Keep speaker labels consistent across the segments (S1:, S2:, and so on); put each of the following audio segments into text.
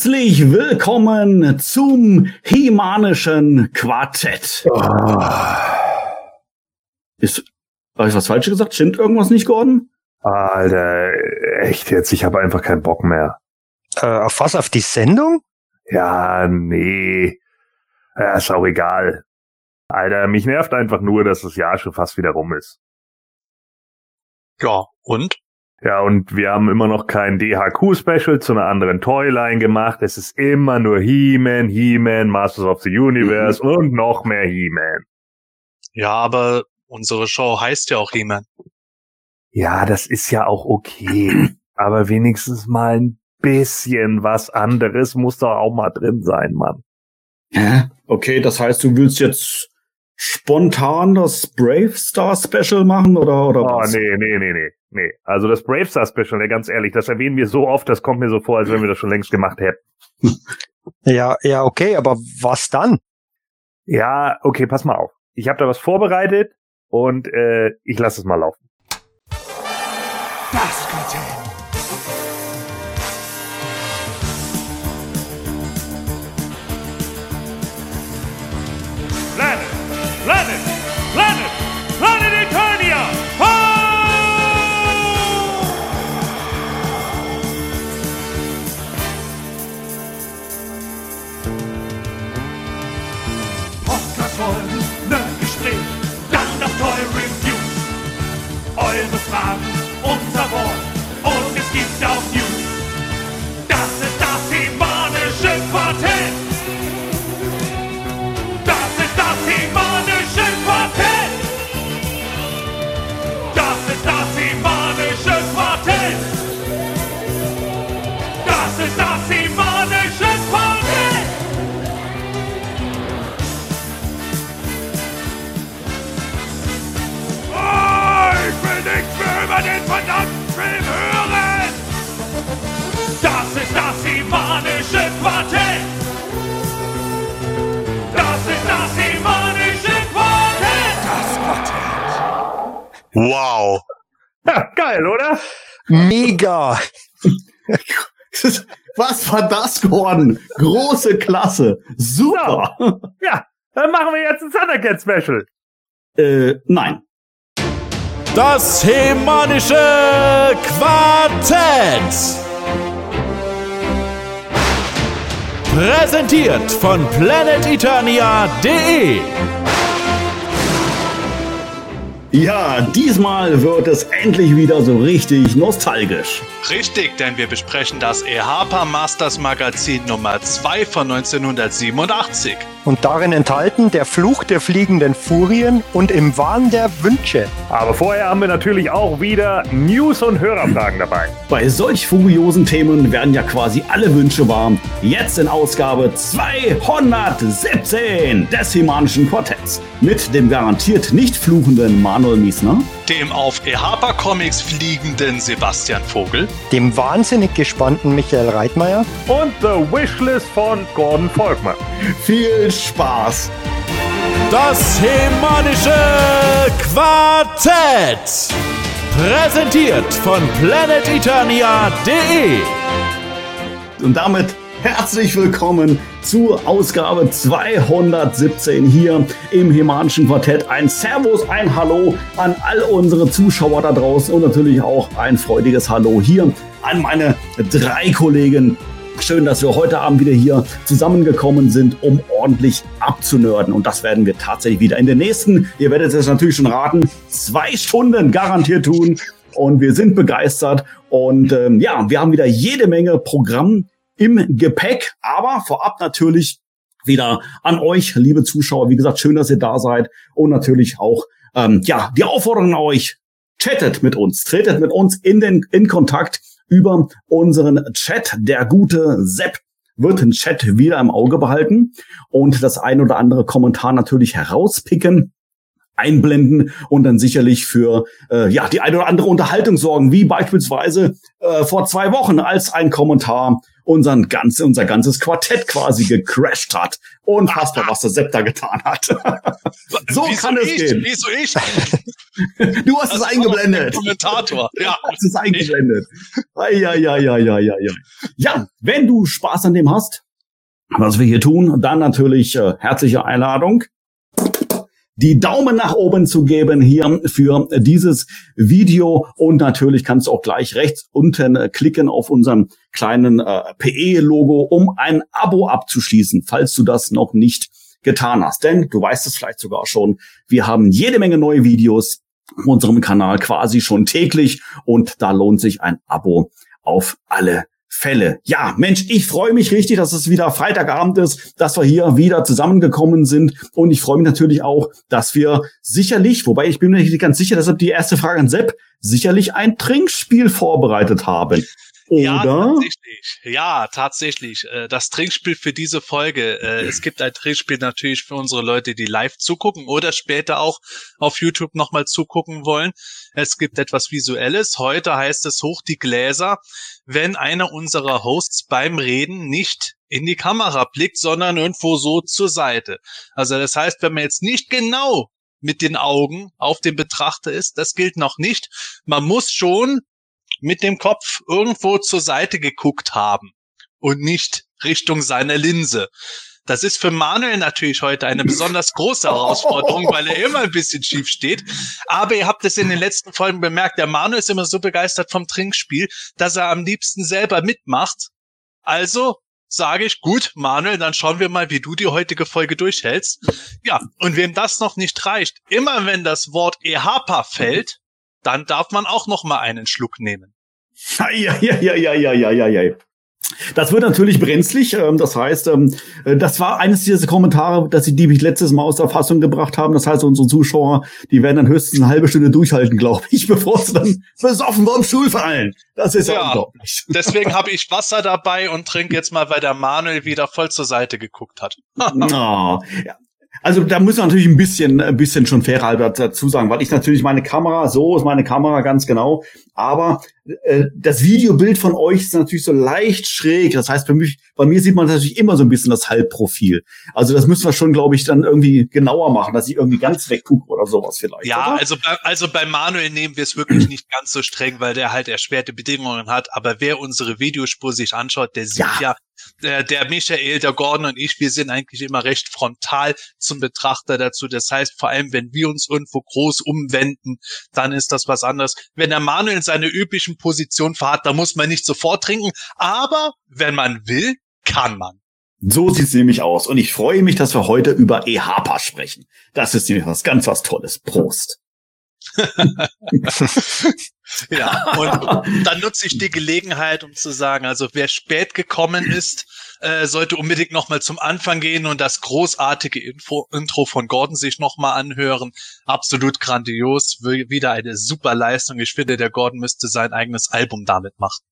S1: Herzlich willkommen zum Himanischen Quartett. Oh. Ist, habe ich was Falsches gesagt? Stimmt irgendwas nicht, Gordon?
S2: Alter, echt jetzt, ich habe einfach keinen Bock mehr.
S3: Äh, auf was? Auf die Sendung?
S2: Ja, nee. Ja, ist auch egal. Alter, mich nervt einfach nur, dass das Jahr schon fast wieder rum ist.
S4: Ja, und?
S2: Ja, und wir haben immer noch kein DHQ-Special zu einer anderen Toyline gemacht. Es ist immer nur He-Man, He-Man, Masters of the Universe mhm. und noch mehr He-Man.
S4: Ja, aber unsere Show heißt ja auch He-Man.
S2: Ja, das ist ja auch okay. aber wenigstens mal ein bisschen was anderes muss doch auch mal drin sein, Mann.
S1: Hä? Okay, das heißt, du willst jetzt spontan das Brave Star Special machen oder oder
S2: oh, was? nee, nee, nee, nee. Nee, also das Brave Star Special, ganz ehrlich, das erwähnen wir so oft, das kommt mir so vor, als wenn wir das schon längst gemacht hätten.
S3: Ja, ja, okay, aber was dann?
S2: Ja, okay, pass mal auf. Ich habe da was vorbereitet und äh, ich lasse es mal laufen.
S4: Wow.
S2: Ja, geil, oder?
S3: Mega.
S1: Was war das, Gordon? Große Klasse. Super.
S2: Ja, ja dann machen wir jetzt ein Thundercat Special.
S1: Äh, nein.
S5: Das Hemanische Quartett. Präsentiert von planeteternia.de.
S1: Ja, diesmal wird es endlich wieder so richtig nostalgisch.
S4: Richtig, denn wir besprechen das EHPA Masters Magazin Nummer 2 von 1987.
S3: Und darin enthalten der Fluch der fliegenden Furien und im Wahn der Wünsche.
S2: Aber vorher haben wir natürlich auch wieder News und Hörerfragen dabei.
S1: Bei solch furiosen Themen werden ja quasi alle Wünsche warm. Jetzt in Ausgabe 217 des Himanischen Quartetts. Mit dem garantiert nicht fluchenden Manuel Miesner.
S4: Dem auf EHPA Comics fliegenden Sebastian Vogel
S3: dem wahnsinnig gespannten Michael Reitmeier
S2: und The Wishlist von Gordon Volkmann.
S1: Viel Spaß!
S5: Das Hemanische Quartett. Präsentiert von planeteternia.de.
S1: Und damit Herzlich willkommen zur Ausgabe 217 hier im Hemanischen Quartett. Ein Servus, ein Hallo an all unsere Zuschauer da draußen und natürlich auch ein freudiges Hallo hier an meine drei Kollegen. Schön, dass wir heute Abend wieder hier zusammengekommen sind, um ordentlich abzunörden. Und das werden wir tatsächlich wieder in den nächsten, ihr werdet es natürlich schon raten, zwei Stunden garantiert tun. Und wir sind begeistert. Und ähm, ja, wir haben wieder jede Menge Programm im Gepäck. Aber vorab natürlich wieder an euch, liebe Zuschauer. Wie gesagt, schön, dass ihr da seid. Und natürlich auch, ähm, ja, die Aufforderung an euch. Chattet mit uns, tretet mit uns in den, in Kontakt über unseren Chat. Der gute Sepp wird den Chat wieder im Auge behalten und das ein oder andere Kommentar natürlich herauspicken einblenden und dann sicherlich für äh, ja die eine oder andere Unterhaltung sorgen, wie beispielsweise äh, vor zwei Wochen, als ein Kommentar unseren ganz, unser ganzes Quartett quasi gecrashed hat. Unfassbar, was der Sepp da getan hat. so
S4: Wieso
S1: kann es
S4: ich?
S1: gehen.
S4: Wieso ich?
S1: Du hast es
S4: Das war
S1: eingeblendet.
S4: Kommentator. Ja.
S1: hast es eingeblendet. Ja, ja, ja, ja, ja, ja. Ja, wenn du Spaß an dem hast, was wir hier tun, dann natürlich äh, herzliche Einladung die Daumen nach oben zu geben hier für dieses Video und natürlich kannst du auch gleich rechts unten klicken auf unserem kleinen äh, PE-Logo, um ein Abo abzuschließen, falls du das noch nicht getan hast. Denn du weißt es vielleicht sogar schon, wir haben jede Menge neue Videos auf unserem Kanal quasi schon täglich und da lohnt sich ein Abo auf alle Fälle. Ja, Mensch, ich freue mich richtig, dass es wieder Freitagabend ist, dass wir hier wieder zusammengekommen sind. Und ich freue mich natürlich auch, dass wir sicherlich, wobei ich bin mir nicht ganz sicher, deshalb die erste Frage an Sepp, sicherlich ein Trinkspiel vorbereitet haben.
S4: Ja,
S1: Oder?
S4: tatsächlich. Ja, tatsächlich. Äh, Das Trinkspiel für diese Folge. äh, Es gibt ein Trinkspiel natürlich für unsere Leute, die live zugucken oder später auch auf YouTube nochmal zugucken wollen. Es gibt etwas Visuelles. Heute heißt es hoch die Gläser, wenn einer unserer Hosts beim Reden nicht in die Kamera blickt, sondern irgendwo so zur Seite. Also das heißt, wenn man jetzt nicht genau mit den Augen auf den Betrachter ist, das gilt noch nicht. Man muss schon mit dem Kopf irgendwo zur Seite geguckt haben und nicht Richtung seiner Linse. Das ist für Manuel natürlich heute eine besonders große Herausforderung, weil er immer ein bisschen schief steht. Aber ihr habt es in den letzten Folgen bemerkt, der Manuel ist immer so begeistert vom Trinkspiel, dass er am liebsten selber mitmacht. Also sage ich, gut, Manuel, dann schauen wir mal, wie du die heutige Folge durchhältst. Ja, und wem das noch nicht reicht, immer wenn das Wort EHPA fällt, dann darf man auch noch mal einen Schluck nehmen.
S1: Ja, ja, ja, ja, ja, ja, ja, ja. Das wird natürlich brenzlig. ähm, Das heißt, ähm, äh, das war eines dieser Kommentare, dass sie die mich letztes Mal aus der Fassung gebracht haben. Das heißt, unsere Zuschauer, die werden dann höchstens eine halbe Stunde durchhalten, glaube ich, bevor sie dann besoffen vom Stuhl fallen. Das ist ja unglaublich.
S4: Deswegen habe ich Wasser dabei und trinke jetzt mal, weil der Manuel wieder voll zur Seite geguckt hat.
S1: Ah, ja. Also da müssen wir natürlich ein bisschen, ein bisschen schon fair halber dazu sagen, weil ich natürlich meine Kamera, so ist meine Kamera ganz genau, aber äh, das Videobild von euch ist natürlich so leicht schräg. Das heißt, für mich, bei mir sieht man natürlich immer so ein bisschen das Halbprofil. Also das müssen wir schon, glaube ich, dann irgendwie genauer machen, dass ich irgendwie ganz weggucke oder sowas vielleicht.
S4: Ja,
S1: oder?
S4: also bei, also bei Manuel nehmen wir es wirklich nicht ganz so streng, weil der halt erschwerte Bedingungen hat. Aber wer unsere Videospur sich anschaut, der sieht
S1: Ja.
S4: ja, der, der Michael, der Gordon und ich, wir sind eigentlich immer recht frontal zum Betrachter dazu. Das heißt, vor allem, wenn wir uns irgendwo groß umwenden, dann ist das was anderes. Wenn der Manuel in seine üblichen Position verharrt, da muss man nicht sofort trinken. Aber wenn man will, kann man.
S1: So sieht's nämlich aus. Und ich freue mich, dass wir heute über EHPA sprechen. Das ist nämlich was ganz was Tolles. Prost.
S4: Ja, und dann nutze ich die Gelegenheit, um zu sagen, also wer spät gekommen ist, äh, sollte unbedingt nochmal zum Anfang gehen und das großartige Info Intro von Gordon sich nochmal anhören. Absolut grandios, wieder eine super Leistung. Ich finde, der Gordon müsste sein eigenes Album damit machen.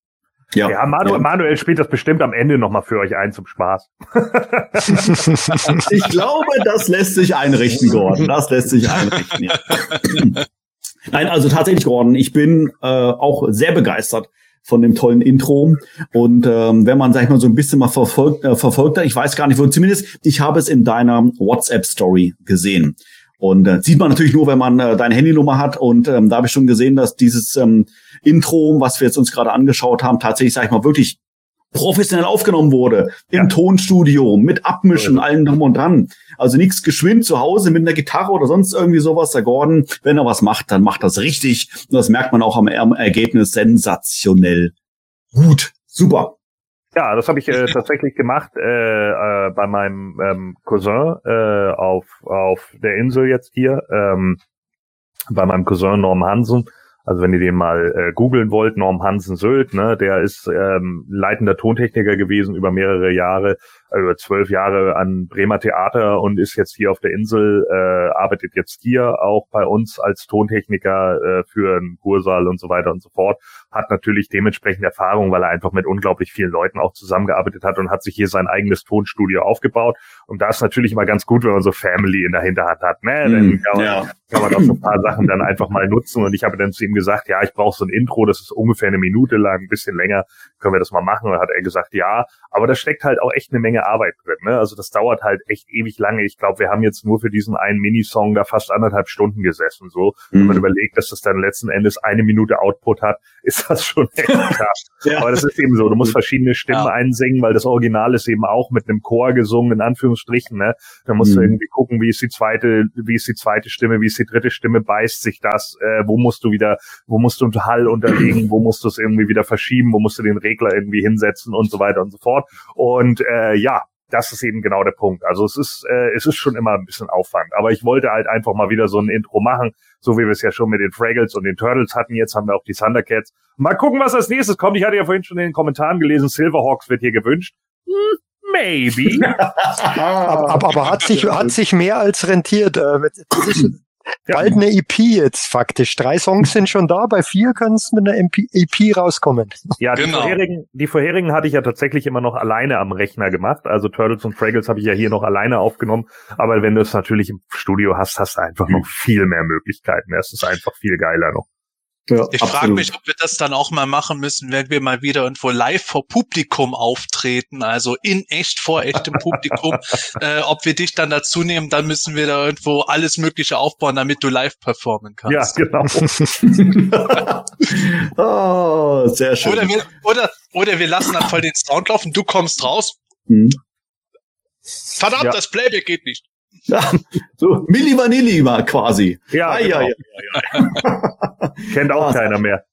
S2: Ja, Manu Manuel spielt das bestimmt am Ende nochmal für euch ein zum Spaß.
S1: Ich glaube, das lässt sich einrichten, Gordon. Das lässt sich einrichten. Ja. Nein, also tatsächlich, Gordon, ich bin äh, auch sehr begeistert von dem tollen Intro. Und ähm, wenn man, sag ich mal, so ein bisschen mal verfolgt, äh, verfolgt hat, ich weiß gar nicht, wo, zumindest ich habe es in deiner WhatsApp-Story gesehen. Und äh, sieht man natürlich nur, wenn man äh, deine Handynummer hat. Und ähm, da habe ich schon gesehen, dass dieses ähm, Intro, was wir jetzt uns gerade angeschaut haben, tatsächlich, sag ich mal, wirklich professionell aufgenommen wurde. Im
S2: Ja.
S1: Tonstudio, mit Abmischen, allem drum und dran. Also nichts geschwind zu Hause mit einer Gitarre oder sonst irgendwie sowas. Der Gordon, wenn er was macht, dann macht das richtig. Und das merkt man auch am am Ergebnis sensationell. Gut, super.
S2: Ja, das habe ich äh, tatsächlich gemacht äh, äh, bei meinem ähm, Cousin äh, auf, auf der Insel jetzt hier, ähm, bei meinem Cousin Norm Hansen. Also wenn ihr den mal äh, googeln wollt, Norm Hansen Sylt, ne, der ist ähm, leitender Tontechniker gewesen über mehrere Jahre, über zwölf Jahre an Bremer Theater und ist jetzt hier auf der Insel, äh, arbeitet jetzt hier auch bei uns als Tontechniker äh, für einen Kursaal und so weiter und so fort. Hat natürlich dementsprechend Erfahrung, weil er einfach mit unglaublich vielen Leuten auch zusammengearbeitet hat und hat sich hier sein eigenes Tonstudio aufgebaut. Und da ist natürlich immer ganz gut, wenn man so Family in der Hinterhand hat. Ne? Dann
S1: Mhm,
S2: kann man,
S1: ja.
S2: kann man auch so ein paar Sachen dann einfach mal nutzen. Und ich habe dann zu ihm gesagt, ja, ich brauche so ein Intro, das ist ungefähr eine Minute lang, ein bisschen länger, können wir das mal machen? Und hat er gesagt, ja, aber da steckt halt auch echt eine Menge Arbeit drin. Ne? Also das dauert halt echt ewig lange. Ich glaube, wir haben jetzt nur für diesen einen Minisong da fast anderthalb Stunden gesessen. So, wenn man
S1: Mhm.
S2: überlegt, dass das dann letzten Endes eine Minute Output hat, ist das schon echt krass.
S1: Ja.
S2: Aber das ist eben so, du musst verschiedene Stimmen
S4: Ja.
S2: einsingen, weil das Original ist eben auch mit einem Chor gesungen, in Anführungsstrichen. Ne? Da musst du
S1: Mhm.
S2: irgendwie gucken, wie ist die zweite, wie ist die zweite Stimme, wie ist die dritte Stimme, beißt sich das, äh, wo musst du wieder, wo musst du einen Hall unterlegen, wo musst du es irgendwie wieder verschieben, wo musst du den Regler irgendwie hinsetzen und so weiter und so fort. Und äh, ja, das ist eben genau der Punkt. Also es ist, äh, es ist schon immer ein bisschen Aufwand. Aber ich wollte halt einfach mal wieder so ein Intro machen, so wie wir es ja schon mit den Fraggles und den Turtles hatten. Jetzt haben wir auch die Thundercats. Mal gucken, was als nächstes kommt. Ich hatte ja vorhin schon in den Kommentaren gelesen, Silverhawks wird hier gewünscht. Hm, Maybe.
S3: Aber, aber, aber hat sich hat sich mehr als rentiert. Äh, Das ist bald eine EP jetzt faktisch. Drei Songs sind schon da. Bei vier können es mit einer MP EP rauskommen.
S2: Ja, die,
S4: Genau.
S2: vorherigen, die vorherigen hatte ich ja tatsächlich immer noch alleine am Rechner gemacht. Also Turtles und Fraggles habe ich ja hier noch alleine aufgenommen. Aber wenn du es natürlich im Studio hast, hast du einfach noch viel mehr Möglichkeiten. Es ist einfach viel geiler noch.
S1: Ja,
S4: Ich frage mich, ob wir das dann auch mal machen müssen, wenn wir mal wieder irgendwo live vor Publikum auftreten, also in echt vor echtem Publikum, äh, ob wir dich dann dazu nehmen, dann müssen wir da irgendwo alles Mögliche aufbauen, damit du live performen
S2: Ja,
S4: kannst.
S2: genau.
S1: oh, sehr schön.
S4: Oder wir, oder, oder wir lassen dann voll den Sound laufen, du kommst raus.
S1: Hm.
S4: Verdammt,
S2: Ja.
S4: das Playback geht nicht.
S1: Ja, so Milli Vanilli war quasi.
S2: Ja,
S1: Ah,
S2: genau.
S1: ja, ja,
S2: kennt auch
S1: Ah,
S2: keiner mehr.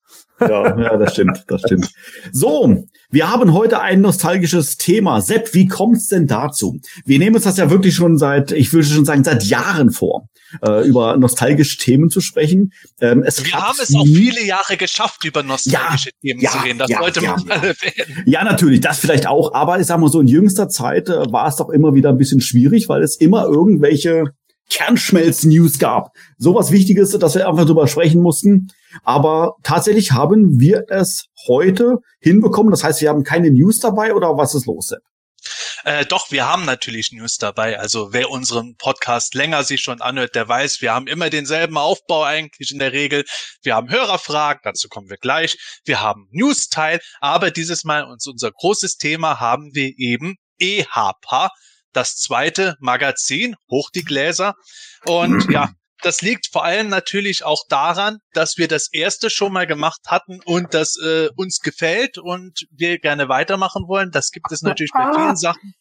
S1: Ja, ja, das stimmt, das stimmt. So, wir haben heute ein nostalgisches Thema. Sepp, wie kommt's denn dazu? Wir nehmen uns das ja wirklich schon seit, ich würde schon sagen, seit Jahren vor, äh, über nostalgische Themen zu sprechen. Ähm, es
S4: Wir haben es auch viele Jahre geschafft, über nostalgische Themen
S1: ja,
S4: zu reden. Das
S1: ja,
S4: sollte
S1: ja,
S4: man
S1: ja.
S4: erwähnen.
S1: Ja, natürlich, das vielleicht auch. Aber ich sag mal so, in jüngster Zeit äh, war es doch immer wieder ein bisschen schwierig, weil es immer irgendwelche Kernschmelz-News gab. Sowas Wichtiges, dass wir einfach drüber sprechen mussten. Aber tatsächlich haben wir es heute hinbekommen. Das heißt, wir haben keine News dabei oder was ist los? Sepp?
S4: Äh, doch, wir haben natürlich News dabei. Also wer unseren Podcast länger sich schon anhört, der weiß, wir haben immer denselben Aufbau eigentlich in der Regel. Wir haben Hörerfragen, dazu kommen wir gleich. Wir haben News-Teil, aber dieses Mal uns unser großes Thema haben wir eben EHPA, das zweite Magazin, hoch die Gläser. Und ja, das liegt vor allem natürlich auch daran, dass wir das erste schon mal gemacht hatten und das äh, uns gefällt und wir gerne weitermachen wollen. Das gibt es natürlich bei vielen Sachen.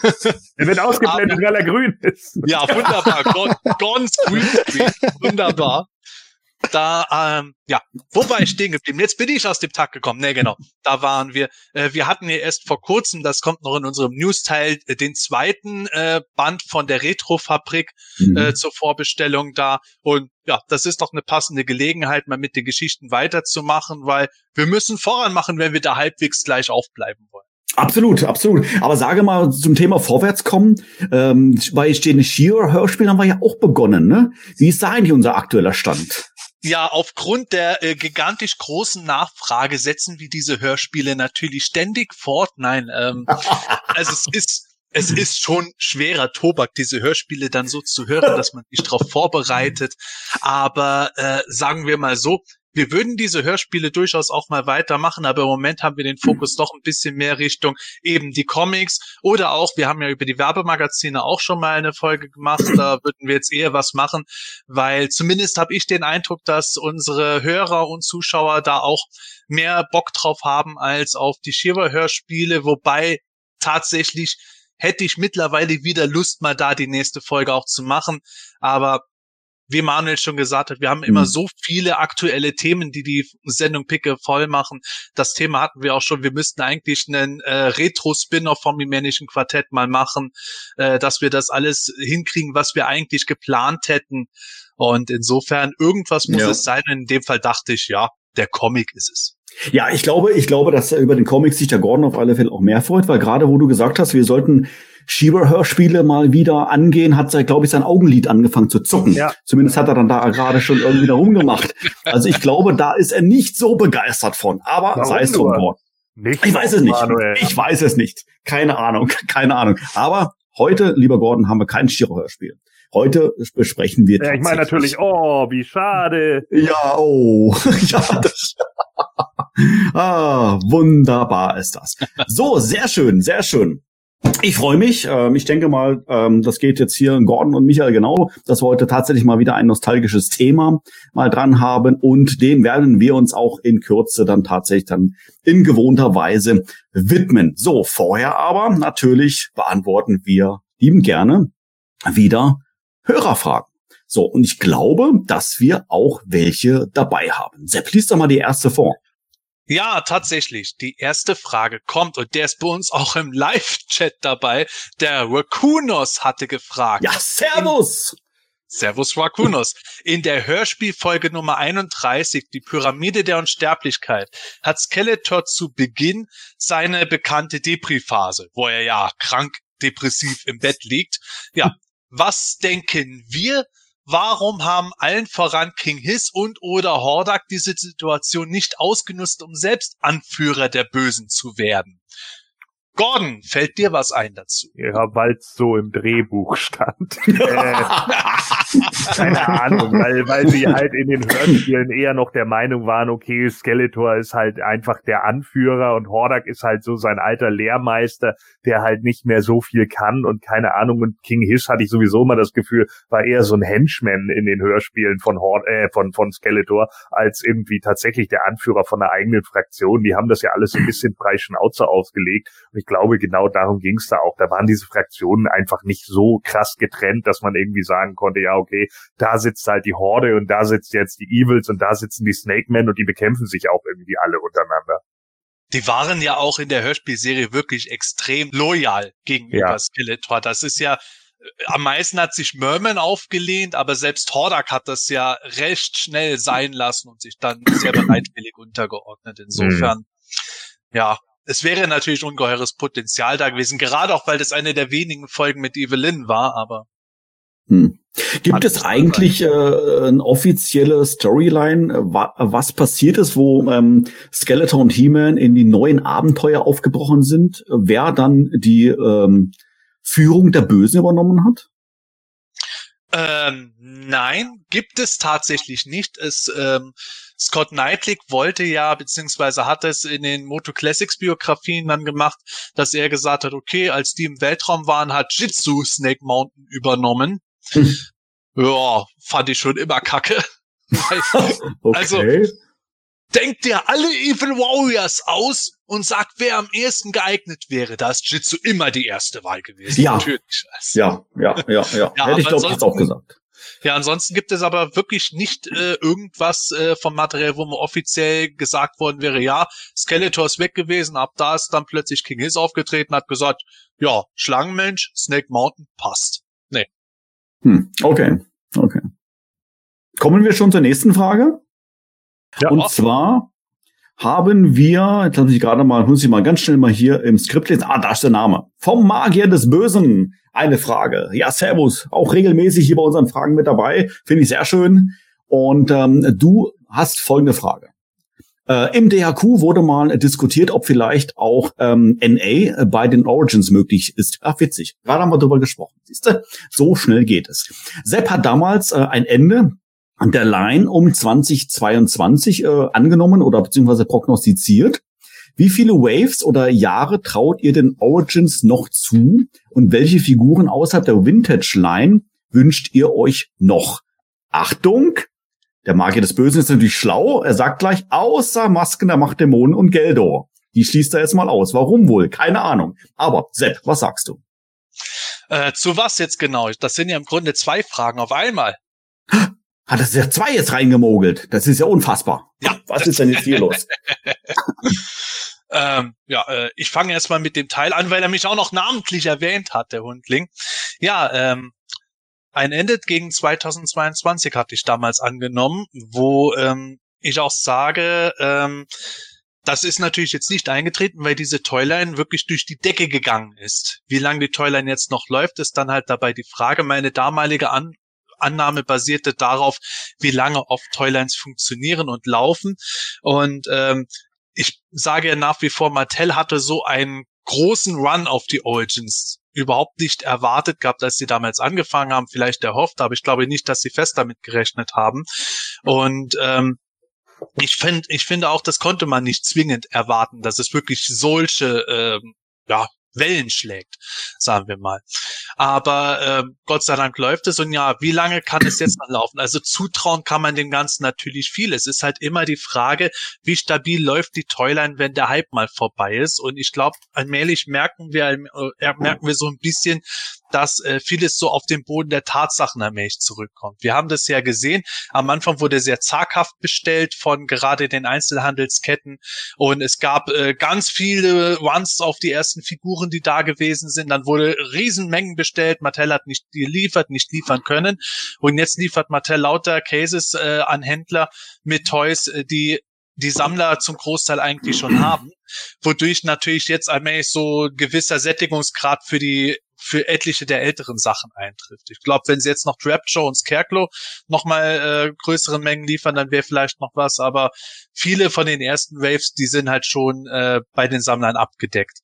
S2: Er wird ausgeblendet, weil er grün ist.
S4: Ja, wunderbar. Gone, gone Screenscreen. Wunderbar. Da, ähm, ja, wo war ich stehen geblieben? Jetzt bin ich aus dem Tag gekommen. Nee, genau. Da waren wir. Äh, wir hatten ja erst vor kurzem, das kommt noch in unserem News-Teil, äh, den zweiten äh, Band von der Retro-Fabrik
S1: Mhm.
S4: äh, zur Vorbestellung da. Und ja, das ist doch eine passende Gelegenheit, mal mit den Geschichten weiterzumachen, weil wir müssen voran machen, wenn wir da halbwegs gleich aufbleiben wollen.
S1: Absolut, absolut. Aber sage mal zum Thema Vorwärtskommen, ähm, bei den Shearer-Hörspielen haben wir ja auch begonnen, ne? Wie ist da eigentlich unser aktueller Stand?
S4: Ja, aufgrund der äh, gigantisch großen Nachfrage setzen wir diese Hörspiele natürlich ständig fort. Nein, ähm, also es ist es ist schon schwerer Tobak, diese Hörspiele dann so zu hören, dass man sich darauf vorbereitet. Aber äh, sagen wir mal so, wir würden diese Hörspiele durchaus auch mal weitermachen, aber im Moment haben wir den Fokus doch ein bisschen mehr Richtung eben die Comics oder auch, wir haben ja über die Werbemagazine auch schon mal eine Folge gemacht, da würden wir jetzt eher was machen, weil zumindest habe ich den Eindruck, dass unsere Hörer und Zuschauer da auch mehr Bock drauf haben als auf die Shiva-Hörspiele, wobei tatsächlich hätte ich mittlerweile wieder Lust, mal da die nächste Folge auch zu machen, aber wie Manuel schon gesagt hat, wir haben immer
S1: Mhm.
S4: so viele aktuelle Themen, die die Sendung Picke voll machen. Das Thema hatten wir auch schon. Wir müssten eigentlich einen äh, Retro-Spin-off vom Mimänischen Quartett mal machen, äh, dass wir das alles hinkriegen, was wir eigentlich geplant hätten. Und insofern, irgendwas muss
S1: Ja.
S4: es sein. In dem Fall dachte ich, ja, der Comic ist es.
S1: Ja, ich glaube, ich glaube, dass er über den Comics sich der Gordon auf alle Fälle auch mehr freut, weil gerade wo du gesagt hast, wir sollten Schieber-Hörspiele mal wieder angehen, hat er, glaube ich, sein Augenlid angefangen zu zucken.
S2: Ja.
S1: Zumindest hat er dann da gerade schon irgendwie da rumgemacht. Also ich glaube, da ist er nicht so begeistert von. Aber
S2: Warum
S1: sei es drum.
S2: Nicht
S1: Ich weiß es nicht.
S2: Manuel.
S1: Ich weiß es nicht. Keine Ahnung. Keine Ahnung. Aber heute, lieber Gordon, haben wir kein Schieber-Hörspiel. Heute besprechen wir.
S2: Ja, ich meine natürlich, oh, wie schade.
S1: Ja, oh, ja. Das, ah, wunderbar ist das. So, sehr schön, sehr schön. Ich freue mich. Ähm, ich denke mal, ähm, das geht jetzt hier Gordon und Michael genau, dass wir heute tatsächlich mal wieder ein nostalgisches Thema mal dran haben und dem werden wir uns auch in Kürze dann tatsächlich dann in gewohnter Weise widmen. So, vorher aber natürlich beantworten wir lieben gerne wieder Hörerfragen. So, und ich glaube, dass wir auch welche dabei haben. Sepp, liest doch mal die erste vor.
S4: Ja, tatsächlich. Die erste Frage kommt und der ist bei uns auch im Live-Chat dabei. Der Rakunos hatte gefragt.
S1: Ja, Servus!
S4: Servus Rakunos. In der Hörspielfolge Nummer 31, die Pyramide der Unsterblichkeit, hat Skeletor zu Beginn seine bekannte Depri-Phase, wo er ja krank depressiv im Bett liegt. Ja, was denken wir Warum haben allen voran King Hiss und oder Hordak diese Situation nicht ausgenutzt, um selbst Anführer der Bösen zu werden? Gordon, fällt dir was ein dazu?
S2: Ja, weil es so im Drehbuch stand. äh, keine Ahnung, weil, weil sie halt in den Hörspielen eher noch der Meinung waren, okay, Skeletor ist halt einfach der Anführer und Hordak ist halt so sein alter Lehrmeister, der halt nicht mehr so viel kann und keine Ahnung. Und King Hiss hatte ich sowieso immer das Gefühl, war eher so ein Henchman in den Hörspielen von, Hord äh, von, von Skeletor, als irgendwie tatsächlich der Anführer von einer eigenen Fraktion. Die haben das ja alles so ein bisschen frei Schnauze ausgelegt. Und ich glaube, genau darum ging es da auch. Da waren diese Fraktionen einfach nicht so krass getrennt, dass man irgendwie sagen konnte, ja, okay, da sitzt halt die Horde und da sitzt jetzt die Evils und da sitzen die Snake Men und die bekämpfen sich auch irgendwie alle untereinander.
S4: Die waren ja auch in der Hörspielserie wirklich extrem loyal gegenüber ja. Skeletor. Das ist ja äh, am meisten hat sich Merman aufgelehnt, aber selbst Hordak hat das ja recht schnell sein lassen und sich dann sehr bereitwillig untergeordnet. Insofern, mhm. ja, es wäre natürlich ungeheures Potenzial da gewesen, gerade auch weil das eine der wenigen Folgen mit Evelyn war, aber.
S1: Hm. Gibt es eigentlich äh, eine offizielle Storyline, äh, wa was passiert ist, wo ähm, Skeletor und He-Man in die neuen Abenteuer aufgebrochen sind? Wer dann die ähm, Führung der Bösen übernommen hat?
S4: Ähm, nein, gibt es tatsächlich nicht. Es ähm, Scott Knightley wollte ja, beziehungsweise hat es in den Moto Classics Biografien dann gemacht, dass er gesagt hat, okay, als die im Weltraum waren, hat Jitsu Snake Mountain übernommen. Hm. Ja, fand ich schon immer kacke.
S1: okay. Also,
S4: denkt dir alle Evil Warriors aus und sagt, wer am ehesten geeignet wäre. Da ist Jitsu immer die erste Wahl gewesen.
S1: Ja, natürlich. ja, ja, ja, ja. ja Hätte ich glaube ich auch gesagt.
S4: Ja, ansonsten gibt es aber wirklich nicht äh, irgendwas äh, vom Material, wo mir offiziell gesagt worden wäre, ja, Skeletor ist weg gewesen, ab da ist dann plötzlich King Hiss aufgetreten, hat gesagt, ja, Schlangenmensch, Snake Mountain passt. Nee.
S1: Hm, okay, okay. Kommen wir schon zur nächsten Frage. Ja, Und zwar haben wir, jetzt muss ich gerade mal, muss ich mal ganz schnell mal hier im Skript lesen. Ah, da ist der Name. Vom Magier des Bösen eine Frage. Ja, Servus, auch regelmäßig hier bei unseren Fragen mit dabei. Finde ich sehr schön. Und ähm, du hast folgende Frage. Äh, Im DHQ wurde mal diskutiert, ob vielleicht auch ähm, NA bei den Origins möglich ist. Ach, witzig. Gerade haben wir darüber gesprochen. Siehst du, so schnell geht es. Sepp hat damals äh, ein Ende der Line um 2022 äh, angenommen oder beziehungsweise prognostiziert. Wie viele Waves oder Jahre traut ihr den Origins noch zu und welche Figuren außerhalb der Vintage Line wünscht ihr euch noch? Achtung! Der Magier des Bösen ist natürlich schlau. Er sagt gleich, außer Masken der Macht Dämonen und Geldor. Die schließt er jetzt mal aus. Warum wohl? Keine Ahnung. Aber Sepp, was sagst du?
S4: Äh, zu was jetzt genau? Das sind ja im Grunde zwei Fragen auf einmal.
S1: Hat das ja zwei jetzt reingemogelt? Das ist ja unfassbar. Ja. Was ist denn jetzt hier los?
S4: Ähm, ja, äh, ich fange erstmal mit dem Teil an, weil er mich auch noch namentlich erwähnt hat, der Hundling. Ja, ähm, ein Ende gegen 2022 hatte ich damals angenommen, wo ähm, ich auch sage, ähm, das ist natürlich jetzt nicht eingetreten, weil diese Toyline wirklich durch die Decke gegangen ist. Wie lange die Toyline jetzt noch läuft, ist dann halt dabei die Frage. Meine damalige An Annahme basierte darauf, wie lange oft Toylines funktionieren und laufen. Und ähm, ich sage ja nach wie vor, Mattel hatte so einen großen Run auf die Origins überhaupt nicht erwartet gehabt, als sie damals angefangen haben, vielleicht erhofft, aber ich glaube nicht, dass sie fest damit gerechnet haben. Und ähm, ich finde, ich finde auch, das konnte man nicht zwingend erwarten, dass es wirklich solche ähm, ja, Wellen schlägt, sagen wir mal. Aber äh, Gott sei Dank läuft es und ja, wie lange kann es jetzt noch laufen? Also zutrauen kann man dem Ganzen natürlich viel. Es ist halt immer die Frage, wie stabil läuft die Toyline, wenn der Hype mal vorbei ist. Und ich glaube, allmählich merken wir, äh, merken wir so ein bisschen, dass äh, vieles so auf den Boden der Tatsachen allmählich zurückkommt. Wir haben das ja gesehen. Am Anfang wurde sehr zaghaft bestellt von gerade den Einzelhandelsketten und es gab äh, ganz viele Runs auf die ersten Figuren, die da gewesen sind. Dann wurde Riesenmengen bestellt. Mattel hat nicht geliefert, nicht liefern können und jetzt liefert Mattel lauter Cases äh, an Händler mit Toys, äh, die die Sammler zum Großteil eigentlich schon haben, wodurch natürlich jetzt allmählich so gewisser Sättigungsgrad für die für etliche der älteren Sachen eintrifft. Ich glaube, wenn sie jetzt noch Rapture und Scarecrow nochmal äh, größere Mengen liefern, dann wäre vielleicht noch was, aber viele von den ersten Waves, die sind halt schon äh, bei den Sammlern abgedeckt.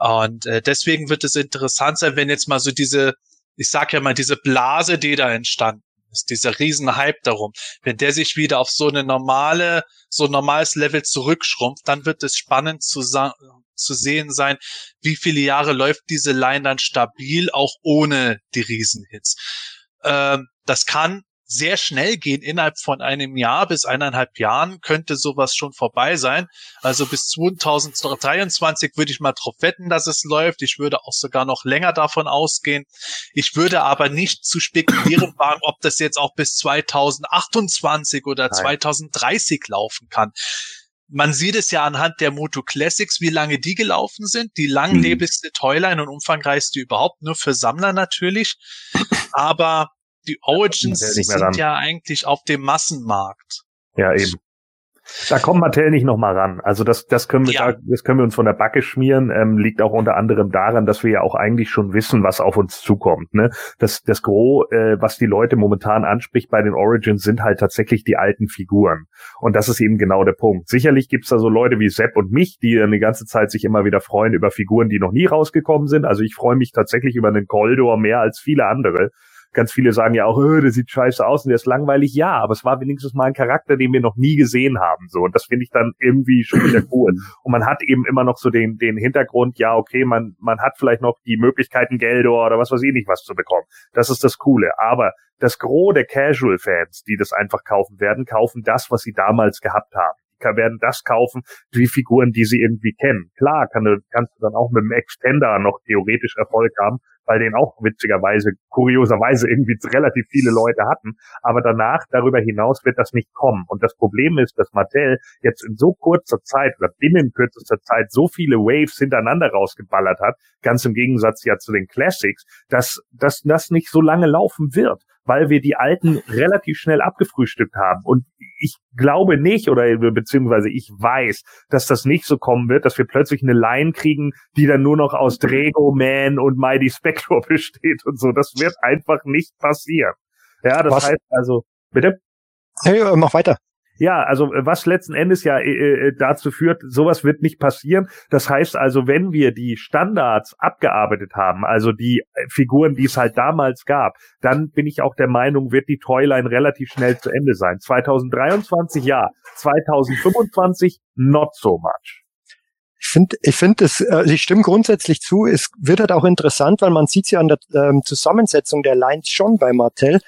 S4: Und äh, deswegen wird es interessant sein, wenn jetzt mal so diese, ich sag ja mal, diese Blase, die da entstanden ist, dieser riesen Hype darum, wenn der sich wieder auf so eine normale, so ein normales Level zurückschrumpft, dann wird es spannend zu, zu sehen sein, wie viele Jahre läuft diese Line dann stabil, auch ohne die Riesenhits. Ähm, das kann sehr schnell gehen. Innerhalb von einem Jahr bis eineinhalb Jahren könnte sowas schon vorbei sein. Also bis 2023 würde ich mal drauf wetten, dass es läuft. Ich würde auch sogar noch länger davon ausgehen. Ich würde aber nicht zu spekulieren wagen, ob das jetzt auch bis 2028 oder Nein. 2030 laufen kann man sieht es ja anhand der Moto Classics, wie lange die gelaufen sind. Die langlebigste mhm. Toyline und umfangreichste überhaupt, nur für Sammler natürlich. Aber die Origins sind ja eigentlich auf dem Massenmarkt.
S2: Ja, eben. Da kommt Mattel nicht nochmal ran. Also das, das können wir, ja. da, das können wir uns von der Backe schmieren. Ähm, liegt auch unter anderem daran, dass wir ja auch eigentlich schon wissen, was auf uns zukommt. Ne? Das, das Gros, äh, was die Leute momentan anspricht bei den Origins, sind halt tatsächlich die alten Figuren. Und das ist eben genau der Punkt. Sicherlich gibt's da so Leute wie Sepp und mich, die dann die ganze Zeit sich immer wieder freuen über Figuren, die noch nie rausgekommen sind. Also ich freue mich tatsächlich über einen Coldor mehr als viele andere ganz viele sagen ja auch, oh, der sieht scheiße aus und der ist langweilig. Ja, aber es war wenigstens mal ein Charakter, den wir noch nie gesehen haben. So, und das finde ich dann irgendwie schon wieder cool. Und man hat eben immer noch so den, den Hintergrund, ja, okay, man, man hat vielleicht noch die Möglichkeiten, Geldor oder was weiß ich nicht was zu bekommen. Das ist das Coole. Aber das Gros der Casual-Fans, die das einfach kaufen werden, kaufen das, was sie damals gehabt haben werden das kaufen, wie Figuren, die sie irgendwie kennen. Klar, kann du, kannst du dann auch mit dem Extender noch theoretisch Erfolg haben, weil den auch witzigerweise, kurioserweise irgendwie relativ viele Leute hatten. Aber danach, darüber hinaus, wird das nicht kommen. Und das Problem ist, dass Mattel jetzt in so kurzer Zeit oder binnen kürzester Zeit so viele Waves hintereinander rausgeballert hat, ganz im Gegensatz ja zu den Classics, dass, dass das nicht so lange laufen wird weil wir die alten relativ schnell abgefrühstückt haben. Und ich glaube nicht oder beziehungsweise ich weiß, dass das nicht so kommen wird, dass wir plötzlich eine Line kriegen, die dann nur noch aus Drago Man und Mighty Spectre besteht und so. Das wird einfach nicht passieren. Ja, das Was? heißt also, bitte?
S3: Hey, mach weiter.
S2: Ja, also äh, was letzten Endes ja äh, äh, dazu führt, sowas wird nicht passieren. Das heißt also, wenn wir die Standards abgearbeitet haben, also die äh, Figuren, die es halt damals gab, dann bin ich auch der Meinung, wird die Toyline relativ schnell zu Ende sein. 2023 ja, 2025 not so much.
S3: Ich finde, ich finde, es, also ich stimme grundsätzlich zu. Es wird halt auch interessant, weil man sieht ja an der ähm, Zusammensetzung der Lines schon bei Martell,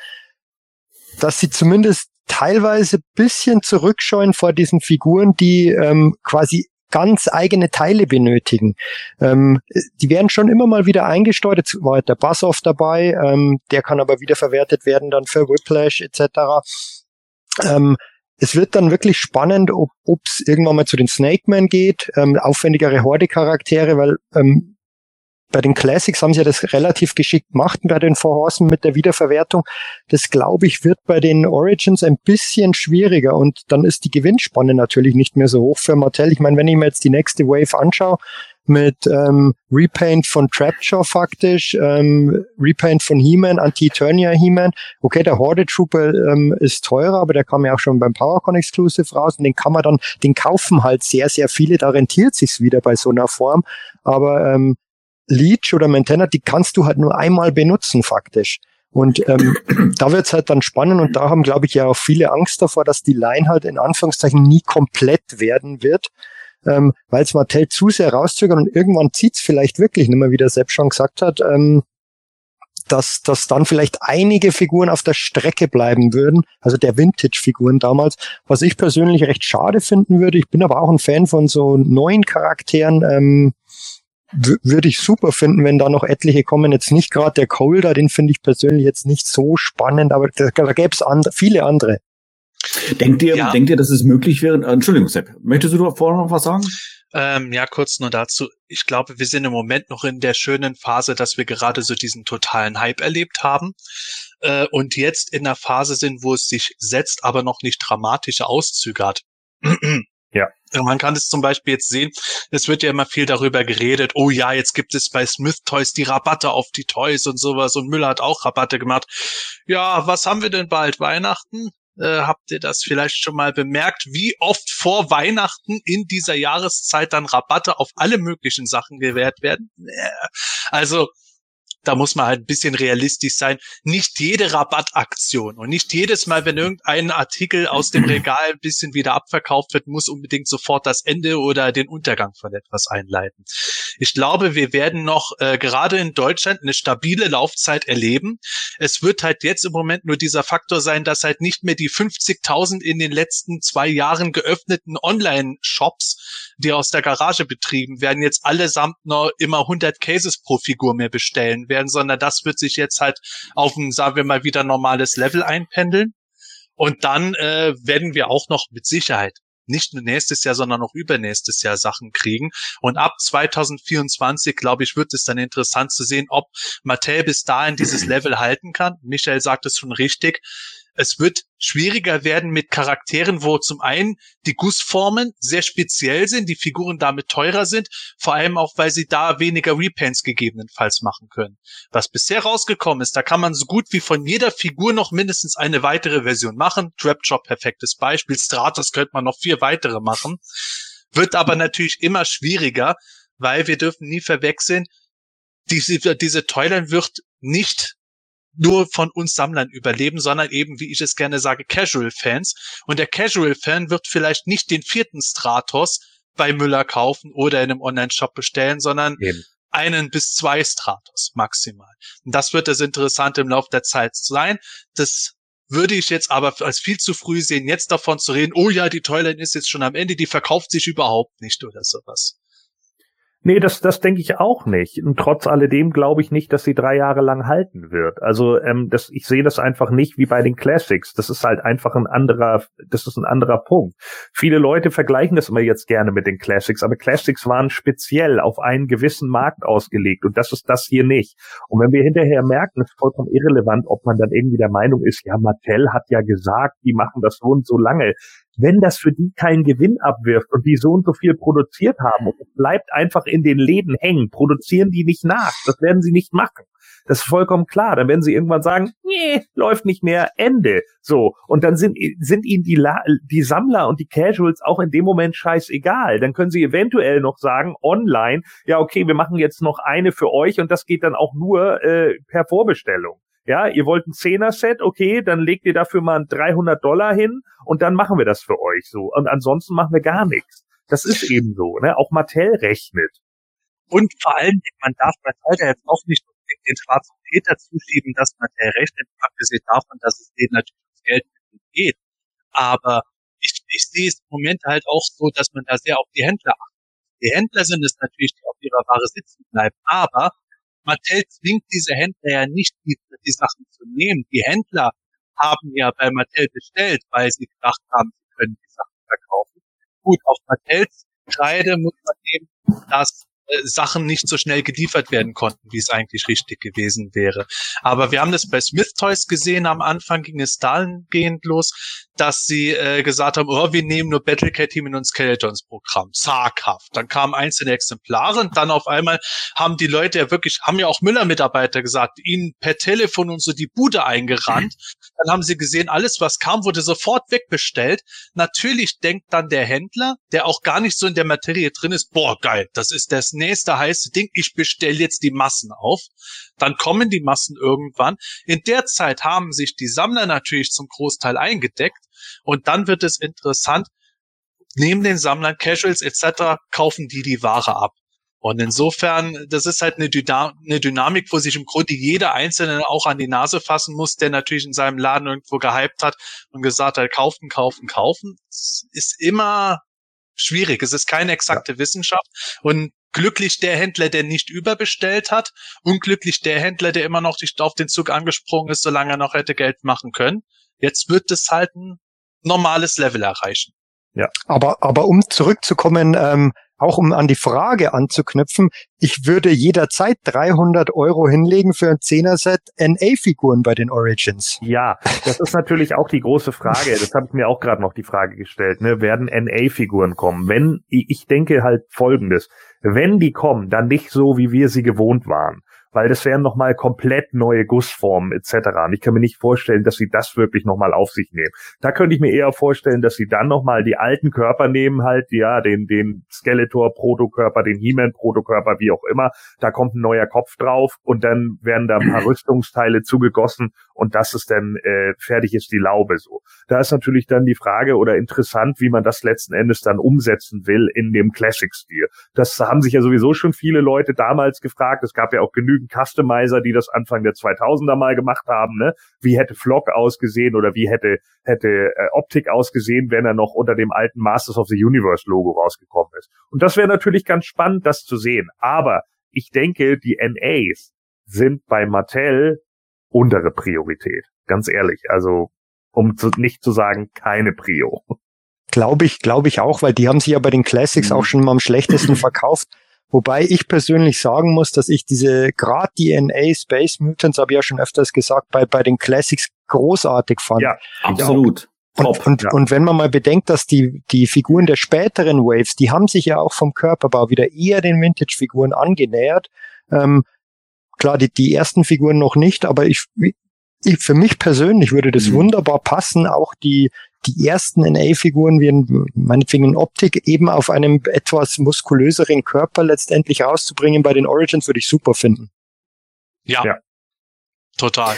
S3: dass sie zumindest teilweise bisschen zurückscheuen vor diesen Figuren, die ähm, quasi ganz eigene Teile benötigen. Ähm, die werden schon immer mal wieder eingesteuert. Jetzt war halt der Bassoff dabei, ähm, der kann aber wieder verwertet werden dann für Whiplash etc. Ähm, es wird dann wirklich spannend, ob es irgendwann mal zu den Snake Man geht, ähm, aufwendigere Horde-Charaktere, weil ähm, bei den Classics haben sie ja das relativ geschickt gemacht bei den Vorhorsen mit der Wiederverwertung. Das glaube ich wird bei den Origins ein bisschen schwieriger und dann ist die Gewinnspanne natürlich nicht mehr so hoch für Mattel. Ich meine, wenn ich mir jetzt die nächste Wave anschaue, mit ähm, Repaint von Trapjaw faktisch, ähm, Repaint von He-Man, Anti-Eternia He-Man. Okay, der Horde Trooper ähm, ist teurer, aber der kam ja auch schon beim PowerCon Exclusive raus und den kann man dann, den kaufen halt sehr, sehr viele, da rentiert sich's wieder bei so einer Form. Aber ähm, Leech oder Montana, die kannst du halt nur einmal benutzen faktisch. Und ähm, da wird's halt dann spannend und da haben, glaube ich, ja auch viele Angst davor, dass die Line halt in Anführungszeichen nie komplett werden wird, ähm, weil es Mattel zu sehr rauszögern und irgendwann zieht's vielleicht wirklich nicht mehr, wie der Sepp schon gesagt hat, ähm, dass, dass dann vielleicht einige Figuren auf der Strecke bleiben würden, also der Vintage-Figuren damals, was ich persönlich recht schade finden würde. Ich bin aber auch ein Fan von so neuen Charakteren, ähm, würde ich super finden, wenn da noch etliche kommen. Jetzt nicht gerade der Colder, den finde ich persönlich jetzt nicht so spannend, aber da, da gäbe es and viele andere.
S1: Denkt ihr, ja. denkt ihr, dass es möglich wäre? Äh, Entschuldigung, Sepp, möchtest du vorher noch was sagen?
S4: Ähm, ja, kurz nur dazu. Ich glaube, wir sind im Moment noch in der schönen Phase, dass wir gerade so diesen totalen Hype erlebt haben äh, und jetzt in der Phase sind, wo es sich setzt, aber noch nicht dramatische Auszüge hat.
S2: Ja.
S4: Man kann es zum Beispiel jetzt sehen, es wird ja immer viel darüber geredet, oh ja, jetzt gibt es bei Smith Toys die Rabatte auf die Toys und sowas und Müller hat auch Rabatte gemacht. Ja, was haben wir denn bald? Weihnachten? Äh, habt ihr das vielleicht schon mal bemerkt, wie oft vor Weihnachten in dieser Jahreszeit dann Rabatte auf alle möglichen Sachen gewährt werden? Also da muss man halt ein bisschen realistisch sein. Nicht jede Rabattaktion und nicht jedes Mal, wenn irgendein Artikel aus dem Regal ein bisschen wieder abverkauft wird, muss unbedingt sofort das Ende oder den Untergang von etwas einleiten. Ich glaube, wir werden noch äh, gerade in Deutschland eine stabile Laufzeit erleben. Es wird halt jetzt im Moment nur dieser Faktor sein, dass halt nicht mehr die 50.000 in den letzten zwei Jahren geöffneten Online-Shops, die aus der Garage betrieben werden, jetzt allesamt noch immer 100 Cases pro Figur mehr bestellen werden, sondern das wird sich jetzt halt auf ein, sagen wir mal, wieder normales Level einpendeln. Und dann äh, werden wir auch noch mit Sicherheit nicht nur nächstes Jahr, sondern auch übernächstes Jahr Sachen kriegen. Und ab 2024, glaube ich, wird es dann interessant zu sehen, ob Mattel bis dahin dieses Level halten kann. Michael sagt es schon richtig es wird schwieriger werden mit Charakteren, wo zum einen die Gussformen sehr speziell sind, die Figuren damit teurer sind, vor allem auch, weil sie da weniger Repaints gegebenenfalls machen können. Was bisher rausgekommen ist, da kann man so gut wie von jeder Figur noch mindestens eine weitere Version machen. Trapjaw, perfektes Beispiel. Stratos könnte man noch vier weitere machen. Wird aber natürlich immer schwieriger, weil wir dürfen nie verwechseln, diese, diese Toyline wird nicht nur von uns Sammlern überleben, sondern eben, wie ich es gerne sage, Casual-Fans. Und der Casual-Fan wird vielleicht nicht den vierten Stratos bei Müller kaufen oder in einem Online-Shop bestellen, sondern eben. einen bis zwei Stratos maximal. Und das wird das Interessante im Laufe der Zeit sein. Das würde ich jetzt aber als viel zu früh sehen, jetzt davon zu reden, oh ja, die Toyline ist jetzt schon am Ende, die verkauft sich überhaupt nicht oder sowas.
S2: Nee, das, das denke ich auch nicht. Und trotz alledem glaube ich nicht, dass sie drei Jahre lang halten wird. Also ähm, das, ich sehe das einfach nicht wie bei den Classics. Das ist halt einfach ein anderer, das ist ein anderer Punkt. Viele Leute vergleichen das immer jetzt gerne mit den Classics, aber Classics waren speziell auf einen gewissen Markt ausgelegt und das ist das hier nicht. Und wenn wir hinterher merken, ist vollkommen irrelevant, ob man dann irgendwie der Meinung ist, ja, Mattel hat ja gesagt, die machen das so und so lange wenn das für die keinen Gewinn abwirft und die so und so viel produziert haben und bleibt einfach in den Läden hängen, produzieren die nicht nach. Das werden sie nicht machen. Das ist vollkommen klar. Dann werden sie irgendwann sagen, nee, läuft nicht mehr, Ende. So. Und dann sind, sind ihnen die, La die Sammler und die Casuals auch in dem Moment scheißegal. Dann können sie eventuell noch sagen, online, ja, okay, wir machen jetzt noch eine für euch und das geht dann auch nur äh, per Vorbestellung. Ja, ihr wollt ein Zehner-Set, okay, dann legt ihr dafür mal 300 Dollar hin und dann machen wir das für euch so. Und ansonsten machen wir gar nichts. Das ist eben so, ne? Auch Mattel rechnet.
S4: Und vor allem, man darf Mattel jetzt auch nicht den schwarzen Peter zuschieben, dass Mattel rechnet, abgesehen davon, dass es denen natürlich ums Geld geht. Aber ich, ich sehe es im Moment halt auch so, dass man da sehr auf die Händler achtet. Die Händler sind es natürlich, die auf ihrer Ware sitzen bleiben. Aber Mattel zwingt diese Händler ja nicht, die, die Sachen zu nehmen. Die Händler haben ja bei Mattel bestellt, weil sie gedacht haben, sie können die Sachen verkaufen. Gut, auf Mattels Kreide muss man eben, dass äh, Sachen nicht so schnell geliefert werden konnten, wie es eigentlich richtig gewesen wäre. Aber wir haben das bei Smith Toys gesehen, am Anfang ging es dahingehend los, dass sie äh, gesagt haben, oh, wir nehmen nur Battlecat Team in uns Skeletons Programm. Zaghaft. Dann kamen einzelne Exemplare und dann auf einmal haben die Leute ja wirklich, haben ja auch Müller-Mitarbeiter gesagt, ihnen per Telefon und so die Bude eingerannt. Dann haben sie gesehen, alles was kam, wurde sofort wegbestellt. Natürlich denkt dann der Händler, der auch gar nicht so in der Materie drin ist, boah, geil, das ist das nächste heiße Ding, ich bestelle jetzt die Massen auf. Dann kommen die Massen irgendwann. In der Zeit haben sich die Sammler natürlich zum Großteil eingedeckt und dann wird es interessant, neben den Sammlern, Casuals etc. kaufen die die Ware ab. Und insofern, das ist halt eine, Dyna eine, Dynamik, wo sich im Grunde jeder Einzelne auch an die Nase fassen muss, der natürlich in seinem Laden irgendwo gehypt hat und gesagt hat, kaufen, kaufen, kaufen. Es ist immer schwierig. Es ist keine exakte ja. Wissenschaft. Und glücklich der Händler, der nicht überbestellt hat, unglücklich der Händler, der immer noch auf den Zug angesprungen ist, solange er noch hätte Geld machen können. Jetzt wird es halt ein normales Level erreichen.
S3: Ja. Aber, aber um zurückzukommen, ähm, auch um an die Frage anzuknüpfen, ich würde jederzeit 300 Euro hinlegen für ein 10er-Set NA-Figuren bei den Origins.
S2: Ja, das ist natürlich auch die große Frage. Das habe ich mir auch gerade noch die Frage gestellt. Ne? Werden NA-Figuren kommen? Wenn, ich denke halt Folgendes. Wenn die kommen, dann nicht so, wie wir sie gewohnt waren weil das wären nochmal komplett neue Gussformen etc. Und ich kann mir nicht vorstellen, dass sie das wirklich nochmal auf sich nehmen. Da könnte ich mir eher vorstellen, dass sie dann nochmal die alten Körper nehmen, halt, ja, den, den Skeletor-Protokörper, den He-Man-Protokörper, wie auch immer. Da kommt ein neuer Kopf drauf und dann werden da ein paar Rüstungsteile zugegossen und das ist dann äh, fertig ist die Laube so. Da ist natürlich dann die Frage oder interessant, wie man das letzten Endes dann umsetzen will in dem Classic-Stil. Das haben sich ja sowieso schon viele Leute damals gefragt. Es gab ja auch genügend Customizer, die das Anfang der 2000er mal gemacht haben. Ne? Wie hätte Flock ausgesehen oder wie hätte hätte äh, Optik ausgesehen, wenn er noch unter dem alten Masters of the Universe Logo rausgekommen ist. Und das wäre natürlich ganz spannend, das zu sehen. Aber ich denke, die NAs sind bei Mattel untere Priorität. Ganz ehrlich. Also, um zu, nicht zu sagen, keine Prio.
S3: Glaube ich, glaube ich auch, weil die haben sich ja bei den Classics mhm. auch schon mal am schlechtesten verkauft. Wobei ich persönlich sagen muss, dass ich diese gerade DNA Space Mutants, habe ich ja schon öfters gesagt, bei, bei den Classics großartig fand. Ja,
S1: absolut.
S3: Und, und, ja. und wenn man mal bedenkt, dass die, die Figuren der späteren Waves, die haben sich ja auch vom Körperbau wieder eher den Vintage-Figuren angenähert. Ähm, klar, die, die ersten Figuren noch nicht, aber ich, ich für mich persönlich würde das mhm. wunderbar passen, auch die, die ersten NA-Figuren wie meinetwegen in Optik eben auf einem etwas muskulöseren Körper letztendlich rauszubringen bei den Origins würde ich super finden.
S4: Ja, ja. total.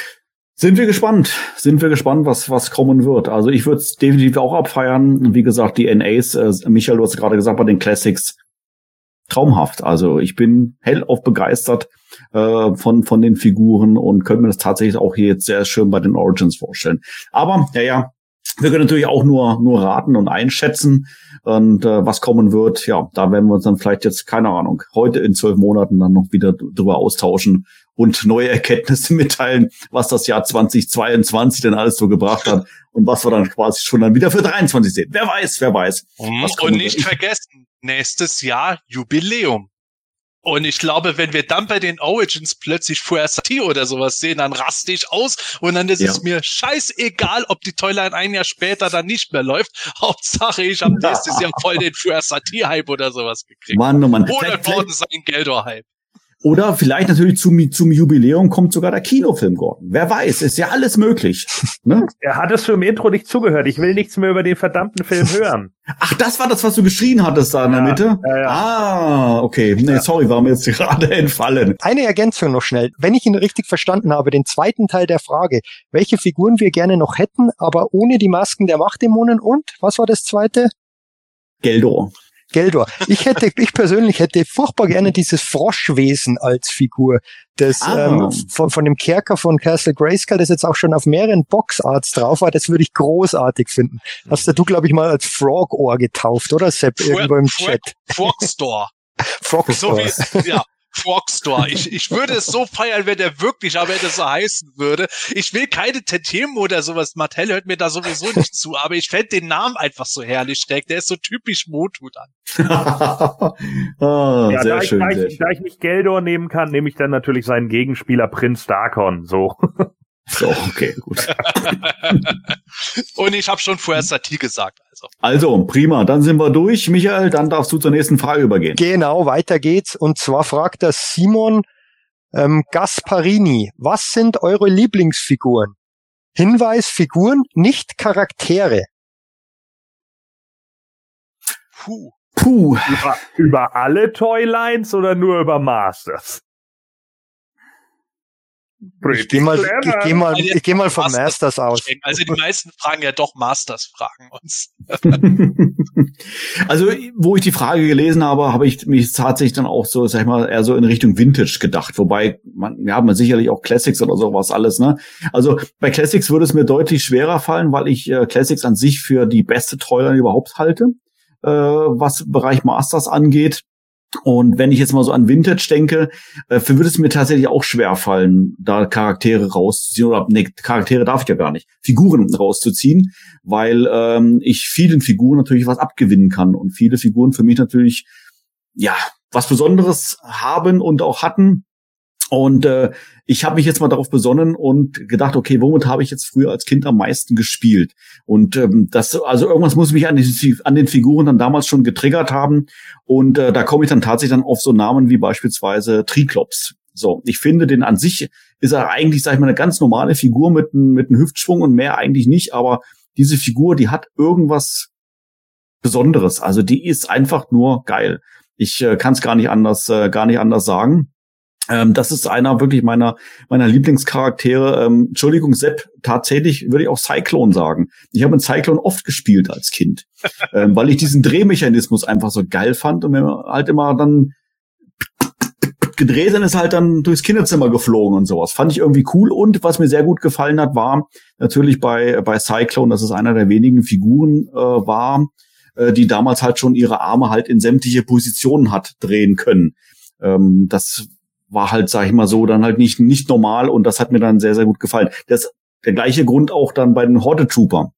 S1: Sind wir gespannt, sind wir gespannt, was, was kommen wird. Also ich würde es definitiv auch abfeiern. Wie gesagt, die NAs, äh, Michael, du hast gerade gesagt, bei den Classics, traumhaft. Also ich bin hellauf begeistert äh, von, von den Figuren und könnte mir das tatsächlich auch hier jetzt sehr schön bei den Origins vorstellen. Aber, ja, ja, wir können natürlich auch nur, nur raten und einschätzen. Und äh, was kommen wird, ja, da werden wir uns dann vielleicht jetzt, keine Ahnung, heute in zwölf Monaten dann noch wieder drüber austauschen und neue Erkenntnisse mitteilen, was das Jahr 2022 denn alles so gebracht hat und was wir dann quasi schon dann wieder für 23 sehen. Wer weiß, wer weiß.
S4: Und nicht vergessen, nächstes Jahr Jubiläum. Und ich glaube, wenn wir dann bei den Origins plötzlich Fuersati oder sowas sehen, dann raste ich aus und dann ist ja. es mir scheißegal, ob die Toyline ein Jahr später dann nicht mehr läuft. Hauptsache, ich habe nächstes Jahr voll den Fuersati-Hype oder sowas gekriegt.
S1: Mann, oh Mann.
S4: Oder worden sein Geldor-Hype.
S1: Oder vielleicht natürlich zum, zum Jubiläum kommt sogar der Kinofilm, Gordon. Wer weiß, ist ja alles möglich.
S2: Ne? Er hat es für Intro nicht zugehört. Ich will nichts mehr über den verdammten Film hören.
S1: Ach, das war das, was du geschrien hattest da in der Mitte? Ja, ja. Ah, okay. Nee, sorry, war mir jetzt gerade entfallen.
S3: Eine Ergänzung noch schnell. Wenn ich ihn richtig verstanden habe, den zweiten Teil der Frage, welche Figuren wir gerne noch hätten, aber ohne die Masken der Machtdämonen und, was war das zweite?
S1: Geldor.
S3: Geldor. Ich hätte, ich persönlich hätte furchtbar gerne dieses Froschwesen als Figur. Das ah. ähm, von, von dem Kerker von Castle Grayskull, das jetzt auch schon auf mehreren Boxarts drauf war, das würde ich großartig finden. Hast du, glaube ich, mal als Frog-Ohr getauft, oder Sepp, irgendwo im Chat?
S4: Frogstore. Frogstore. So wie, ja, Frogstore. Ich, ich würde es so feiern, wenn der wirklich aber das so heißen würde. Ich will keine Tantiemen oder sowas. Mattel hört mir da sowieso nicht zu, aber ich fände den Namen einfach so herrlich steck. Der ist so typisch Motut an.
S2: oh, ja, sehr da, schön, ich, da, ich, da ich nicht Geldor nehmen kann, nehme ich dann natürlich seinen Gegenspieler Prinz Darkon. So.
S1: So, okay, gut.
S4: Und ich habe schon vorher Satie gesagt. Also.
S1: Also, prima, dann sind wir durch. Michael, dann darfst du zur nächsten Frage übergehen.
S3: Genau, weiter geht's. Und zwar fragt der Simon ähm, Gasparini, was sind eure Lieblingsfiguren? Hinweis, Figuren, nicht Charaktere.
S2: Puh. Puh. Über, über alle Toylines oder nur über Masters?
S3: Ich gehe mal, ich geh mal, ich geh mal vom Masters, Masters aus.
S4: Also die meisten fragen ja doch Masters fragen uns.
S1: also, wo ich die Frage gelesen habe, habe ich mich tatsächlich dann auch so, sag ich mal, eher so in Richtung Vintage gedacht. Wobei, man, ja, man sicherlich auch Classics oder sowas alles, ne? Also, bei Classics würde es mir deutlich schwerer fallen, weil ich äh, Classics an sich für die beste Toyline überhaupt halte, äh, was Bereich Masters angeht. Und wenn ich jetzt mal so an Vintage denke, äh, würde es mir tatsächlich auch schwer fallen, da Charaktere rauszuziehen. Oder ne, Charaktere darf ich ja gar nicht, Figuren rauszuziehen, weil ähm, ich vielen Figuren natürlich was abgewinnen kann. Und viele Figuren für mich natürlich, ja, was Besonderes haben und auch hatten. Und äh, ich habe mich jetzt mal darauf besonnen und gedacht, okay, womit habe ich jetzt früher als Kind am meisten gespielt? Und ähm, das, also irgendwas muss mich an, die, an den Figuren dann damals schon getriggert haben. Und äh, da komme ich dann tatsächlich dann auf so Namen wie beispielsweise Triklops. So, ich finde, den an sich ist er eigentlich, sag ich mal, eine ganz normale Figur mit, mit einem Hüftschwung und mehr eigentlich nicht. Aber diese Figur, die hat irgendwas Besonderes. Also die ist einfach nur geil. Ich äh, kann es gar nicht anders, äh, gar nicht anders sagen. Ähm, das ist einer wirklich meiner meiner Lieblingscharaktere. Ähm, Entschuldigung, Sepp, tatsächlich würde ich auch Cyclone sagen. Ich habe in Cyclone oft gespielt als Kind, ähm, weil ich diesen Drehmechanismus einfach so geil fand und mir halt immer dann gedreht dann ist halt dann durchs Kinderzimmer geflogen und sowas. Fand ich irgendwie cool. Und was mir sehr gut gefallen hat, war natürlich bei, bei Cyclone, dass es einer der wenigen Figuren äh, war, äh, die damals halt schon ihre Arme halt in sämtliche Positionen hat drehen können. Ähm, das war halt, sag ich mal so, dann halt nicht, nicht normal und das hat mir dann sehr, sehr gut gefallen. Das, der gleiche Grund auch dann bei den Horde Trooper.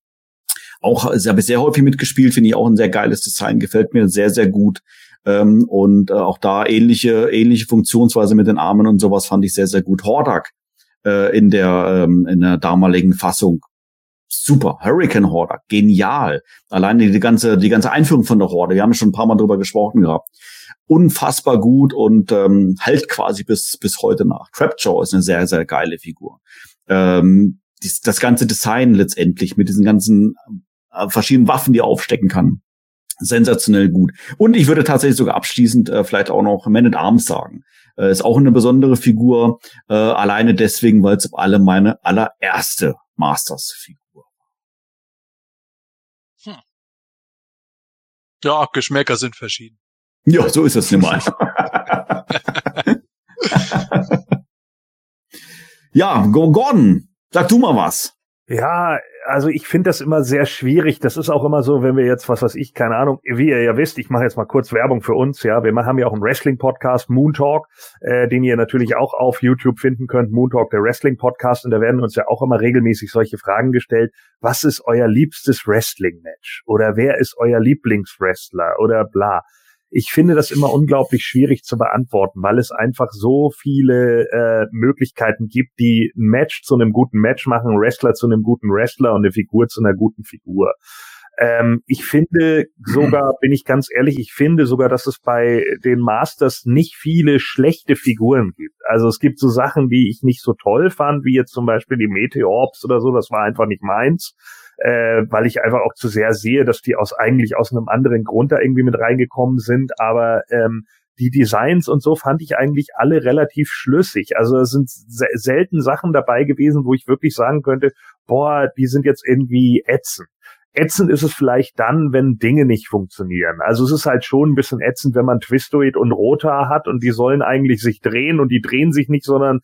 S1: Auch habe ich sehr häufig mitgespielt, finde ich auch ein sehr geiles Design, gefällt mir sehr, sehr gut. Ähm, und äh, auch da ähnliche, ähnliche Funktionsweise mit den Armen und sowas fand ich sehr, sehr gut. Hordak äh, in der, ähm, in der damaligen Fassung. Super. Hurricane Hordak. Genial. Alleine die ganze, die ganze Einführung von der Horde. Wir haben schon ein paar Mal drüber gesprochen gehabt unfassbar gut und ähm, hält quasi bis, bis heute nach. Trapjaw ist eine sehr, sehr geile Figur. Ähm, dies, das ganze Design letztendlich mit diesen ganzen äh, verschiedenen Waffen, die er aufstecken kann. Sensationell gut. Und ich würde tatsächlich sogar abschließend äh, vielleicht auch noch Man at Arms sagen. Äh, ist auch eine besondere Figur, äh, alleine deswegen, weil es alle meine allererste Masters-Figur
S4: Ja, Geschmäcker sind verschieden.
S1: Ja, so ist es nun mal. ja, Gordon, sag du mal was.
S2: Ja, also ich finde das immer sehr schwierig. Das ist auch immer so, wenn wir jetzt, was weiß ich, keine Ahnung, wie ihr ja wisst, ich mache jetzt mal kurz Werbung für uns, ja. Wir haben ja auch einen Wrestling-Podcast, Moon Talk, äh, den ihr natürlich auch auf YouTube finden könnt, Moon Talk, der Wrestling-Podcast. Und da werden uns ja auch immer regelmäßig solche Fragen gestellt. Was ist euer liebstes Wrestling-Match? Oder wer ist euer Lieblingswrestler? Oder bla ich finde das immer unglaublich schwierig zu beantworten, weil es einfach so viele äh, Möglichkeiten gibt, die ein Match zu einem guten Match machen, ein Wrestler zu einem guten Wrestler und eine Figur zu einer guten Figur. Ähm, ich finde sogar, bin ich ganz ehrlich, ich finde sogar, dass es bei den Masters nicht viele schlechte Figuren gibt. Also es gibt so Sachen, die ich nicht so toll fand, wie jetzt zum Beispiel die Meteorps oder so, das war einfach nicht meins äh, weil ich einfach auch zu sehr sehe, dass die aus eigentlich aus einem anderen Grund da irgendwie mit reingekommen sind. Aber ähm, die Designs und so fand ich eigentlich alle relativ schlüssig. Also es sind selten Sachen dabei gewesen, wo ich wirklich sagen könnte, boah, die sind jetzt irgendwie ätzend. Ätzend ist es vielleicht dann, wenn Dinge nicht funktionieren. Also es ist halt schon ein bisschen ätzend, wenn man Twistoid und Rota hat und die sollen eigentlich sich drehen und die drehen sich nicht, sondern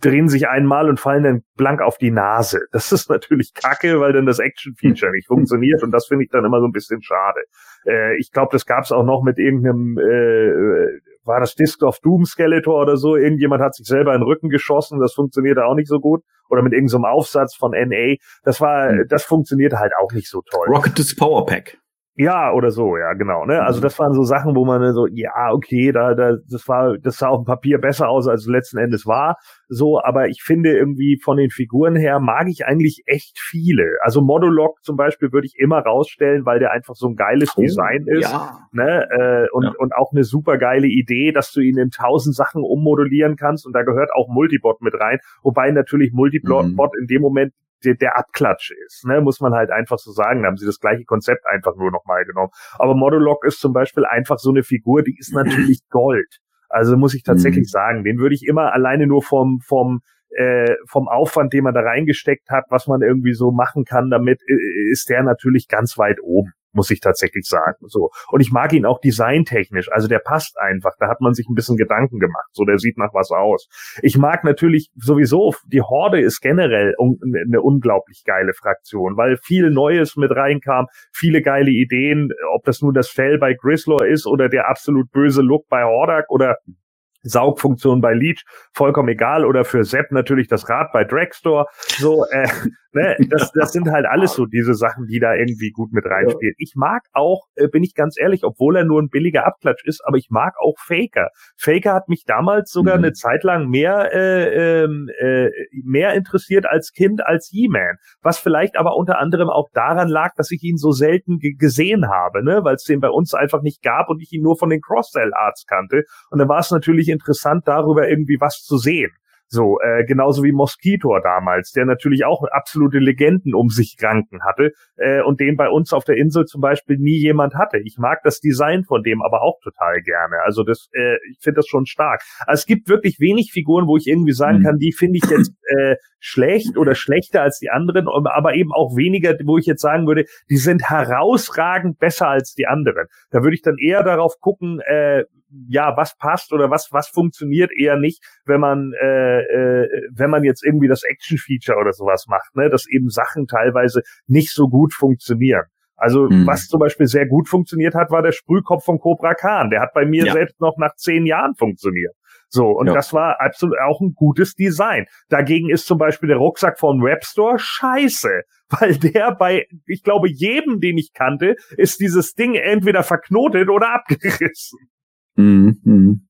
S2: drehen sich einmal und fallen dann blank auf die Nase. Das ist natürlich kacke, weil dann das Action-Feature nicht funktioniert und das finde ich dann immer so ein bisschen schade. Äh, ich glaube, das gab es auch noch mit irgendeinem, äh, war das Disc of Doom Skeletor oder so, irgendjemand hat sich selber in den Rücken geschossen, das funktionierte auch nicht so gut. Oder mit irgendeinem so Aufsatz von NA. Das war, mhm. das funktionierte halt auch nicht so toll.
S1: Rocket Disc Power Pack.
S2: Ja, oder so, ja, genau. Ne? Also das waren so Sachen, wo man so, ja, okay, da, da, das war, das sah auf dem Papier besser aus, als es letzten Endes war. So, aber ich finde irgendwie von den Figuren her mag ich eigentlich echt viele. Also Modulok zum Beispiel würde ich immer rausstellen, weil der einfach so ein geiles
S1: Oh,
S2: Design ist.
S1: Ja.
S2: Ne? Äh, und,
S1: Ja.
S2: und auch eine super geile Idee, dass du ihn in tausend Sachen ummodulieren kannst und da gehört auch Multibot mit rein, wobei natürlich Multibot
S1: Mhm.
S2: in dem Moment der, der Abklatsch ist, ne, muss man halt einfach so sagen. Da haben sie das gleiche Konzept einfach nur nochmal genommen. Aber Modulok ist zum Beispiel einfach so eine Figur, die ist natürlich Gold. Also muss ich tatsächlich
S1: Mhm.
S2: sagen, den würde ich immer alleine nur vom, vom, äh, vom Aufwand, den man da reingesteckt hat, was man irgendwie so machen kann damit, ist der natürlich ganz weit oben, muss ich tatsächlich sagen. So. Und ich mag ihn auch designtechnisch. Also der passt einfach. Da hat man sich ein bisschen Gedanken gemacht. So, der sieht nach was aus. Ich mag natürlich sowieso, die Horde ist generell un eine unglaublich geile Fraktion, weil viel Neues mit reinkam, viele geile Ideen, ob das nun das Fell bei Grislaw ist oder der absolut böse Look bei Hordak oder Saugfunktion bei Leech, vollkommen egal, oder für Sepp natürlich das Rad bei Dragstore. So, äh, ne, das, das sind halt alles so diese Sachen, die da irgendwie gut mit reinspielen. Ich mag auch, äh, bin ich ganz ehrlich, obwohl er nur ein billiger Abklatsch ist, aber ich mag auch Faker. Faker hat mich damals sogar
S1: Mhm.
S2: eine Zeit lang mehr, äh, ähm, äh, mehr interessiert als Kind als He-Man. Was vielleicht aber unter anderem auch daran lag, dass ich ihn so selten ge- gesehen habe, ne, weil es den bei uns einfach nicht gab und ich ihn nur von den Cross-Sell-Arts kannte. Und dann war es natürlich interessant, darüber irgendwie was zu sehen. So, äh, genauso wie Mosquitor damals, der natürlich auch absolute Legenden um sich ranken hatte äh, und den bei uns auf der Insel zum Beispiel nie jemand hatte. Ich mag das Design von dem aber auch total gerne. Also das, äh, ich finde das schon stark. Also es gibt wirklich wenig Figuren, wo ich irgendwie sagen
S1: Mhm.
S2: kann, die finde ich jetzt äh, schlecht oder schlechter als die anderen, aber eben auch weniger, wo ich jetzt sagen würde, die sind herausragend besser als die anderen. Da würde ich dann eher darauf gucken, äh, ja, was passt oder was was funktioniert eher nicht, wenn man äh, äh, wenn man jetzt irgendwie das Action Feature oder sowas macht, ne, dass eben Sachen teilweise nicht so gut funktionieren. Also
S1: Hm.
S2: was zum Beispiel sehr gut funktioniert hat, war der Sprühkopf von Cobra Khan. Der hat bei mir
S1: Ja.
S2: selbst noch nach zehn Jahren funktioniert. So, und
S1: Ja.
S2: das war absolut auch ein gutes Design. Dagegen ist zum Beispiel der Rucksack von Webstore scheiße, weil der bei, ich glaube, jedem, den ich kannte, ist dieses Ding entweder verknotet oder abgerissen.
S1: Mhm, mhm.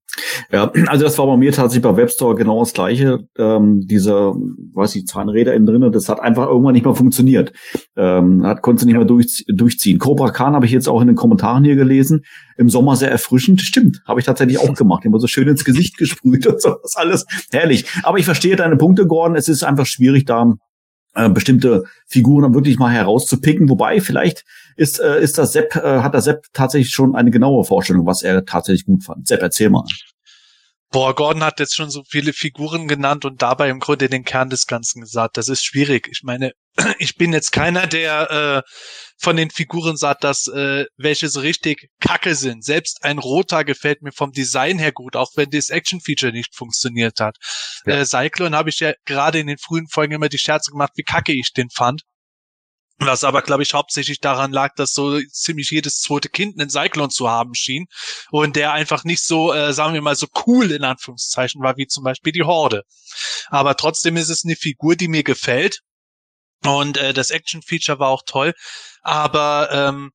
S1: Ja, also das war bei mir tatsächlich bei Webstore genau das gleiche. Ähm, diese, weiß ich, Zahnräder innen drin, das hat einfach irgendwann nicht mehr funktioniert. Ähm, hat konnte nicht mehr durch, durchziehen. Cobra Khan habe ich jetzt auch in den Kommentaren hier gelesen. Im Sommer sehr erfrischend. Stimmt, habe ich tatsächlich auch gemacht. Immer so schön ins Gesicht gesprüht und so. Das ist alles herrlich. Aber ich verstehe deine Punkte, Gordon. Es ist einfach schwierig, da äh, bestimmte Figuren dann wirklich mal herauszupicken. Wobei, vielleicht ist, äh, ist das Sepp, äh, hat der Sepp tatsächlich schon eine genaue Vorstellung, was er tatsächlich gut fand. Sepp, erzähl mal.
S4: Boah, Gordon hat jetzt schon so viele Figuren genannt und dabei im Grunde den Kern des Ganzen gesagt. Das ist schwierig. Ich meine, ich bin jetzt keiner, der äh, von den Figuren sagt, dass äh, welche so richtig kacke sind. Selbst ein roter gefällt mir vom Design her gut, auch wenn das Action-Feature nicht funktioniert hat.
S2: Ja.
S4: Äh, Cyclone habe ich ja gerade in den frühen Folgen immer die Scherze gemacht, wie kacke ich den fand. Was aber, glaube ich, hauptsächlich daran lag, dass so ziemlich jedes zweite Kind einen Cyclone zu haben schien und der einfach nicht so, äh, sagen wir mal, so cool in Anführungszeichen war wie zum Beispiel die Horde. Aber trotzdem ist es eine Figur, die mir gefällt und äh, das Action-Feature war auch toll. Aber ähm,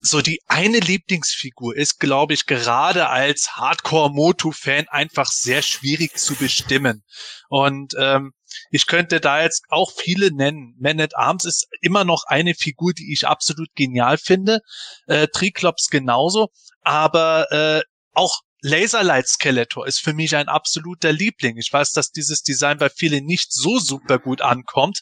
S4: so die eine Lieblingsfigur ist, glaube ich, gerade als Hardcore-Motu-Fan einfach sehr schwierig zu bestimmen. Und ähm, ich könnte da jetzt auch viele nennen. Man at Arms ist immer noch eine Figur, die ich absolut genial finde. Äh, Triklops genauso. Aber äh, auch Laserlight Skeletor ist für mich ein absoluter Liebling. Ich weiß, dass dieses Design bei vielen nicht so super gut ankommt,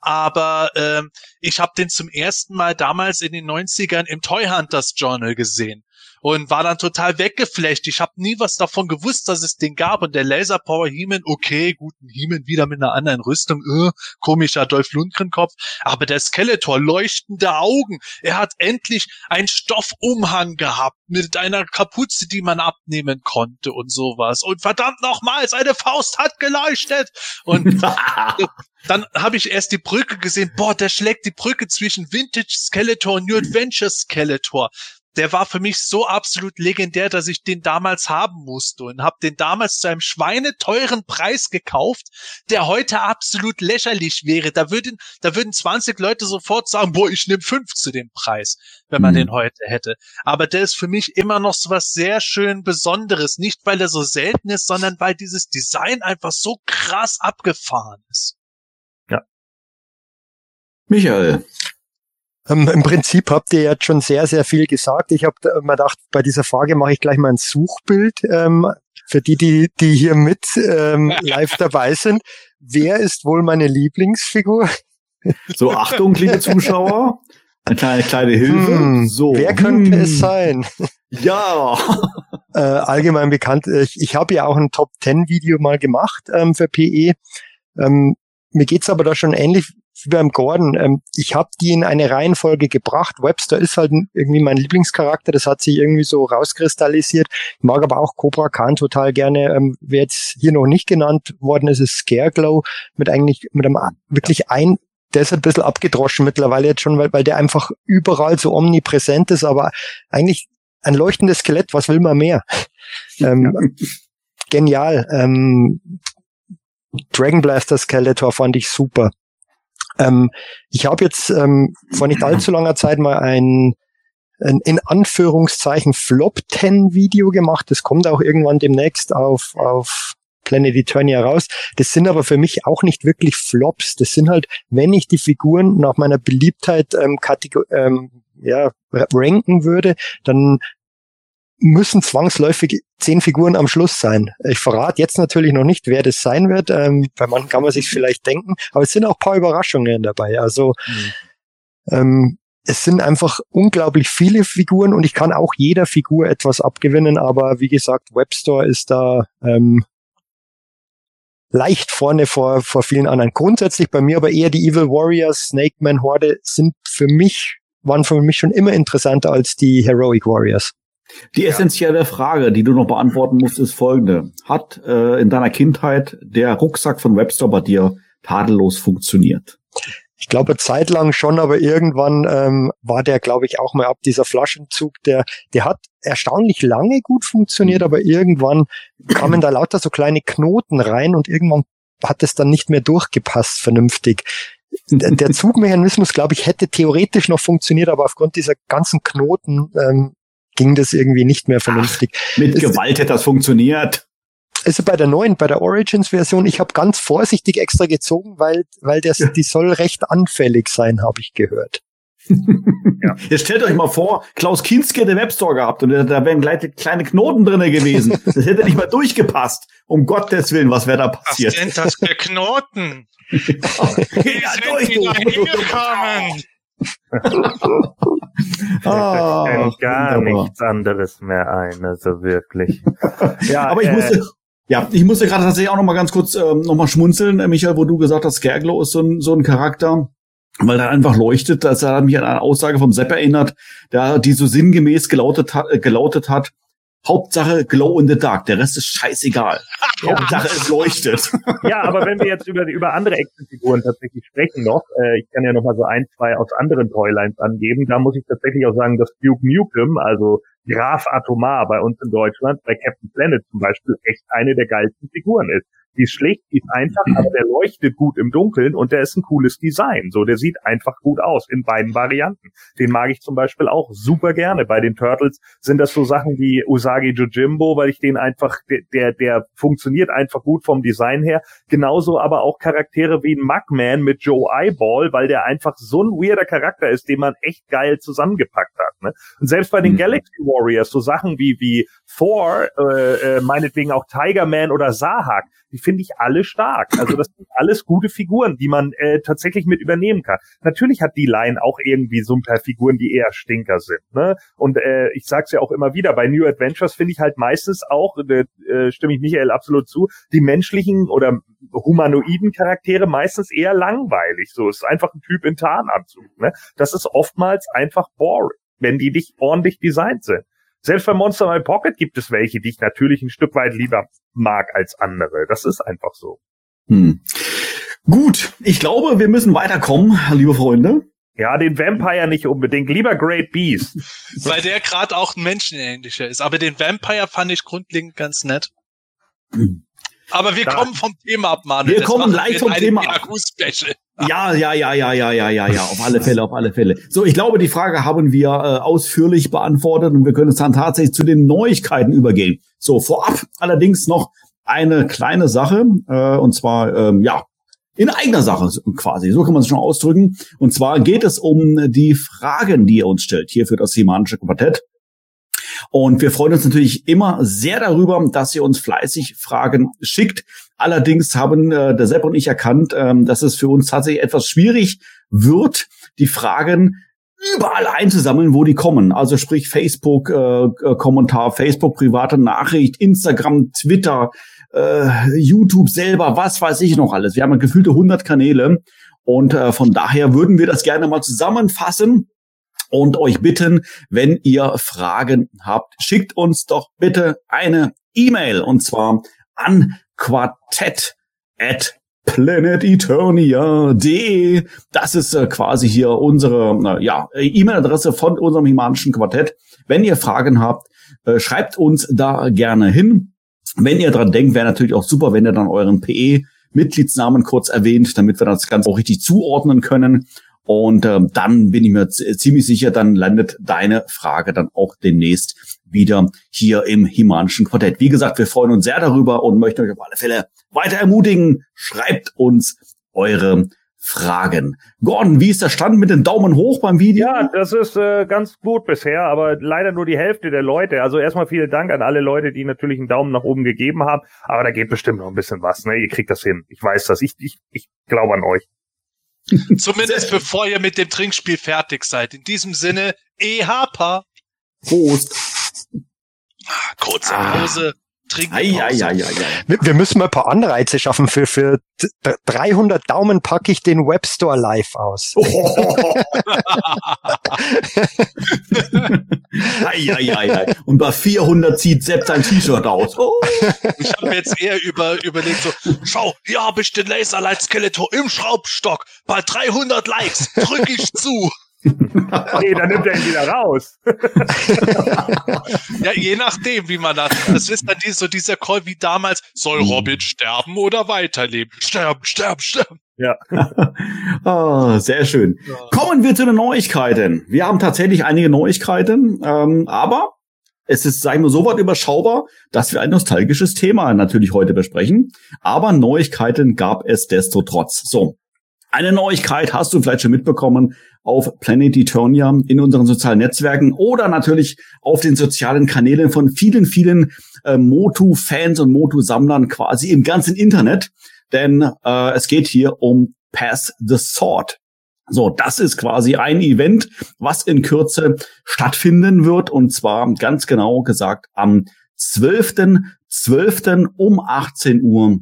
S4: aber ähm, ich habe den zum ersten Mal damals in den 90ern im Toy Hunters Journal gesehen und war dann total weggeflecht. Ich habe nie was davon gewusst, dass es den gab und der Laser Power He-Man, okay, guten He-Man wieder mit einer anderen Rüstung, äh, komischer Dolph Lundgren Kopf, aber der Skeletor leuchtende Augen, er hat endlich einen Stoffumhang gehabt mit einer Kapuze, die man abnehmen konnte und sowas und verdammt nochmal, seine Faust hat geleuchtet und dann habe ich erst die Brücke gesehen. Boah, der schlägt die Brücke zwischen Vintage Skeletor und New Adventure Skeletor. Der war für mich so absolut legendär, dass ich den damals haben musste und habe den damals zu einem schweineteuren Preis gekauft, der heute absolut lächerlich wäre. Da würden, da würden 20 Leute sofort sagen, boah, ich nehme fünf zu dem Preis, wenn man mhm. den heute hätte. Aber der ist für mich immer noch so was sehr schön Besonderes. Nicht, weil er so selten ist, sondern weil dieses Design einfach so krass abgefahren ist.
S2: Ja.
S1: Michael,
S3: ähm, Im Prinzip habt ihr jetzt schon sehr, sehr viel gesagt. Ich habe mir gedacht, bei dieser Frage mache ich gleich mal ein Suchbild ähm, für die, die, die hier mit ähm, live dabei sind. Wer ist wohl meine Lieblingsfigur?
S1: So, Achtung, liebe Zuschauer. Eine kleine, kleine Hilfe. Hm,
S3: so. Wer könnte hm. es sein?
S1: Ja.
S3: äh, allgemein bekannt. Ich, ich habe ja auch ein Top 10 Video mal gemacht ähm, für PE. Ähm, mir geht's aber da schon ähnlich wie beim Gordon. Ähm, ich habe die in eine Reihenfolge gebracht. Webster ist halt irgendwie mein Lieblingscharakter. Das hat sich irgendwie so rauskristallisiert. Ich mag aber auch Cobra Khan total gerne. Ähm, wer jetzt hier noch nicht genannt worden ist, ist Scareglow mit eigentlich mit einem wirklich ein der ist ein bisschen abgedroschen mittlerweile jetzt schon, weil, weil der einfach überall so omnipräsent ist, aber eigentlich ein leuchtendes Skelett, was will man mehr? ähm, genial. Ähm, Dragon Blaster Skeletor fand ich super. Ähm, ich habe jetzt ähm, vor nicht allzu langer Zeit mal ein, ein in Anführungszeichen Flop 10 Video gemacht. Das kommt auch irgendwann demnächst auf, auf Planet Eternia raus. Das sind aber für mich auch nicht wirklich Flops. Das sind halt, wenn ich die Figuren nach meiner Beliebtheit ähm, ähm, ja, ranken würde, dann müssen zwangsläufig zehn Figuren am Schluss sein. Ich verrate jetzt natürlich noch nicht, wer das sein wird. Ähm, bei manchen kann man sich vielleicht denken, aber es sind auch paar Überraschungen dabei. Also mhm. ähm, es sind einfach unglaublich viele Figuren und ich kann auch jeder Figur etwas abgewinnen, aber wie gesagt, Webstore ist da ähm, leicht vorne vor, vor vielen anderen. Grundsätzlich bei mir aber eher die Evil Warriors, Snake Man Horde sind für mich, waren für mich schon immer interessanter als die Heroic Warriors.
S1: Die essentielle Frage, die du noch beantworten musst, ist folgende. Hat äh, in deiner Kindheit der Rucksack von Webster bei dir tadellos funktioniert?
S3: Ich glaube zeitlang schon, aber irgendwann ähm, war der, glaube ich, auch mal ab dieser Flaschenzug, der, der hat erstaunlich lange gut funktioniert, aber irgendwann kamen da lauter so kleine Knoten rein und irgendwann hat es dann nicht mehr durchgepasst vernünftig. Der Zugmechanismus, glaube ich, hätte theoretisch noch funktioniert, aber aufgrund dieser ganzen Knoten ähm, ging das irgendwie nicht mehr vernünftig.
S1: Ach, mit es, Gewalt hätte das funktioniert.
S3: Also bei der neuen, bei der Origins-Version, ich habe ganz vorsichtig extra gezogen, weil, weil das, die soll recht anfällig sein, habe ich gehört.
S1: ja. Jetzt stellt euch mal vor, Klaus Kinski hätte Webstore gehabt und da wären gleich kleine Knoten drinne gewesen. Das hätte nicht mal durchgepasst. Um Gottes Willen, was wäre da passiert?
S4: Was sind das für Knoten?
S1: ja, ja, durch, du, du,
S2: fällt gar wunderbar. nichts anderes mehr ein, also wirklich.
S1: ja, aber ich äh, musste, ja, ich musste gerade tatsächlich auch noch mal ganz kurz ähm, noch mal schmunzeln, äh, Michael, wo du gesagt hast, Scareglow ist so ein, so ein Charakter, weil er einfach leuchtet. Das hat mich an eine Aussage vom Sepp erinnert, der die so sinngemäß gelautet hat, äh, gelautet hat, Hauptsache Glow in the Dark, der Rest ist scheißegal. Ja. Hauptsache es leuchtet.
S2: Ja, aber wenn wir jetzt über, über andere Actionfiguren tatsächlich sprechen noch, äh, ich kann ja noch mal so ein, zwei aus anderen Toylines angeben, da muss ich tatsächlich auch sagen, dass Duke Nukem, also Graf Atomar bei uns in Deutschland, bei Captain Planet zum Beispiel, echt eine der geilsten Figuren ist. Die ist schlicht, die ist einfach, aber der leuchtet gut im Dunkeln und der ist ein cooles Design. So, der sieht einfach gut aus in beiden Varianten. Den mag ich zum Beispiel auch super gerne. Bei den Turtles sind das so Sachen wie Usagi Jojimbo, weil ich den einfach, der, der funktioniert einfach gut vom Design her. Genauso aber auch Charaktere wie ein Mugman mit Joe Eyeball, weil der einfach so ein weirder Charakter ist, den man echt geil zusammengepackt hat. Ne? Und selbst bei den mhm. Galaxy Warriors, so Sachen wie, wie Thor, äh, äh, meinetwegen auch Tiger Man oder Sahak, die finde ich alle stark. Also das sind alles gute Figuren, die man äh, tatsächlich mit übernehmen kann. Natürlich hat die Line auch irgendwie so ein paar Figuren, die eher Stinker sind. Ne? Und äh, ich sag's ja auch immer wieder, bei New Adventures finde ich halt meistens auch, äh, äh, stimme ich Michael absolut zu, die menschlichen oder humanoiden Charaktere meistens eher langweilig. So ist einfach ein Typ in Tarnanzug. Ne? Das ist oftmals einfach boring, wenn die nicht ordentlich designt sind. Selbst bei Monster My Pocket gibt es welche, die ich natürlich ein Stück weit lieber mag als andere. Das ist einfach so.
S1: Hm. Gut, ich glaube, wir müssen weiterkommen, liebe Freunde.
S2: Ja, den Vampire nicht unbedingt. Lieber Great Beast.
S4: Weil der gerade auch ein menschenähnlicher ist. Aber den Vampire fand ich grundlegend ganz nett. Aber wir
S2: Da-
S4: kommen vom Thema ab, Manuel.
S1: Wir
S4: Das
S1: kommen
S4: in
S1: vom Thema ab. Ja, ja, ja, ja, ja, ja, ja, ja, auf alle Fälle, auf alle Fälle. So, ich glaube, die Frage haben wir äh, ausführlich beantwortet und wir können jetzt dann tatsächlich zu den Neuigkeiten übergehen. So, vorab allerdings noch eine kleine Sache, äh, und zwar, ähm, ja, in eigener Sache quasi, so kann man es schon ausdrücken. Und zwar geht es um die Fragen, die ihr uns stellt, hier für das Semanische Quartett. Und wir freuen uns natürlich immer sehr darüber, dass ihr uns fleißig Fragen schickt. Allerdings haben äh, der Sepp und ich erkannt, ähm, dass es für uns tatsächlich etwas schwierig wird, die Fragen überall einzusammeln, wo die kommen. Also sprich Facebook äh, äh, Kommentar, Facebook private Nachricht, Instagram, Twitter, äh, YouTube selber, was weiß ich noch alles. Wir haben gefühlte 100 Kanäle und äh, von daher würden wir das gerne mal zusammenfassen und euch bitten, wenn ihr Fragen habt, schickt uns doch bitte eine E-Mail und zwar an quartett at planeteternia.de. Das ist äh, quasi hier unsere äh, ja, E-Mail-Adresse von unserem himanischen Quartett. Wenn ihr Fragen habt, äh, schreibt uns da gerne hin. Wenn ihr dran denkt, wäre natürlich auch super, wenn ihr dann euren PE-Mitgliedsnamen kurz erwähnt, damit wir das Ganze auch richtig zuordnen können. Und ähm, dann bin ich mir ziemlich sicher, dann landet deine Frage dann auch demnächst wieder hier im Himanischen Quartett. Wie gesagt, wir freuen uns sehr darüber und möchten euch auf alle Fälle weiter ermutigen. Schreibt uns eure Fragen. Gordon, wie ist der Stand mit den Daumen hoch beim Video?
S2: Ja, das ist äh, ganz gut bisher, aber leider nur die Hälfte der Leute. Also erstmal vielen Dank an alle Leute, die natürlich einen Daumen nach oben gegeben haben. Aber da geht bestimmt noch ein bisschen was. Ne? Ihr kriegt das hin. Ich weiß das. Ich, ich, ich glaube an euch.
S4: Zumindest bevor ihr mit dem Trinkspiel fertig seid. In diesem Sinne, EHPA.
S1: Prost.
S4: Kurze
S1: Ah.
S4: Trinken.
S1: Ei, ei, ei, ei, ei.
S3: Wir, wir müssen mal ein paar Anreize schaffen. Für, für d- 300 Daumen packe ich den Webstore live aus.
S1: ei, ei, ei, ei. Und bei 400 zieht Sepp sein T-Shirt aus. Oh.
S4: Ich habe jetzt eher über, überlegt so, schau, hier habe ich den Laserlight Skeletor im Schraubstock. Bei 300 Likes drücke ich zu.
S2: Nee, dann nimmt er ihn wieder raus.
S4: Ja, je nachdem, wie man das. Das ist dann die, so dieser Call wie damals, soll Robin sterben oder weiterleben? Sterben, sterben, sterben.
S2: Ja.
S1: Ah, sehr schön. Kommen wir zu den Neuigkeiten. Wir haben tatsächlich einige Neuigkeiten, ähm, aber es ist, sagen wir, so weit überschaubar, dass wir ein nostalgisches Thema natürlich heute besprechen. Aber Neuigkeiten gab es destotrotz. So. Eine Neuigkeit hast du vielleicht schon mitbekommen auf Planet Eternia in unseren sozialen Netzwerken oder natürlich auf den sozialen Kanälen von vielen, vielen äh, Motu-Fans und Motu-Sammlern quasi im ganzen Internet. Denn äh, es geht hier um Pass the Sword. So, das ist quasi ein Event, was in Kürze stattfinden wird und zwar ganz genau gesagt am 12.12. um 18 Uhr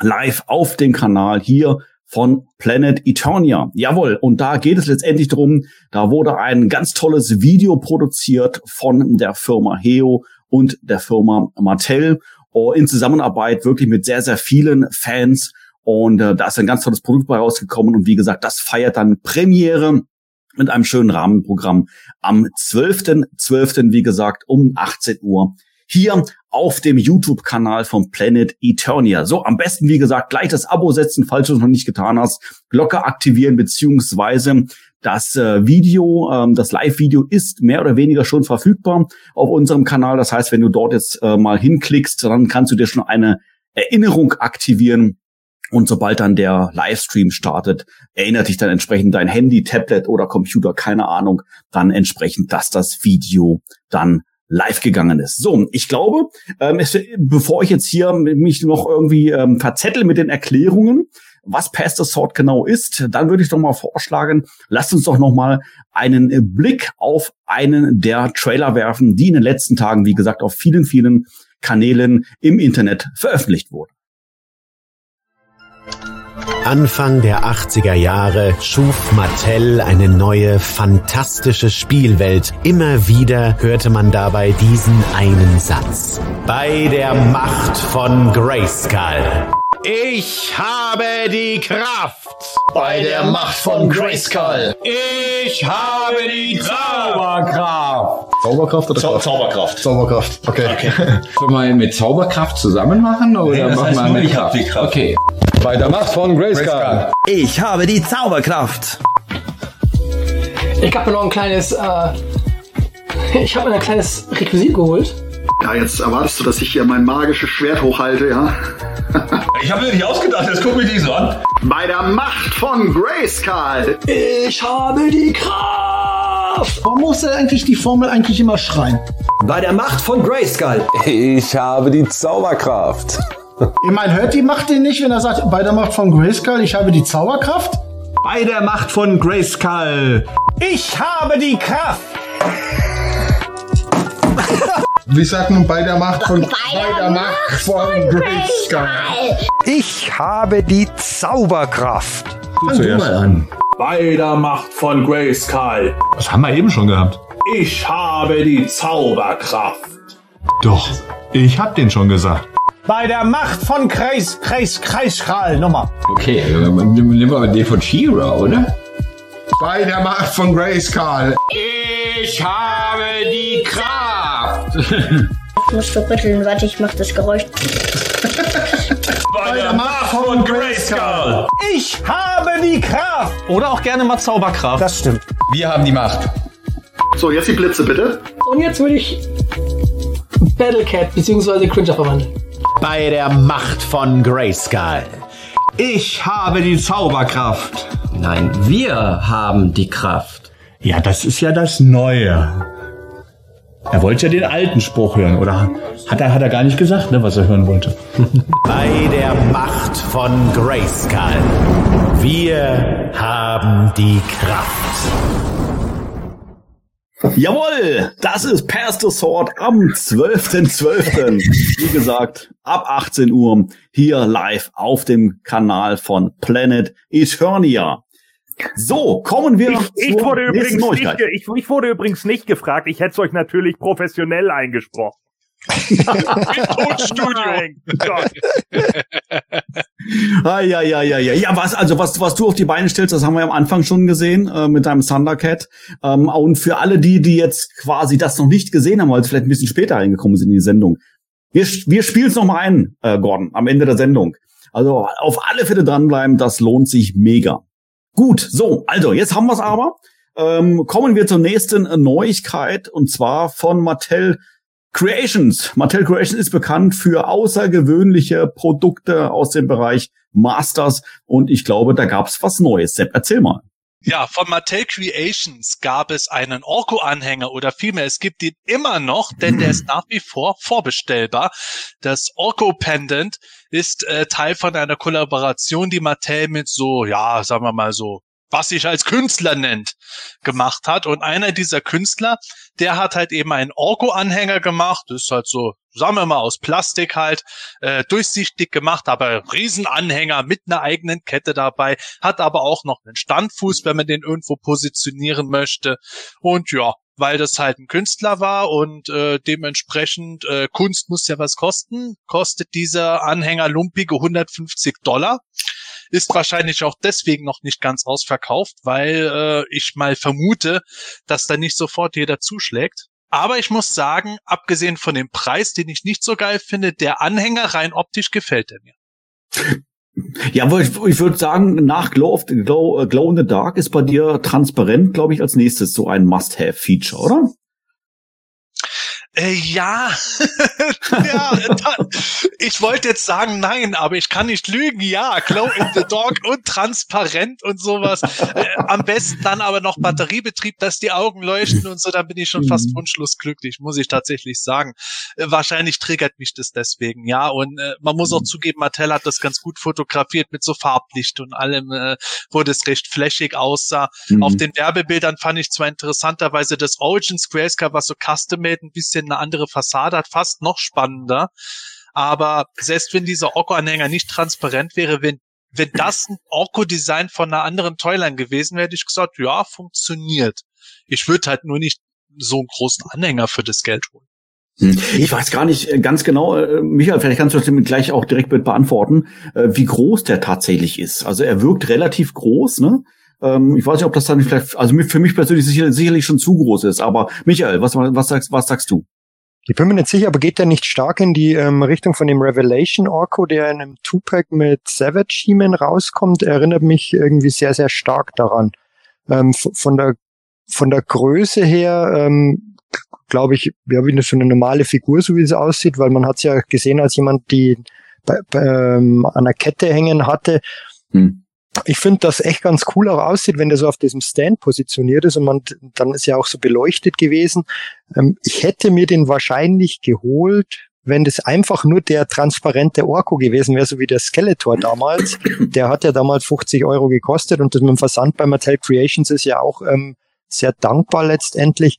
S1: live auf dem Kanal hier von Planet Eternia. Jawohl, und da geht es letztendlich darum, da wurde ein ganz tolles Video produziert von der Firma Heo und der Firma Mattel oh, in Zusammenarbeit wirklich mit sehr, sehr vielen Fans. Und äh, da ist ein ganz tolles Produkt bei rausgekommen. Und wie gesagt, das feiert dann Premiere mit einem schönen Rahmenprogramm am 12.12., 12., wie gesagt, um 18 Uhr hier auf dem YouTube-Kanal von Planet Eternia. So, am besten, wie gesagt, gleich das Abo setzen, falls du es noch nicht getan hast, Glocke aktivieren, beziehungsweise das äh, Video, ähm, das Live-Video ist mehr oder weniger schon verfügbar auf unserem Kanal. Das heißt, wenn du dort jetzt äh, mal hinklickst, dann kannst du dir schon eine Erinnerung aktivieren. Und sobald dann der Livestream startet, erinnert dich dann entsprechend dein Handy, Tablet oder Computer, keine Ahnung, dann entsprechend, dass das Video dann live gegangen ist. So, ich glaube, ähm, es, bevor ich jetzt hier mich noch irgendwie ähm, verzettel mit den Erklärungen, was Pass the Sword genau ist, dann würde ich doch mal vorschlagen, lasst uns doch noch mal einen Blick auf einen der Trailer werfen, die in den letzten Tagen, wie gesagt, auf vielen, vielen Kanälen im Internet veröffentlicht wurden.
S6: Anfang der 80er Jahre schuf Mattel eine neue, fantastische Spielwelt. Immer wieder hörte man dabei diesen einen Satz. Bei der Macht von Grayskull. Ich habe die Kraft.
S7: Bei der Macht von Grayskull.
S5: Ich habe die Zauberkraft.
S7: Zauberkraft oder
S8: Zau
S7: Kraft?
S8: Zauberkraft.
S7: Zauberkraft. Okay.
S9: Sollen wir mit Zauberkraft zusammen machen oder
S8: Nee, das
S9: machen wir mit
S8: ich hab die Kraft.
S9: Okay.
S7: Bei der Macht von Grayskull.
S10: Ich habe die Zauberkraft.
S11: Ich habe mir noch ein kleines, äh, ich habe mir ein kleines Requisit geholt.
S12: Ja, jetzt erwartest du, dass ich hier mein magisches Schwert hochhalte, ja?
S8: Ich habe mir nicht ausgedacht, jetzt guck mich nicht so an.
S12: Bei der Macht von Grayskull.
S11: Ich habe die Kraft.
S13: Warum muss er eigentlich die Formel eigentlich immer schreien?
S10: Bei der Macht von Grayskull.
S14: Ich habe die Zauberkraft.
S13: Ich meine, hört die Macht den nicht, wenn er sagt, bei der Macht von Grayskull, ich habe die Zauberkraft?
S1: Bei der Macht von Grayskull.
S5: Ich habe die Kraft.
S7: Wie sagt man bei der Macht von, bei der Macht von Grayskull?
S3: Ich habe die Zauberkraft.
S7: Fang du mal an.
S5: Bei der Macht von Grayskull.
S8: Das haben wir eben schon gehabt.
S5: Ich habe die Zauberkraft.
S8: Doch, ich hab den schon gesagt.
S5: Bei der Macht von Kreis, Kreis, Kreisschral. Nochmal.
S9: Okay, nehmen wir mal den von She-Ra, oder?
S7: Bei der Macht von Grayskull.
S9: Ich habe die Kraft.
S15: Ich muss so rütteln, warte, ich mach das Geräusch.
S5: Bei der Macht von Grayskull. Ich habe die Kraft. Oder auch gerne mal Zauberkraft. Das stimmt.
S8: Wir haben die Macht.
S12: So, jetzt die Blitze bitte.
S11: Und jetzt würde ich Battlecat bzw. Cringer verwandeln.
S6: Bei der Macht von Grayskull.
S1: Ich habe die Zauberkraft.
S10: Nein, wir haben die Kraft.
S8: Ja, das ist ja das Neue. Er wollte ja den alten Spruch hören, oder hat er, hat er gar nicht gesagt, ne, was er hören wollte?
S6: Bei der Macht von Grayskull. Wir haben die Kraft.
S1: Jawohl, das ist Pass the Sword am 12.12. Wie gesagt, ab 18 Uhr hier live auf dem Kanal von Planet Eternia. So, kommen wir
S2: Ich, ich,
S1: zur
S2: wurde
S1: nächsten
S2: übrigens nicht,
S1: Neuigkeit.
S2: ge- ich, ich wurde übrigens nicht gefragt. Ich hätte es euch natürlich professionell eingesprochen.
S4: Tonstudio.
S1: Ah, ja, ja, ja, ja. Ja, was, also was, was du auf die Beine stellst, das haben wir ja am Anfang schon gesehen äh, mit deinem Thundercat. Ähm, und für alle die, die jetzt quasi das noch nicht gesehen haben, weil sie vielleicht ein bisschen später reingekommen sind in die Sendung. Wir, wir spielen es nochmal ein, äh, Gordon, am Ende der Sendung. Also auf alle Fälle dranbleiben, das lohnt sich mega. Gut, so, also jetzt haben wir es aber. Ähm, kommen wir zur nächsten Neuigkeit und zwar von Mattel Creations. Mattel Creations ist bekannt für außergewöhnliche Produkte aus dem Bereich Masters und ich glaube, da gab's was Neues. Sepp, erzähl mal.
S4: Ja, von Mattel Creations gab es einen Orko-Anhänger oder vielmehr, es gibt ihn immer noch, denn der ist nach wie vor vorbestellbar. Das Orko Pendant ist äh, Teil von einer Kollaboration, die Mattel mit so, ja, sagen wir mal so, was sich als Künstler nennt, gemacht hat. Und einer dieser Künstler, der hat halt eben einen Orko-Anhänger gemacht. Das ist halt so, sagen wir mal, aus Plastik halt, äh, durchsichtig gemacht, aber Riesenanhänger mit einer eigenen Kette dabei, hat aber auch noch einen Standfuß, wenn man den irgendwo positionieren möchte. Und ja, weil das halt ein Künstler war und äh, dementsprechend äh, Kunst muss ja was kosten, kostet dieser Anhänger lumpige 150 Dollar. Ist wahrscheinlich auch deswegen noch nicht ganz ausverkauft, weil äh, ich mal vermute, dass da nicht sofort jeder zuschlägt. Aber ich muss sagen, abgesehen von dem Preis, den ich nicht so geil finde, der Anhänger rein optisch gefällt er mir.
S1: Ja, ich, ich würde sagen, nach Glow, of the, Glow, äh, Glow in the Dark ist bei dir transparent, glaube ich, als nächstes so ein Must-Have-Feature, oder?
S4: Äh, ja, ja da, ich wollte jetzt sagen nein, aber ich kann nicht lügen. Ja, Glow in the Dark und transparent und sowas. Äh, am besten dann aber noch Batteriebetrieb, dass die Augen leuchten und so, dann bin ich schon fast wunschlos glücklich, muss ich tatsächlich sagen. Äh, wahrscheinlich triggert mich das deswegen, ja. Und äh, man muss auch zugeben, Mattel hat das ganz gut fotografiert mit so Farblicht und allem, äh, wo das recht flashig aussah.
S1: Mhm.
S4: Auf den Werbebildern fand ich zwar interessanterweise das Origin Grayscale, was so custom-made ein bisschen eine andere Fassade hat, fast noch spannender. Aber selbst wenn dieser Orko-Anhänger nicht transparent wäre, wenn, wenn das ein Orko-Design von einer anderen Toyline gewesen wäre, hätte ich gesagt, ja, funktioniert. Ich würde halt nur nicht so einen großen Anhänger für das Geld holen.
S1: Hm. Ich weiß gar nicht äh, ganz genau, äh, Michael, vielleicht kannst du das gleich auch direkt mit beantworten, äh, wie groß der tatsächlich ist. Also er wirkt relativ groß, ne? Ähm, ich weiß nicht, ob das dann vielleicht, also für mich persönlich sicherlich schon zu groß ist. Aber Michael, was, was, sagst, was sagst du?
S3: Ich bin mir nicht sicher, aber geht der nicht stark in die ähm, Richtung von dem Revelation Orko, der in einem Two-Pack mit Savage He-Man rauskommt? Erinnert mich irgendwie sehr, sehr stark daran. Ähm, von der von der Größe her ähm, glaube ich, ja, wie so eine normale Figur, so wie es aussieht, weil man hat es ja gesehen als jemand, die bei, bei, ähm, an der Kette hängen hatte. Hm. Ich finde, das echt ganz cool auch aussieht, wenn der so auf diesem Stand positioniert ist und man dann ist ja auch so beleuchtet gewesen. Ähm, ich hätte mir den wahrscheinlich geholt, wenn das einfach nur der transparente Orko gewesen wäre, so wie der Skeletor damals. Der hat ja damals 50 Euro gekostet und das mit dem Versand bei Mattel Creations ist ja auch ähm, sehr dankbar letztendlich.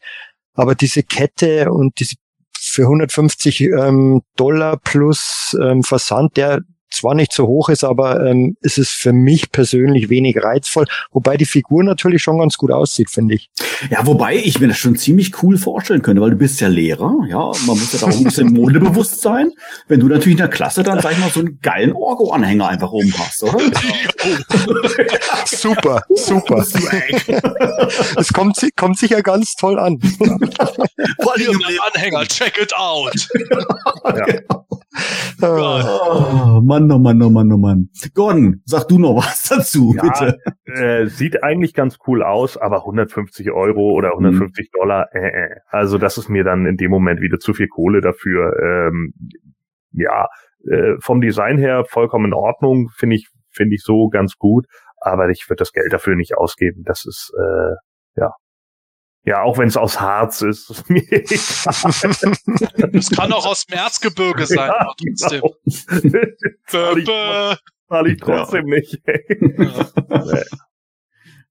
S3: Aber diese Kette und diese für 150 ähm, Dollar plus ähm, Versand, der zwar nicht so hoch ist, aber ähm, ist es für mich persönlich wenig reizvoll, wobei die Figur natürlich schon ganz gut aussieht, finde ich.
S1: Ja, wobei ich mir das schon ziemlich cool vorstellen könnte, weil du bist ja Lehrer, ja, man muss ja da auch ein bisschen modebewusst sein. Wenn du natürlich in der Klasse dann, sag ich mal, so einen geilen Orgo-Anhänger einfach oben hast, oder?
S3: super, super. Es kommt, kommt sicher ganz toll an.
S4: Vor allem Anhänger, check it out. ja.
S1: Oh, Mann, oh Mann, oh Mann, oh Mann. Gordon, sag du noch was dazu, ja, bitte.
S2: Äh, sieht eigentlich ganz cool aus, aber 150 Euro oder 150 mhm. Dollar, äh, äh. also das ist mir dann in dem Moment wieder zu viel Kohle dafür. Ähm, ja, äh, vom Design her vollkommen in Ordnung, finde ich, finde ich so ganz gut, aber ich würde das Geld dafür nicht ausgeben. Das ist äh, ja ja, auch wenn es aus Harz ist.
S4: Es kann auch aus dem Erzgebirge sein, ja, trotzdem.
S2: Genau. Zahle ich, trotzdem ja. nicht.
S1: Ja.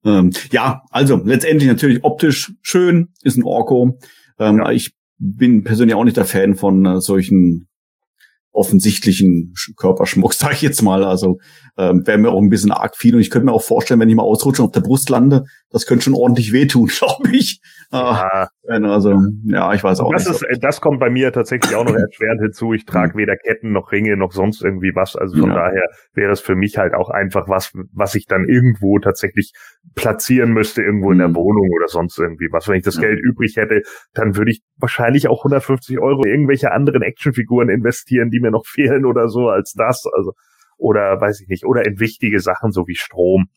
S1: ähm, ja, also letztendlich natürlich optisch schön, ist ein Orko. Ähm, ja. Ich bin persönlich auch nicht der Fan von äh, solchen offensichtlichen Körperschmuck, sag ich jetzt mal. Also ähm, wäre mir auch ein bisschen arg viel. Und ich könnte mir auch vorstellen, wenn ich mal ausrutsche und auf der Brust lande, das könnte schon ordentlich wehtun, glaube ich. Ah, also, ja, ich weiß auch
S2: das
S1: nicht.
S2: Ist, das kommt bei mir tatsächlich auch noch erschwerend hinzu. Ich trage mhm. weder Ketten noch Ringe noch sonst irgendwie was. Also von ja. daher wäre das für mich halt auch einfach was, was ich dann irgendwo tatsächlich platzieren müsste, irgendwo in der mhm. Wohnung oder sonst irgendwie was. Wenn ich das ja. Geld übrig hätte, dann würde ich wahrscheinlich auch 150 Euro in irgendwelche anderen Actionfiguren investieren, die mir noch fehlen oder so als das. Also oder weiß ich nicht, oder in wichtige Sachen so wie Strom.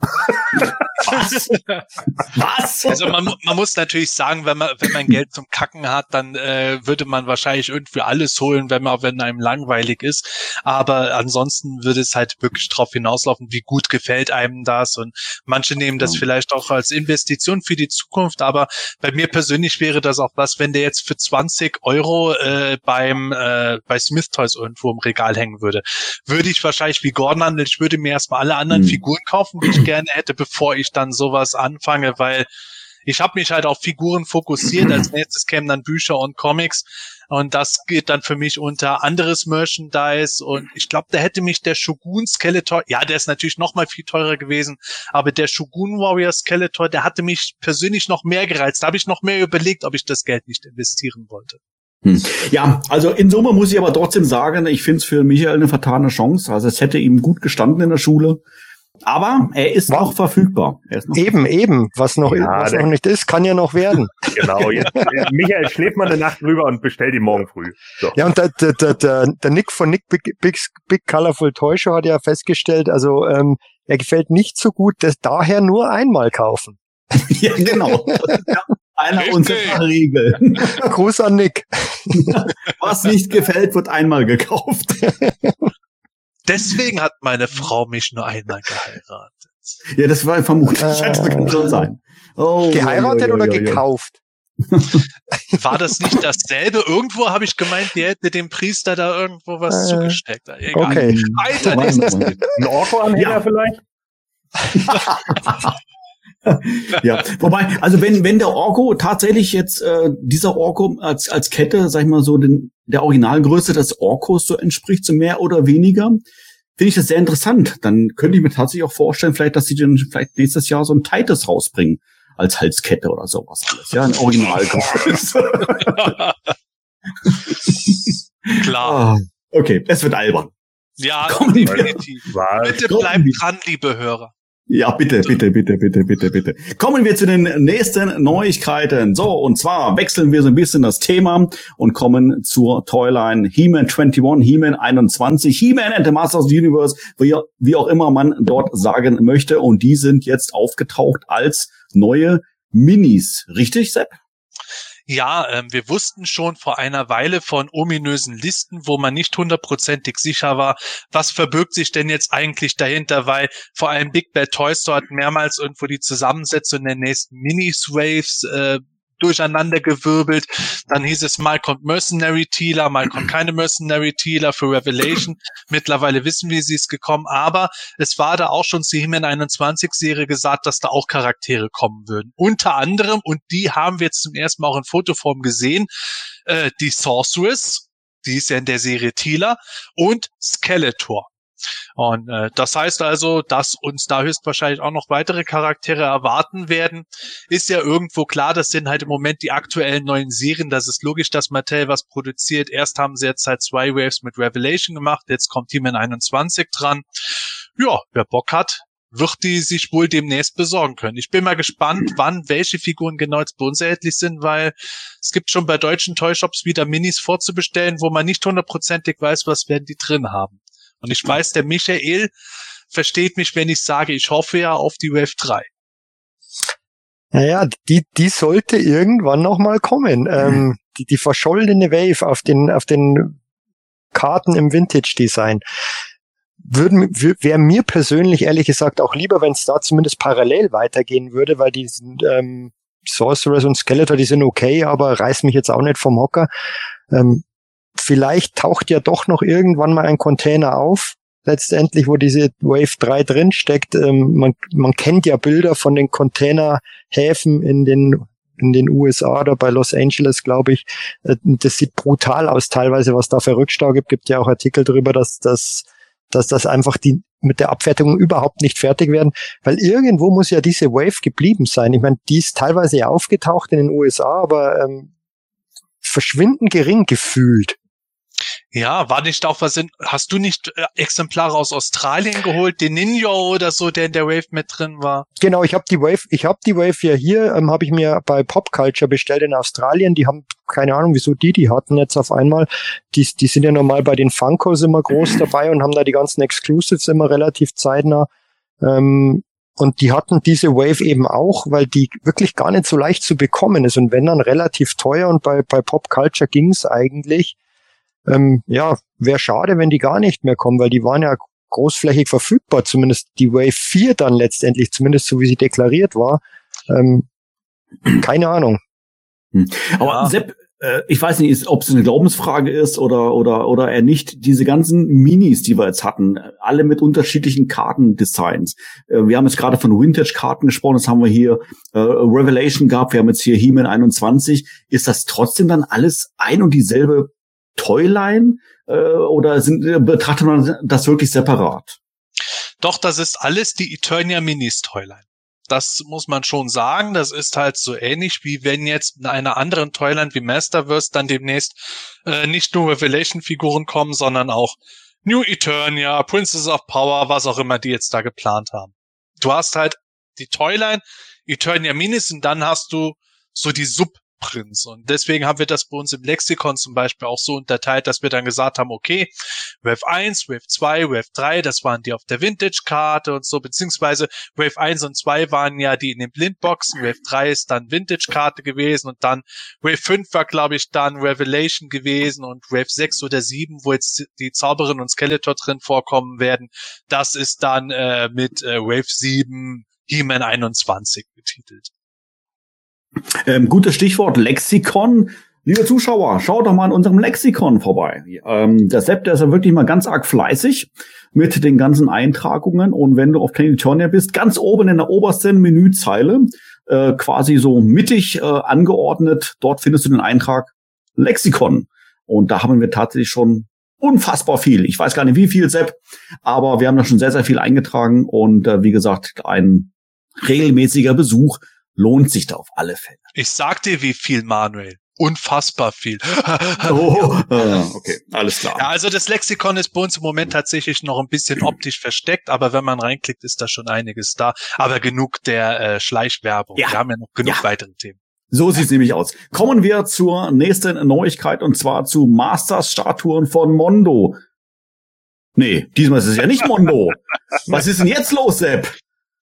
S4: Was? Was? Also man, man muss natürlich sagen, wenn man, wenn man Geld zum Kacken hat, dann äh, würde man wahrscheinlich irgendwie alles holen, wenn man, wenn einem langweilig ist. Aber ansonsten würde es halt wirklich drauf hinauslaufen, wie gut gefällt einem das. Und manche nehmen das vielleicht auch als Investition für die Zukunft. Aber bei mir persönlich wäre das auch was, wenn der jetzt für 20 Euro äh, beim äh, bei Smith Toys irgendwo im Regal hängen würde, würde ich wahrscheinlich wie Gordon handeln. Ich würde mir erstmal alle anderen mhm. Figuren kaufen, die ich gerne hätte, bevor ich dann sowas anfange, weil ich habe mich halt auf Figuren fokussiert. Als nächstes kämen dann Bücher und Comics. Und das geht dann für mich unter anderes Merchandise. Und ich glaube, da hätte mich der Shogun Skeletor, ja, der ist natürlich noch mal viel teurer gewesen, aber der Shogun Warrior Skeletor, der hatte mich persönlich noch mehr gereizt. Da habe ich noch mehr überlegt, ob ich das Geld nicht investieren wollte.
S1: Hm. Ja, also in Summe muss ich aber trotzdem sagen, ich finde es für Michael eine vertane Chance. Also es hätte ihm gut gestanden in der Schule. Aber er ist noch verfügbar.
S3: Ist noch eben, eben. Was noch, ja, was noch nicht ist, kann ja noch werden.
S2: Genau. Jetzt, Michael, schläft mal eine Nacht drüber und bestellt ihn morgen früh.
S3: So. Ja, und der, der, der, der Nick von Nick Big, Big, Big Colorful Toy Show hat ja festgestellt, also ähm, er gefällt nicht so gut, das daher nur einmal kaufen.
S1: ja, genau. Einer unserer Regeln.
S3: Gruß an Nick.
S1: Was nicht gefällt, wird einmal gekauft.
S4: Deswegen hat meine Frau mich nur einmal geheiratet.
S1: Ja, das war vermutlich, äh, das kann schon sein.
S3: Oh, geheiratet oh, oh, oder gekauft?
S4: War das nicht dasselbe? Irgendwo habe ich gemeint, die hätte dem Priester da irgendwo was äh, zugesteckt. Egal.
S3: Okay.
S4: Alter,
S2: Ein Orko-Anhänger ja. vielleicht?
S1: ja, wobei, also wenn wenn der Orko tatsächlich jetzt äh, dieser Orko als als Kette, sag ich mal so, den, der Originalgröße des Orkos so entspricht, so mehr oder weniger, finde ich das sehr interessant. Dann könnte ich mir tatsächlich auch vorstellen, vielleicht, dass sie dann vielleicht nächstes Jahr so ein Titus rausbringen als Halskette oder sowas alles. Ja, ein Originalgröße.
S4: Klar.
S1: Ah, okay, es wird albern.
S4: Ja, definitiv. Bitte bleibt dran, liebe Hörer.
S1: Ja, bitte, bitte, bitte, bitte, bitte, bitte. Kommen wir zu den nächsten Neuigkeiten. So, und zwar wechseln wir so ein bisschen das Thema und kommen zur Toyline He-Man 21, He-Man 21, He-Man and the Masters of the Universe, wie, wie auch immer man dort sagen möchte. Und die sind jetzt aufgetaucht als neue Minis. Richtig, Sepp?
S4: Ja, ähm, wir wussten schon vor einer Weile von ominösen Listen, wo man nicht hundertprozentig sicher war, was verbirgt sich denn jetzt eigentlich dahinter, weil vor allem Big Bad Toy Store hat mehrmals irgendwo die Zusammensetzung der nächsten Minis-Waves äh, durcheinander gewirbelt. Dann hieß es, mal kommt Mercenary Tealer, mal kommt keine Mercenary Tealer für Revelation. Mittlerweile wissen wir, sie ist gekommen, aber es war da auch schon zur He-Man 21 Serie gesagt, dass da auch Charaktere kommen würden. Unter anderem, und die haben wir jetzt zum ersten Mal auch in Fotoform gesehen, äh, die Sorceress, die ist ja in der Serie Tealer, und Skeletor. Und äh, das heißt also, dass uns da höchstwahrscheinlich auch noch weitere Charaktere erwarten werden. Ist ja irgendwo klar, das sind halt im Moment die aktuellen neuen Serien. Das ist logisch, dass Mattel was produziert. Erst haben sie jetzt halt zwei Waves mit Revelation gemacht, jetzt kommt Team 21 dran. Ja, wer Bock hat, wird die sich wohl demnächst besorgen können. Ich bin mal gespannt, wann welche Figuren genau jetzt bei uns erhältlich sind, weil es gibt schon bei deutschen Toyshops wieder Minis vorzubestellen, wo man nicht hundertprozentig weiß, was werden die drin haben. Und ich weiß, der Michael versteht mich, wenn ich sage, ich hoffe ja auf die Wave 3.
S3: Naja, die, die sollte irgendwann noch mal kommen. Ähm, die, die verschollene Wave auf den, auf den Karten im Vintage-Design. Würden, wäre mir persönlich ehrlich gesagt auch lieber, wenn es da zumindest parallel weitergehen würde, weil die sind, ähm, Sorceress und Skeletor, die sind okay, aber reiß mich jetzt auch nicht vom Hocker. Ähm, vielleicht taucht ja doch noch irgendwann mal ein Container auf, letztendlich, wo diese Wave 3 drin steckt. Ähm, man, man kennt ja Bilder von den Containerhäfen in den in den USA oder bei Los Angeles, glaube ich. Äh, Das sieht brutal aus teilweise, was da für Rückstau gibt. Gibt ja auch Artikel darüber, dass das dass das einfach die mit der Abfertigung überhaupt nicht fertig werden, weil irgendwo muss ja diese Wave geblieben sein. Ich meine, die ist teilweise ja aufgetaucht in den USA, aber ähm, verschwindend gering gefühlt.
S4: Ja, war nicht auch was in, hast du nicht äh, Exemplare aus Australien geholt, den Ninjo oder so, der in der Wave mit drin war?
S3: Genau, ich habe die Wave, ich habe die Wave ja hier, ähm, habe ich mir bei Pop Culture bestellt in Australien. Die haben keine Ahnung, wieso die die hatten jetzt auf einmal. Die, die sind ja normal bei den Funkos immer groß dabei und haben da die ganzen Exclusives immer relativ zeitnah. Ähm, und die hatten diese Wave eben auch, weil die wirklich gar nicht so leicht zu bekommen ist und wenn dann relativ teuer und bei, bei Pop Culture ging's eigentlich. Ähm, ja, wäre schade, wenn die gar nicht mehr kommen, weil die waren ja großflächig verfügbar, zumindest die Wave 4 dann letztendlich, zumindest so wie sie deklariert war. Ähm, keine Ahnung.
S1: Hm. Aber Sepp, äh, ich weiß nicht, ob es eine Glaubensfrage ist oder oder oder er nicht. Diese ganzen Minis, die wir jetzt hatten, alle mit unterschiedlichen Kartendesigns. Äh, wir haben jetzt gerade von Vintage-Karten gesprochen. Das haben wir hier äh, Revelation gehabt. Wir haben jetzt hier He-Man 21. Ist das trotzdem dann alles ein und dieselbe Toyline äh, oder sind, äh, betrachtet man das wirklich separat?
S4: Doch, das ist alles die Eternia Minis Toyline. Das muss man schon sagen. Das ist halt so ähnlich wie wenn jetzt in einer anderen Toyline wie Masterverse dann demnächst äh, nicht nur Revelation-Figuren kommen, sondern auch New Eternia, Princess of Power, was auch immer die jetzt da geplant haben. Du hast halt die Toyline, Eternia Minis und dann hast du so die Sub Prinz. Und deswegen haben wir das bei uns im Lexikon zum Beispiel auch so unterteilt, dass wir dann gesagt haben, okay, Wave 1, Wave 2, Wave 3, das waren die auf der Vintage-Karte und so, beziehungsweise Wave 1 und 2 waren ja die in den Blindboxen, Wave 3 ist dann Vintage-Karte gewesen und dann Wave 5 war, glaube ich, dann Revelation gewesen und Wave 6 oder 7, wo jetzt die Zauberin und Skeletor drin vorkommen werden, das ist dann äh, mit äh, Wave 7 He-Man 21 betitelt.
S1: Ähm, gutes Stichwort Lexikon. Liebe Zuschauer, schaut doch mal in unserem Lexikon vorbei. Ähm, der Sepp, der ist ja wirklich mal ganz arg fleißig mit den ganzen Eintragungen. Und wenn du auf Planetonia bist, ganz oben in der obersten Menüzeile, äh, quasi so mittig äh, angeordnet, dort findest du den Eintrag Lexikon. Und da haben wir tatsächlich schon unfassbar viel. Ich weiß gar nicht, wie viel, Sepp, aber wir haben da schon sehr, sehr viel eingetragen. Und äh, wie gesagt, ein regelmäßiger Besuch lohnt sich da auf alle Fälle.
S4: Ich sag dir, wie viel, Manuel. unfassbar viel.
S1: Oh, okay, alles klar.
S4: Ja, also das Lexikon ist bei uns im Moment tatsächlich noch ein bisschen optisch versteckt, aber wenn man reinklickt, ist da schon einiges da. Aber genug der äh, Schleichwerbung.
S1: Ja.
S4: Wir haben ja noch genug
S1: Ja.
S4: weitere Themen.
S1: So sieht's nämlich aus. Kommen wir zur nächsten Neuigkeit und zwar zu Masters-Statuen von Mondo. Nee, diesmal ist es ja nicht Mondo. Was ist denn jetzt los, Sepp?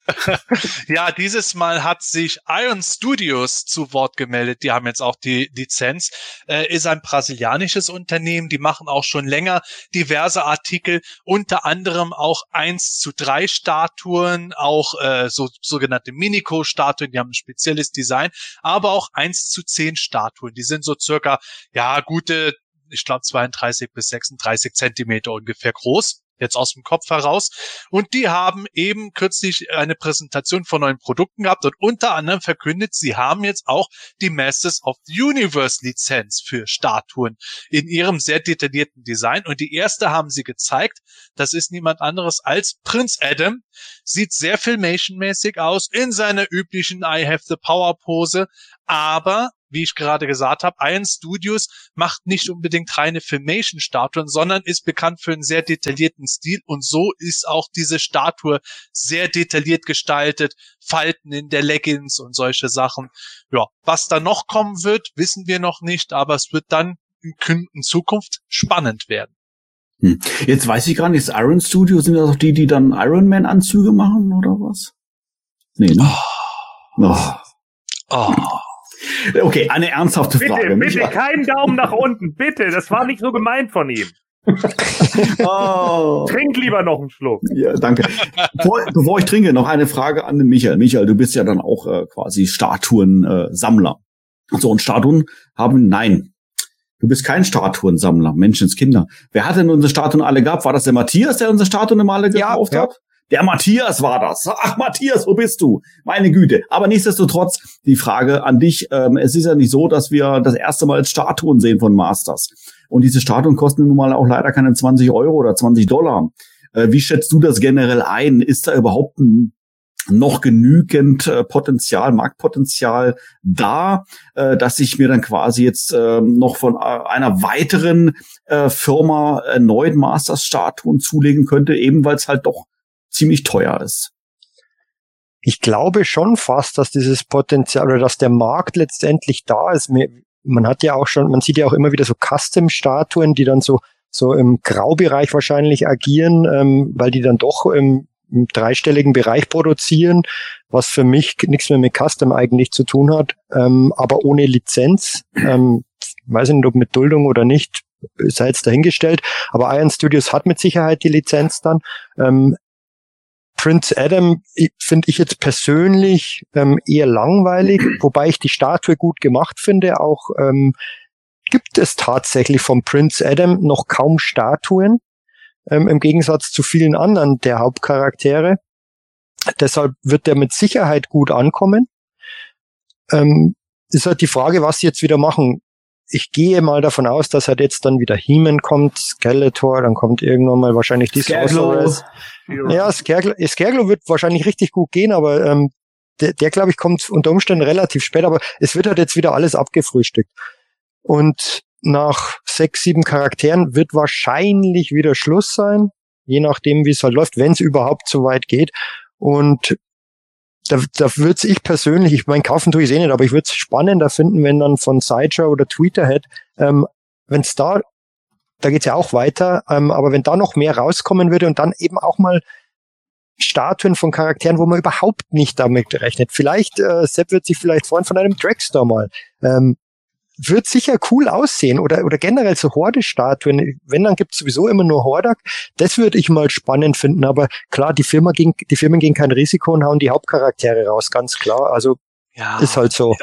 S4: Ja, dieses Mal hat sich Iron Studios zu Wort gemeldet. Die haben jetzt auch die Lizenz. Äh, ist ein brasilianisches Unternehmen. Die machen auch schon länger diverse Artikel, unter anderem auch 1 zu 3 Statuen, auch äh, so sogenannte Minico-Statuen. Die haben ein spezielles Design, aber auch 1 zu 10 Statuen. Die sind so circa, ja, gute, ich glaube 32 bis 36 Zentimeter ungefähr groß jetzt aus dem Kopf heraus. Und die haben eben kürzlich eine Präsentation von neuen Produkten gehabt und unter anderem verkündet, sie haben jetzt auch die Masters of the Universe Lizenz für Statuen in ihrem sehr detaillierten Design. Und die erste haben sie gezeigt. Das ist niemand anderes als Prinz Adam. Sieht sehr Filmation-mäßig aus in seiner üblichen I have the Power Pose. Aber wie ich gerade gesagt habe, Iron Studios macht nicht unbedingt reine Filmation-Statuen, sondern ist bekannt für einen sehr detaillierten Stil und so ist auch diese Statue sehr detailliert gestaltet, Falten in der Leggings und solche Sachen. Ja, was da noch kommen wird, wissen wir noch nicht, aber es wird dann in, Zukunft spannend werden.
S1: Hm. Jetzt weiß ich gar nicht, ist Iron Studio, sind das auch die, die dann Iron Man Anzüge machen oder was? Nee, ne? Oh.
S4: Oh.
S1: Okay, eine ernsthafte
S2: Bitte,
S1: Frage.
S2: bitte,
S1: Micha-
S2: keinen Daumen nach unten, bitte. Das war nicht so gemeint von ihm.
S1: Oh.
S2: Trink lieber noch einen Schluck.
S1: Ja, danke. Bevor, bevor ich trinke, noch eine Frage an den Michael. Michael, du bist ja dann auch äh, quasi Statuen-Sammler. Äh, Sammler. so, und Statuen haben, nein. Du bist kein Statuensammler, Menschenskinder. Wer hat denn unsere Statuen alle gehabt? War das der Matthias, der unsere Statuen immer alle gekauft
S3: ja.
S1: hat? Der Matthias war das. Ach, Matthias, wo bist du? Meine Güte. Aber nichtsdestotrotz, die Frage an dich. Ähm, es ist ja nicht so, dass wir das erste Mal Statuen sehen von Masters. Und diese Statuen kosten nun mal auch leider keine 20 Euro oder 20 Dollar. Äh, wie schätzt du das generell ein? Ist da überhaupt ein, noch genügend äh, Potenzial, Marktpotenzial da, äh, dass ich mir dann quasi jetzt äh, noch von äh, einer weiteren äh, Firma erneut Masters-Statuen zulegen könnte, eben weil es halt doch ziemlich teuer ist.
S3: Ich glaube schon fast, dass dieses Potenzial oder dass der Markt letztendlich da ist. Man hat ja auch schon, man sieht ja auch immer wieder so Custom-Statuen, die dann so so im Graubereich wahrscheinlich agieren, ähm, weil die dann doch im, im dreistelligen Bereich produzieren, was für mich nichts mehr mit Custom eigentlich zu tun hat, ähm, aber ohne Lizenz. Ähm, weiß nicht, ob mit Duldung oder nicht, sei jetzt dahingestellt. Aber Iron Studios hat mit Sicherheit die Lizenz dann. Ähm, Prince Adam finde ich jetzt persönlich ähm, eher langweilig, wobei ich die Statue gut gemacht finde. Auch ähm, gibt es tatsächlich vom Prince Adam noch kaum Statuen, ähm, im Gegensatz zu vielen anderen der Hauptcharaktere. Deshalb wird der mit Sicherheit gut ankommen. Ähm, ist halt die Frage, was sie jetzt wieder machen. Ich gehe mal davon aus, dass halt jetzt dann wieder He-Man kommt, Skeletor, dann kommt irgendwann mal wahrscheinlich die. Sorceress. Ja, Scareglow, Scareglow wird wahrscheinlich richtig gut gehen, aber ähm, der, der glaube ich, kommt unter Umständen relativ spät, aber es wird halt jetzt wieder alles abgefrühstückt. Und nach sechs, sieben Charakteren wird wahrscheinlich wieder Schluss sein, je nachdem, wie es halt läuft, wenn es überhaupt so weit geht. Und da, da würde ich persönlich, ich meine, kaufen tue ich eh nicht, aber ich würde es spannender finden, wenn dann von Sideshow oder Tweeterhead, ähm, wenn es da, da geht's ja auch weiter, ähm, aber wenn da noch mehr rauskommen würde und dann eben auch mal Statuen von Charakteren, wo man überhaupt nicht damit rechnet. Vielleicht, äh, Sepp wird sich vielleicht freuen von einem Dragster mal. Ähm, wird sicher cool aussehen oder, oder generell so Horde-Statuen. Wenn, dann gibt's sowieso immer nur Hordak. Das würde ich mal spannend finden, aber klar, die Firma ging, die Firmen gehen kein Risiko und hauen die Hauptcharaktere raus, ganz klar. Also
S4: Ja.
S3: ist halt so.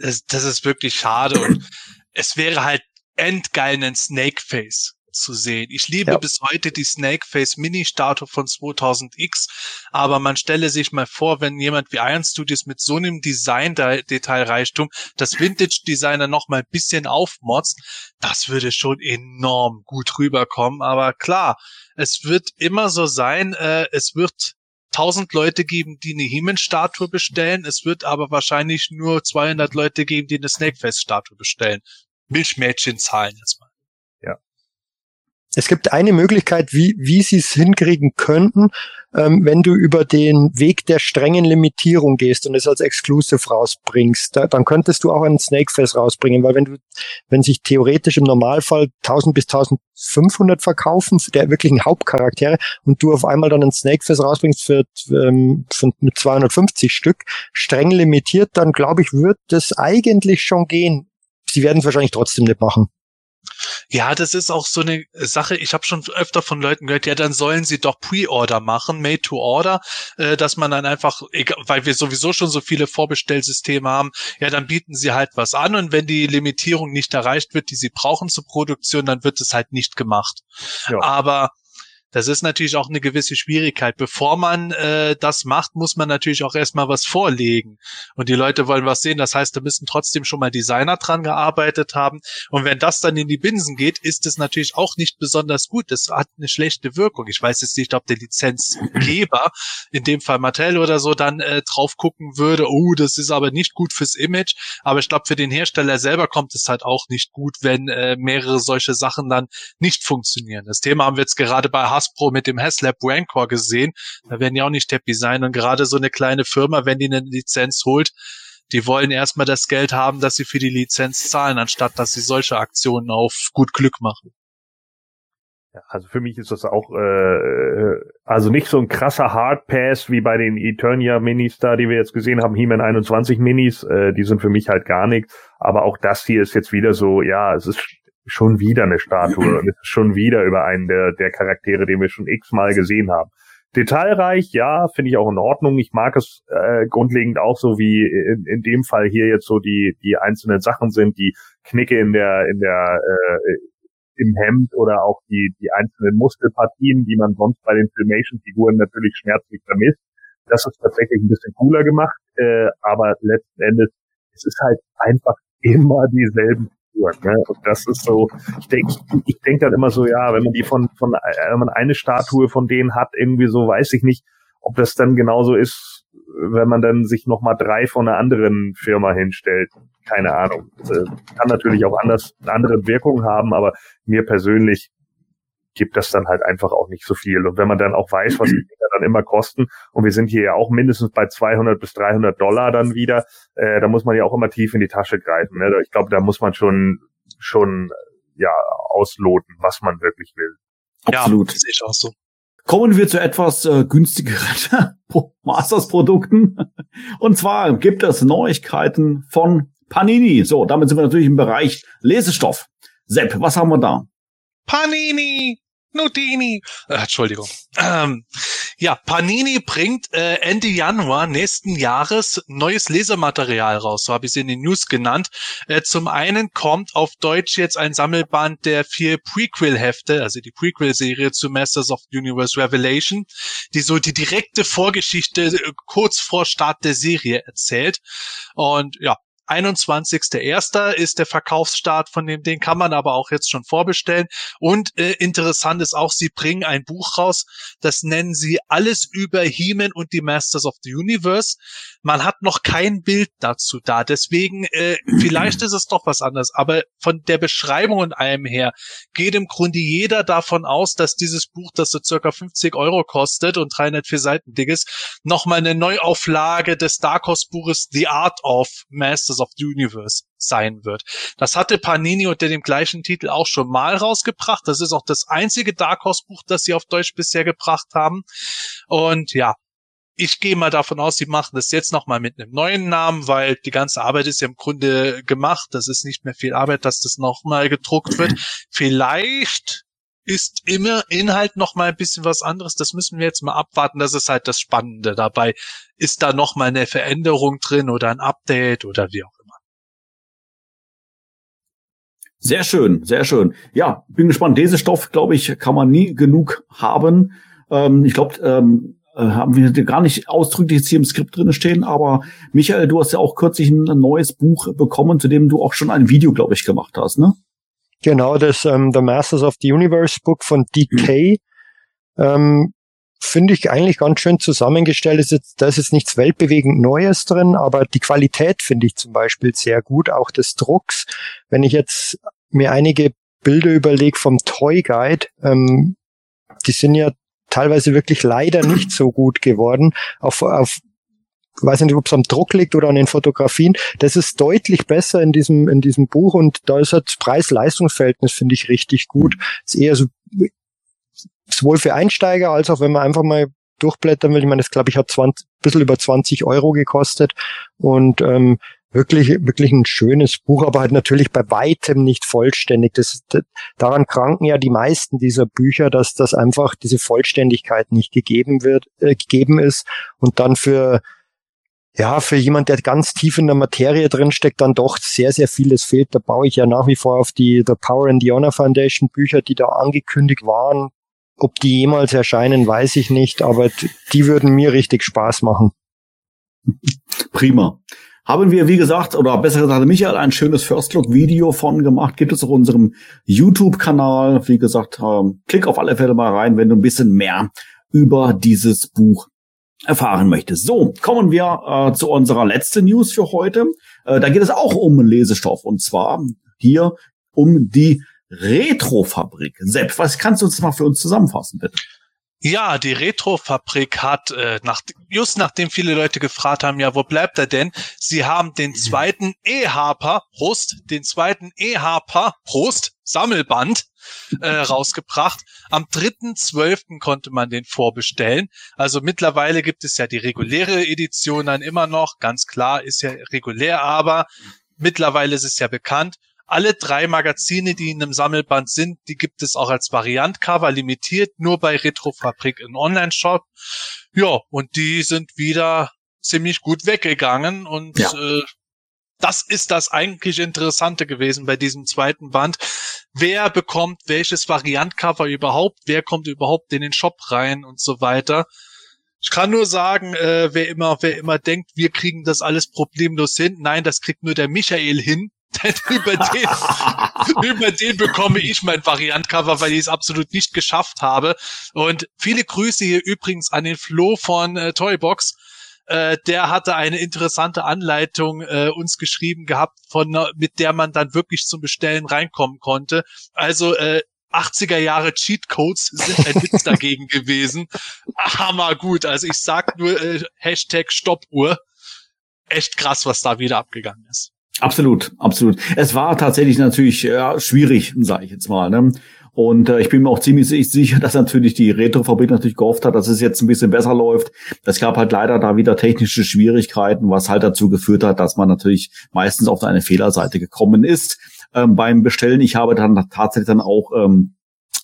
S4: das, das ist wirklich schade und es wäre halt endgeil, einen Snakeface zu sehen. Ich liebe
S3: Ja.
S4: bis heute die Snakeface Mini-Statue von 2000X, aber man stelle sich mal vor, wenn jemand wie Iron Studios mit so einem Design-Detailreichtum das Vintage-Designer noch mal ein bisschen aufmotzt, das würde schon enorm gut rüberkommen. Aber klar, es wird immer so sein, äh, es wird 1000 Leute geben, die eine He-Man-Statue bestellen. Es wird aber wahrscheinlich nur 200 Leute geben, die eine Snakefest-Statue bestellen. Milchmädchen-Zahlen jetzt mal.
S3: Es gibt eine Möglichkeit, wie, wie sie es hinkriegen könnten, ähm, wenn du über den Weg der strengen Limitierung gehst und es als Exclusive rausbringst. Da, dann könntest du auch einen Snakefest rausbringen, weil wenn du, wenn sich theoretisch im Normalfall 1000 bis 1500 verkaufen, der wirklichen Hauptcharaktere, und du auf einmal dann einen Snakefest rausbringst für, ähm, für mit 250 Stück, streng limitiert, dann glaube ich, wird das eigentlich schon gehen. Sie werden es wahrscheinlich trotzdem nicht machen.
S4: Ja, das ist auch so eine Sache. Ich habe schon öfter von Leuten gehört, ja, dann sollen sie doch Pre-Order machen, Made to Order, äh, dass man dann einfach, egal, weil wir sowieso schon so viele Vorbestellsysteme haben, ja, dann bieten sie halt was an und wenn die Limitierung nicht erreicht wird, die sie brauchen zur Produktion, dann wird es halt nicht gemacht.
S2: Ja.
S4: Aber das ist natürlich auch eine gewisse Schwierigkeit. Bevor man äh, das macht, muss man natürlich auch erstmal was vorlegen. Und die Leute wollen was sehen. Das heißt, da müssen trotzdem schon mal Designer dran gearbeitet haben. Und wenn das dann in die Binsen geht, ist es natürlich auch nicht besonders gut. Das hat eine schlechte Wirkung. Ich weiß jetzt nicht, ob der Lizenzgeber, in dem Fall Mattel oder so, dann äh, drauf gucken würde, oh, das ist aber nicht gut fürs Image. Aber ich glaube, für den Hersteller selber kommt es halt auch nicht gut, wenn äh, mehrere solche Sachen dann nicht funktionieren. Das Thema haben wir jetzt gerade bei Hasbro mit dem Haslab Rancor gesehen. Da werden ja auch nicht happy sein. Und gerade so eine kleine Firma, wenn die eine Lizenz holt, die wollen erstmal das Geld haben, dass sie für die Lizenz zahlen, anstatt dass sie solche Aktionen auf gut Glück machen.
S2: Also für mich ist das auch äh, also nicht so ein krasser Hardpass wie bei den Eternia Minis da, die wir jetzt gesehen haben, He-Man 21 Minis, äh, die sind für mich halt gar nichts, aber auch das hier ist jetzt wieder so, ja, es ist schon wieder eine Statue und es ist schon wieder über einen der, der Charaktere, den wir schon x-mal gesehen haben. Detailreich, ja, finde ich auch in Ordnung. Ich mag es äh, grundlegend auch so, wie in, in dem Fall hier jetzt so die die einzelnen Sachen sind, die Knicke in der in der äh, im Hemd oder auch die die einzelnen Muskelpartien, die man sonst bei den Filmation-Figuren natürlich schmerzlich vermisst. Das ist tatsächlich ein bisschen cooler gemacht, äh, aber letzten Endes es ist halt einfach immer dieselben Figuren. Ne? Und das ist so, ich denke, ich denk dann immer so, ja, wenn man die von, von, äh, wenn man eine Statue von denen hat, irgendwie so, weiß ich nicht, ob das dann genauso ist, wenn man dann sich nochmal drei von einer anderen Firma hinstellt. Keine Ahnung. Das, äh, kann natürlich auch anders, andere Wirkung haben, aber mir persönlich gibt das dann halt einfach auch nicht so viel. Und wenn man dann auch weiß, was die Dinger dann immer kosten, und wir sind hier ja auch mindestens bei 200 bis 300 Dollar dann wieder, äh, da muss man ja auch immer tief in die Tasche greifen. Ne? Ich glaube, da muss man schon schon ja ausloten, was man wirklich will.
S1: Absolut.
S4: Ja, das ist auch so.
S1: Kommen wir zu etwas äh, günstigeren Masters-Produkten. Und zwar gibt es Neuigkeiten von Panini. So, damit sind wir natürlich im Bereich Lesestoff. Sepp, was haben wir da?
S4: Panini! Nutini. Äh, Entschuldigung. Ähm, ja, Panini bringt äh, Ende Januar nächsten Jahres neues Lesematerial raus. So habe ich es in den News genannt. Äh, zum einen kommt auf Deutsch jetzt ein Sammelband der vier Prequel-Hefte, also die Prequel-Serie zu Masters of Universe Revelation, die so die direkte Vorgeschichte äh, kurz vor Start der Serie erzählt. Und ja, 21.01. ist der Verkaufsstart von dem Ding, kann man aber auch jetzt schon vorbestellen. Und äh, interessant ist auch, sie bringen ein Buch raus, das nennen sie Alles über He-Man und die Masters of the Universe. Man hat noch kein Bild dazu da, deswegen äh, vielleicht ist es doch was anderes. Aber von der Beschreibung und allem her geht im Grunde jeder davon aus, dass dieses Buch, das so circa 50 Euro kostet und 304 Seiten dick ist, nochmal eine Neuauflage des Dark Horse Buches The Art of Masters of the Universe sein wird. Das hatte Panini unter dem gleichen Titel auch schon mal rausgebracht. Das ist auch das einzige Dark Horse Buch, das sie auf Deutsch bisher gebracht haben. Und ja, ich gehe mal davon aus, sie machen das jetzt nochmal mit einem neuen Namen, weil die ganze Arbeit ist ja im Grunde gemacht. Das ist nicht mehr viel Arbeit, dass das nochmal gedruckt wird. Vielleicht ist immer Inhalt noch mal ein bisschen was anderes. Das müssen wir jetzt mal abwarten. Das ist halt das Spannende dabei. Ist da noch mal eine Veränderung drin oder ein Update oder wie auch immer.
S1: Sehr schön, sehr schön. Ja, bin gespannt. Lesestoff, glaube ich, kann man nie genug haben. Ähm, ich glaube, ähm, äh, haben wir gar nicht ausdrücklich jetzt hier im Skript drin stehen, aber Michael, du hast ja auch kürzlich ein neues Buch bekommen, zu dem du auch schon ein Video, glaube ich, gemacht hast, ne?
S3: Genau, das ähm, The Masters of the Universe Book von DK. Ähm, finde ich eigentlich ganz schön zusammengestellt. Ist jetzt, da ist jetzt nichts weltbewegend Neues drin, aber die Qualität finde ich zum Beispiel sehr gut, auch des Drucks. Wenn ich jetzt mir einige Bilder überlege vom Toy Guide, ähm, die sind ja teilweise wirklich leider nicht so gut geworden. Auf, auf weiß nicht, ob es am Druck liegt oder an den Fotografien. Das ist deutlich besser in diesem, in diesem Buch und da ist das Preis-Leistungs-Verhältnis, finde ich, richtig gut. Ist eher so, sowohl für Einsteiger als auch wenn man einfach mal durchblättern will. Ich meine, das glaube ich hat 20, bisschen über 20 Euro gekostet und ähm, wirklich, wirklich ein schönes Buch, aber halt natürlich bei weitem nicht vollständig. Das, das, daran kranken ja die meisten dieser Bücher, dass das einfach diese Vollständigkeit nicht gegeben wird, äh, gegeben ist und dann für ja, für jemand, der ganz tief in der Materie drin steckt, dann doch sehr, sehr vieles fehlt. Da baue ich ja nach wie vor auf die The Power and the Honor Foundation Bücher, die da angekündigt waren. Ob die jemals erscheinen, weiß ich nicht, aber die würden mir richtig Spaß machen.
S1: Prima. Haben wir, wie gesagt, oder besser gesagt, Michael ein schönes First Look Video von gemacht. Gibt es auf unserem YouTube-Kanal. Wie gesagt, ähm, klick auf alle Fälle mal rein, wenn du ein bisschen mehr über dieses Buch erfahren möchtest. So, kommen wir äh, zu unserer letzten News für heute. Äh, da geht es auch um Lesestoff und zwar hier um die Retrofabrik. Sepp, was kannst du uns mal für uns zusammenfassen, bitte?
S4: Ja, die Retrofabrik hat, äh, nach, just nachdem viele Leute gefragt haben, ja, wo bleibt er denn? Sie haben den zweiten E-Harper, Prost, den zweiten E-Harper, Prost, Sammelband äh, rausgebracht. Am 3.12. konnte man den vorbestellen. Also mittlerweile gibt es ja die reguläre Edition dann immer noch. Ganz klar ist ja regulär, aber mittlerweile ist es ja bekannt. Alle drei Magazine, die in einem Sammelband sind, die gibt es auch als Variantcover limitiert, nur bei Retrofabrik im Online-Shop. Ja, und die sind wieder ziemlich gut weggegangen und ja. äh, das ist das eigentlich Interessante gewesen bei diesem zweiten Band. Wer bekommt welches Variantcover überhaupt? Wer kommt überhaupt in den Shop rein und so weiter? Ich kann nur sagen, äh, wer immer, wer immer denkt, wir kriegen das alles problemlos hin. Nein, das kriegt nur der Michael hin. Denn über den, über den bekomme ich mein Variantcover, weil ich es absolut nicht geschafft habe. Und viele Grüße hier übrigens an den Flo von äh, Toybox äh, der hatte eine interessante Anleitung äh, uns geschrieben gehabt, von mit der man dann wirklich zum Bestellen reinkommen konnte. Also äh, 80er Jahre Cheatcodes sind ein Witz dagegen gewesen. Hammer gut. Also ich sag nur äh, Hashtag Stoppuhr. Echt krass, was da wieder abgegangen ist.
S1: Absolut, absolut. Es war tatsächlich natürlich ja, schwierig, sage ich jetzt mal. Ne? Und äh, ich bin mir auch ziemlich sicher, dass natürlich die Retrofabrik natürlich gehofft hat, dass es jetzt ein bisschen besser läuft. Es gab halt leider da wieder technische Schwierigkeiten, was halt dazu geführt hat, dass man natürlich meistens auf eine Fehlerseite gekommen ist ähm, beim Bestellen. Ich habe dann tatsächlich dann auch ähm,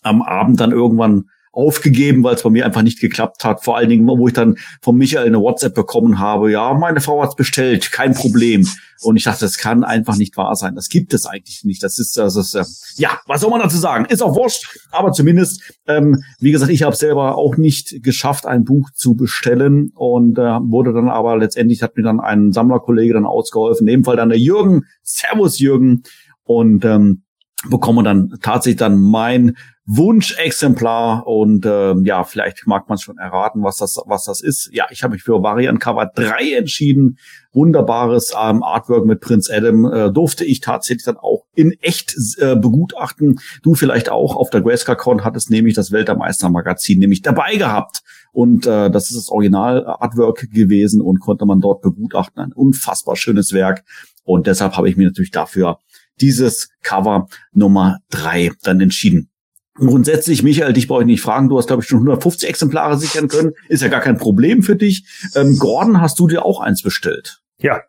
S1: am Abend dann irgendwann aufgegeben, weil es bei mir einfach nicht geklappt hat. Vor allen Dingen, wo ich dann von Michael eine WhatsApp bekommen habe, ja, meine Frau hat's bestellt, kein Problem. Und ich dachte, das kann einfach nicht wahr sein. Das gibt es eigentlich nicht. Das ist, das ist, äh, ja, was soll man dazu sagen? Ist auch wurscht, aber zumindest, ähm, wie gesagt, ich habe selber auch nicht geschafft, ein Buch zu bestellen und äh, wurde dann aber letztendlich hat mir dann ein Sammlerkollege dann ausgeholfen, in dem Fall dann der Jürgen. Servus Jürgen und ähm, bekomme dann tatsächlich dann mein Wunschexemplar und äh, ja, vielleicht mag man schon erraten, was das was das ist. Ja, ich habe mich für Variant Cover 3 entschieden. Wunderbares ähm, Artwork mit Prince Adam äh, durfte ich tatsächlich dann auch in echt äh, begutachten. Du vielleicht auch auf der Grayscale Con hattest nämlich das Weltermeister Magazin nämlich dabei gehabt und äh, das ist das Original Artwork gewesen und konnte man dort begutachten. Ein unfassbar schönes Werk und deshalb habe ich mich natürlich dafür dieses Cover Nummer drei dann entschieden. Grundsätzlich, Michael, dich brauche ich nicht fragen. Du hast, glaube ich, schon 150 Exemplare sichern können. Ist ja gar kein Problem für dich. Ähm, Gordon, hast du dir auch eins bestellt?
S2: Ja.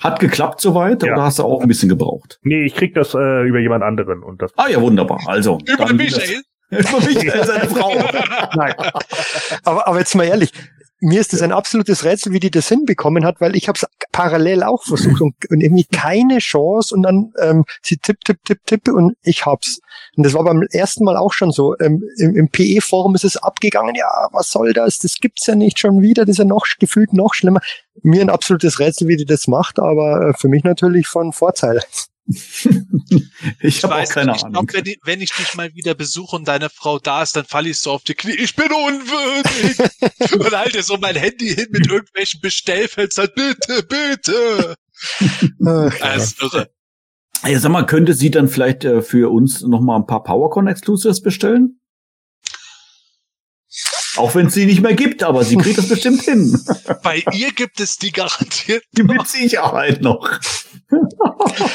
S1: Hat geklappt soweit ja. oder hast du auch ein bisschen gebraucht?
S2: Nee, ich krieg das äh, über jemand anderen. und das.
S1: Ah ja, wunderbar. Also.
S4: Über Michael?
S1: Über Michael, seine Frau.
S3: Nein. Aber, aber jetzt mal ehrlich, mir ist das ein absolutes Rätsel, wie die das hinbekommen hat, weil ich habe es parallel auch versucht und, und, irgendwie keine Chance und dann ähm, sie tipp, tipp, tipp, tipp und ich hab's. Und das war beim ersten Mal auch schon so. Ähm, Im, im PE-Forum ist es abgegangen, ja, was soll das? Das gibt's ja nicht schon wieder, das ist ja noch gefühlt noch schlimmer. Mir ein absolutes Rätsel, wie die das macht, aber äh, für mich natürlich von Vorteil.
S1: ich habe auch
S4: weiß
S1: keine
S4: nicht, ich
S1: Ahnung.
S4: wenn, ich, wenn ich dich mal wieder besuche und deine Frau da ist, dann falle ich so auf die Knie. Ich bin unwürdig. und halte so mein Handy hin mit irgendwelchen Bestellfenstern. Bitte, bitte.
S3: Ach,
S4: Das ist irre.
S1: Ja, sag mal, könnte sie dann vielleicht äh, für uns noch mal ein paar PowerCon Exclusives bestellen? Auch wenn es sie nicht mehr gibt, aber sie kriegt das bestimmt hin.
S4: Bei ihr gibt es die garantiert.
S1: Mit Sicherheit noch.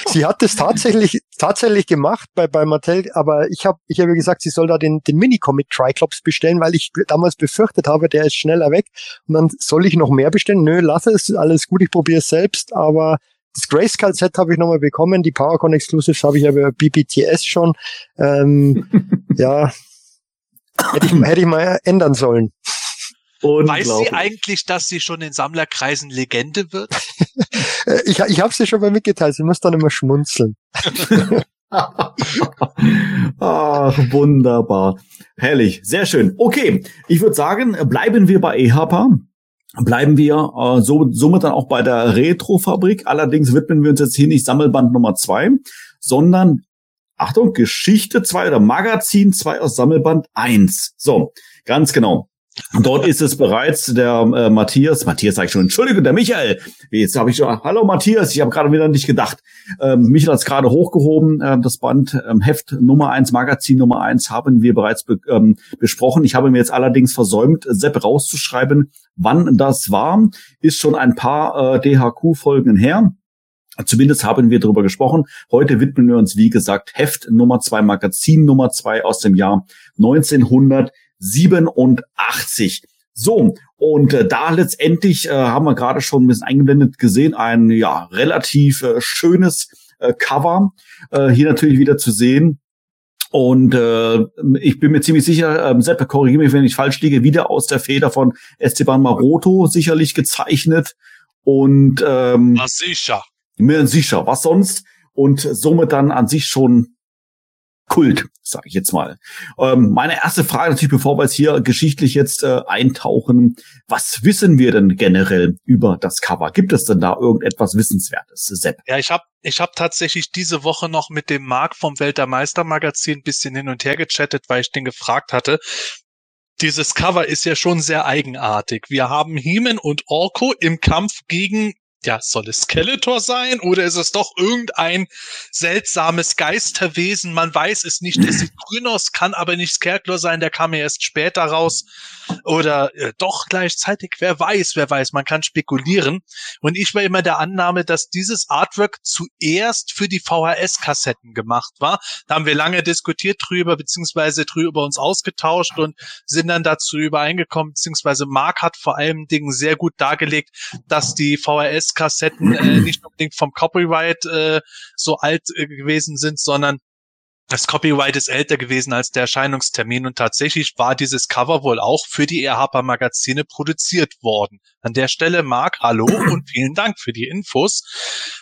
S3: Sie hat es tatsächlich tatsächlich gemacht bei bei Mattel, aber ich habe ich habe gesagt, sie soll da den den Minicomic Triclops bestellen, weil ich damals befürchtet habe, der ist schneller weg und dann soll ich noch mehr bestellen. Nö, lass es, alles gut, ich probiere es selbst, aber das Grayskull Set habe ich nochmal bekommen, die PowerCon Exclusives habe ich aber BBTS schon. Ähm, ja, hätte ich, hätte ich mal ändern sollen.
S4: Weiß sie eigentlich, dass sie schon in Sammlerkreisen Legende wird?
S3: Ich, ich habe sie schon mal mitgeteilt, sie muss dann immer schmunzeln.
S1: Ach, wunderbar. Herrlich, sehr schön. Okay, ich würde sagen, bleiben wir bei EHPA. Bleiben wir äh, so, somit dann auch bei der Retrofabrik. Allerdings widmen wir uns jetzt hier nicht Sammelband Nummer zwei, sondern Achtung, Geschichte 2 oder Magazin 2 aus Sammelband 1. So, ganz genau. Dort ist es bereits der äh, Matthias, Matthias sag ich schon, Entschuldigung, der Michael. Jetzt habe ich schon, hallo Matthias, ich habe gerade wieder nicht gedacht. Ähm, Michael hat es gerade hochgehoben, äh, das Band ähm, Heft Nummer 1, Magazin Nummer 1 haben wir bereits be ähm, besprochen. Ich habe mir jetzt allerdings versäumt, Sepp rauszuschreiben, wann das war. Ist schon ein paar äh, DHQ-Folgen her. Zumindest haben wir darüber gesprochen. Heute widmen wir uns, wie gesagt, Heft Nummer zwei, Magazin Nummer zwei aus dem Jahr 1987. So, und äh, da letztendlich äh, haben wir gerade schon ein bisschen eingeblendet gesehen, ein ja relativ äh, schönes äh, Cover äh, hier natürlich wieder zu sehen. Und äh, ich bin mir ziemlich sicher, ähm, Sepp, korrigiere mich, wenn ich falsch liege, wieder aus der Feder von Esteban Maroto sicherlich gezeichnet. Und ähm,
S4: Na sicher.
S1: mir sicher, was sonst? Und somit dann an sich schon Kult, sage ich jetzt mal. Ähm, meine erste Frage natürlich, bevor wir jetzt hier geschichtlich jetzt äh, eintauchen, was wissen wir denn generell über das Cover? Gibt es denn da irgendetwas Wissenswertes, Sepp?
S4: Ja, ich habe ich hab tatsächlich diese Woche noch mit dem Marc vom Welt der Meister Magazin ein bisschen hin und her gechattet, weil ich den gefragt hatte. Dieses Cover ist ja schon sehr eigenartig. Wir haben Heeman und Orko im Kampf gegen ja, soll es Skeletor sein oder ist es doch irgendein seltsames Geisterwesen? Man weiß es nicht. Es sieht grün aus, kann aber nicht Skeletor sein, der kam ja erst später raus. Oder äh, doch gleichzeitig, wer weiß, wer weiß, man kann spekulieren. Und ich war immer der Annahme, dass dieses Artwork zuerst für die VHS-Kassetten gemacht war. Da haben wir lange diskutiert drüber, beziehungsweise drüber uns ausgetauscht und sind dann dazu übereingekommen, beziehungsweise Mark hat vor allem Dingen sehr gut dargelegt, dass die VHS-Kassetten äh, nicht unbedingt vom Copyright äh, so alt äh, gewesen sind, sondern das Copyright ist älter gewesen als der Erscheinungstermin und tatsächlich war dieses Cover wohl auch für die Erhapa Magazine produziert worden. An der Stelle, Marc, hallo und vielen Dank für die Infos.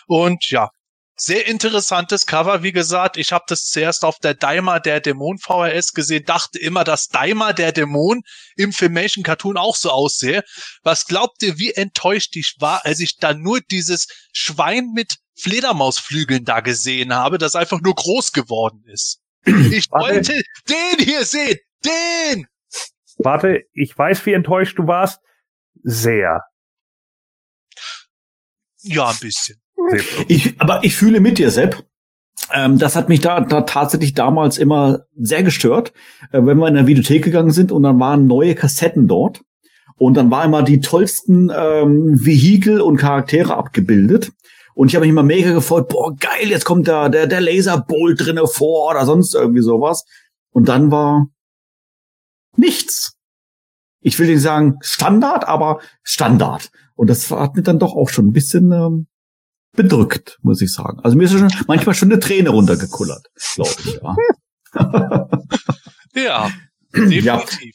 S4: Und ja, sehr interessantes Cover, wie gesagt. Ich habe das zuerst auf der Daima der Dämon VHS gesehen, dachte immer, dass Daima der Dämon im Filmation Cartoon auch so aussehe. Was glaubt ihr, wie enttäuscht ich war, als ich dann nur dieses Schwein mit Fledermausflügeln da gesehen habe, das einfach nur groß geworden ist. Ich wollte den hier sehen, den!
S2: Warte, ich weiß, wie enttäuscht du warst. Sehr.
S4: Ja, ein bisschen.
S1: Ich, aber ich fühle mit dir, Sepp. Ähm, das hat mich da, da tatsächlich damals immer sehr gestört, äh, wenn wir in der Videothek gegangen sind und dann waren neue Kassetten dort. Und dann waren immer die tollsten ähm, Vehikel und Charaktere abgebildet. Und ich habe mich immer mega gefreut, boah, geil, jetzt kommt da der, der Laserbolt drinne vor oder sonst irgendwie sowas. Und dann war nichts. Ich will nicht sagen Standard, aber Standard. Und das hat mich dann doch auch schon ein bisschen ähm, bedrückt, muss ich sagen. Also mir ist schon manchmal schon eine Träne runtergekullert, glaube ich. Ja.
S4: Ja, definitiv.